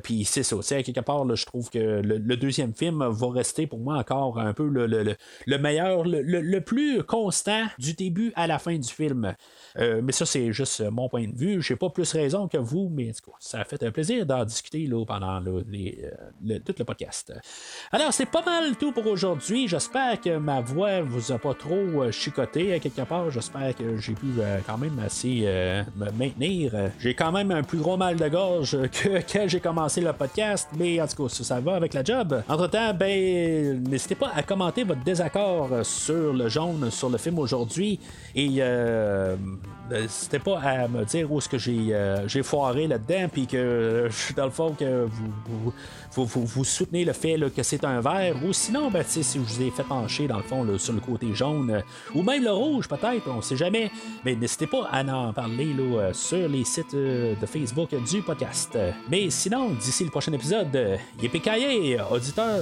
Puis c'est ça, quelque part, je trouve que le deuxième film va rester pour moi encore un peu le, le- le- le meilleur, le, le- plus constant du début à la fin du film. Euh, mais ça, c'est juste mon point de vue. J'ai pas plus raison que vous, mais ça a fait un plaisir d'en discuter là, pendant là, euh, tout le podcast. Alors, c'est pas mal tout pour aujourd'hui. J'espère que ma voix vous a pas trop euh, chicoté à quelque part. J'espère que j'ai pu euh, quand même assez euh, me maintenir. Euh, J'ai quand même un plus gros mal de gorge que quand j'ai commencé le podcast, mais en tout cas, ça, va avec la job. Entre-temps, ben, pas à commenter votre désaccord euh, sur le jaune, sur le film aujourd'hui. Et euh, n'hésitez pas à me dire où est-ce que j'ai euh, foiré là-dedans, puis que dans le fond, que vous, vous, vous, vous- soutenez le fait que c'est un vert, ou sinon, ben, si je vous ai fait pencher dans le fond sur le côté jaune, ou même le rouge peut-être, on sait jamais. Mais n'hésitez pas à en parler là, sur les sites de Facebook du podcast. Mais sinon, d'ici le prochain épisode, yippee auditeur!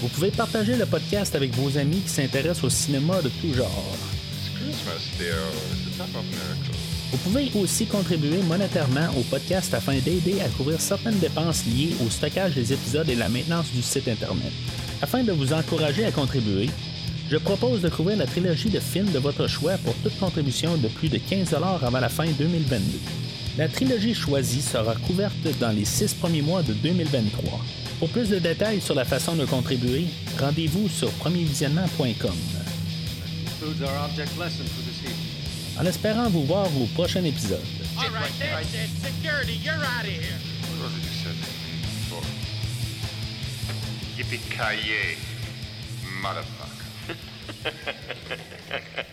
Vous pouvez partager le podcast avec vos amis qui s'intéressent au cinéma de tout genre. Miracles. Vous pouvez aussi contribuer monétairement au podcast afin d'aider à couvrir certaines dépenses liées au stockage des épisodes et la maintenance du site Internet. Afin de vous encourager à contribuer, je propose de couvrir la trilogie de films de votre choix pour toute contribution de plus de 15 avant la fin 2022. La trilogie choisie sera couverte dans les six premiers mois de 2023. Pour plus de détails sur la façon de contribuer, rendez-vous sur premiervisionnement.com. En espérant vous voir au prochain épisode. All right,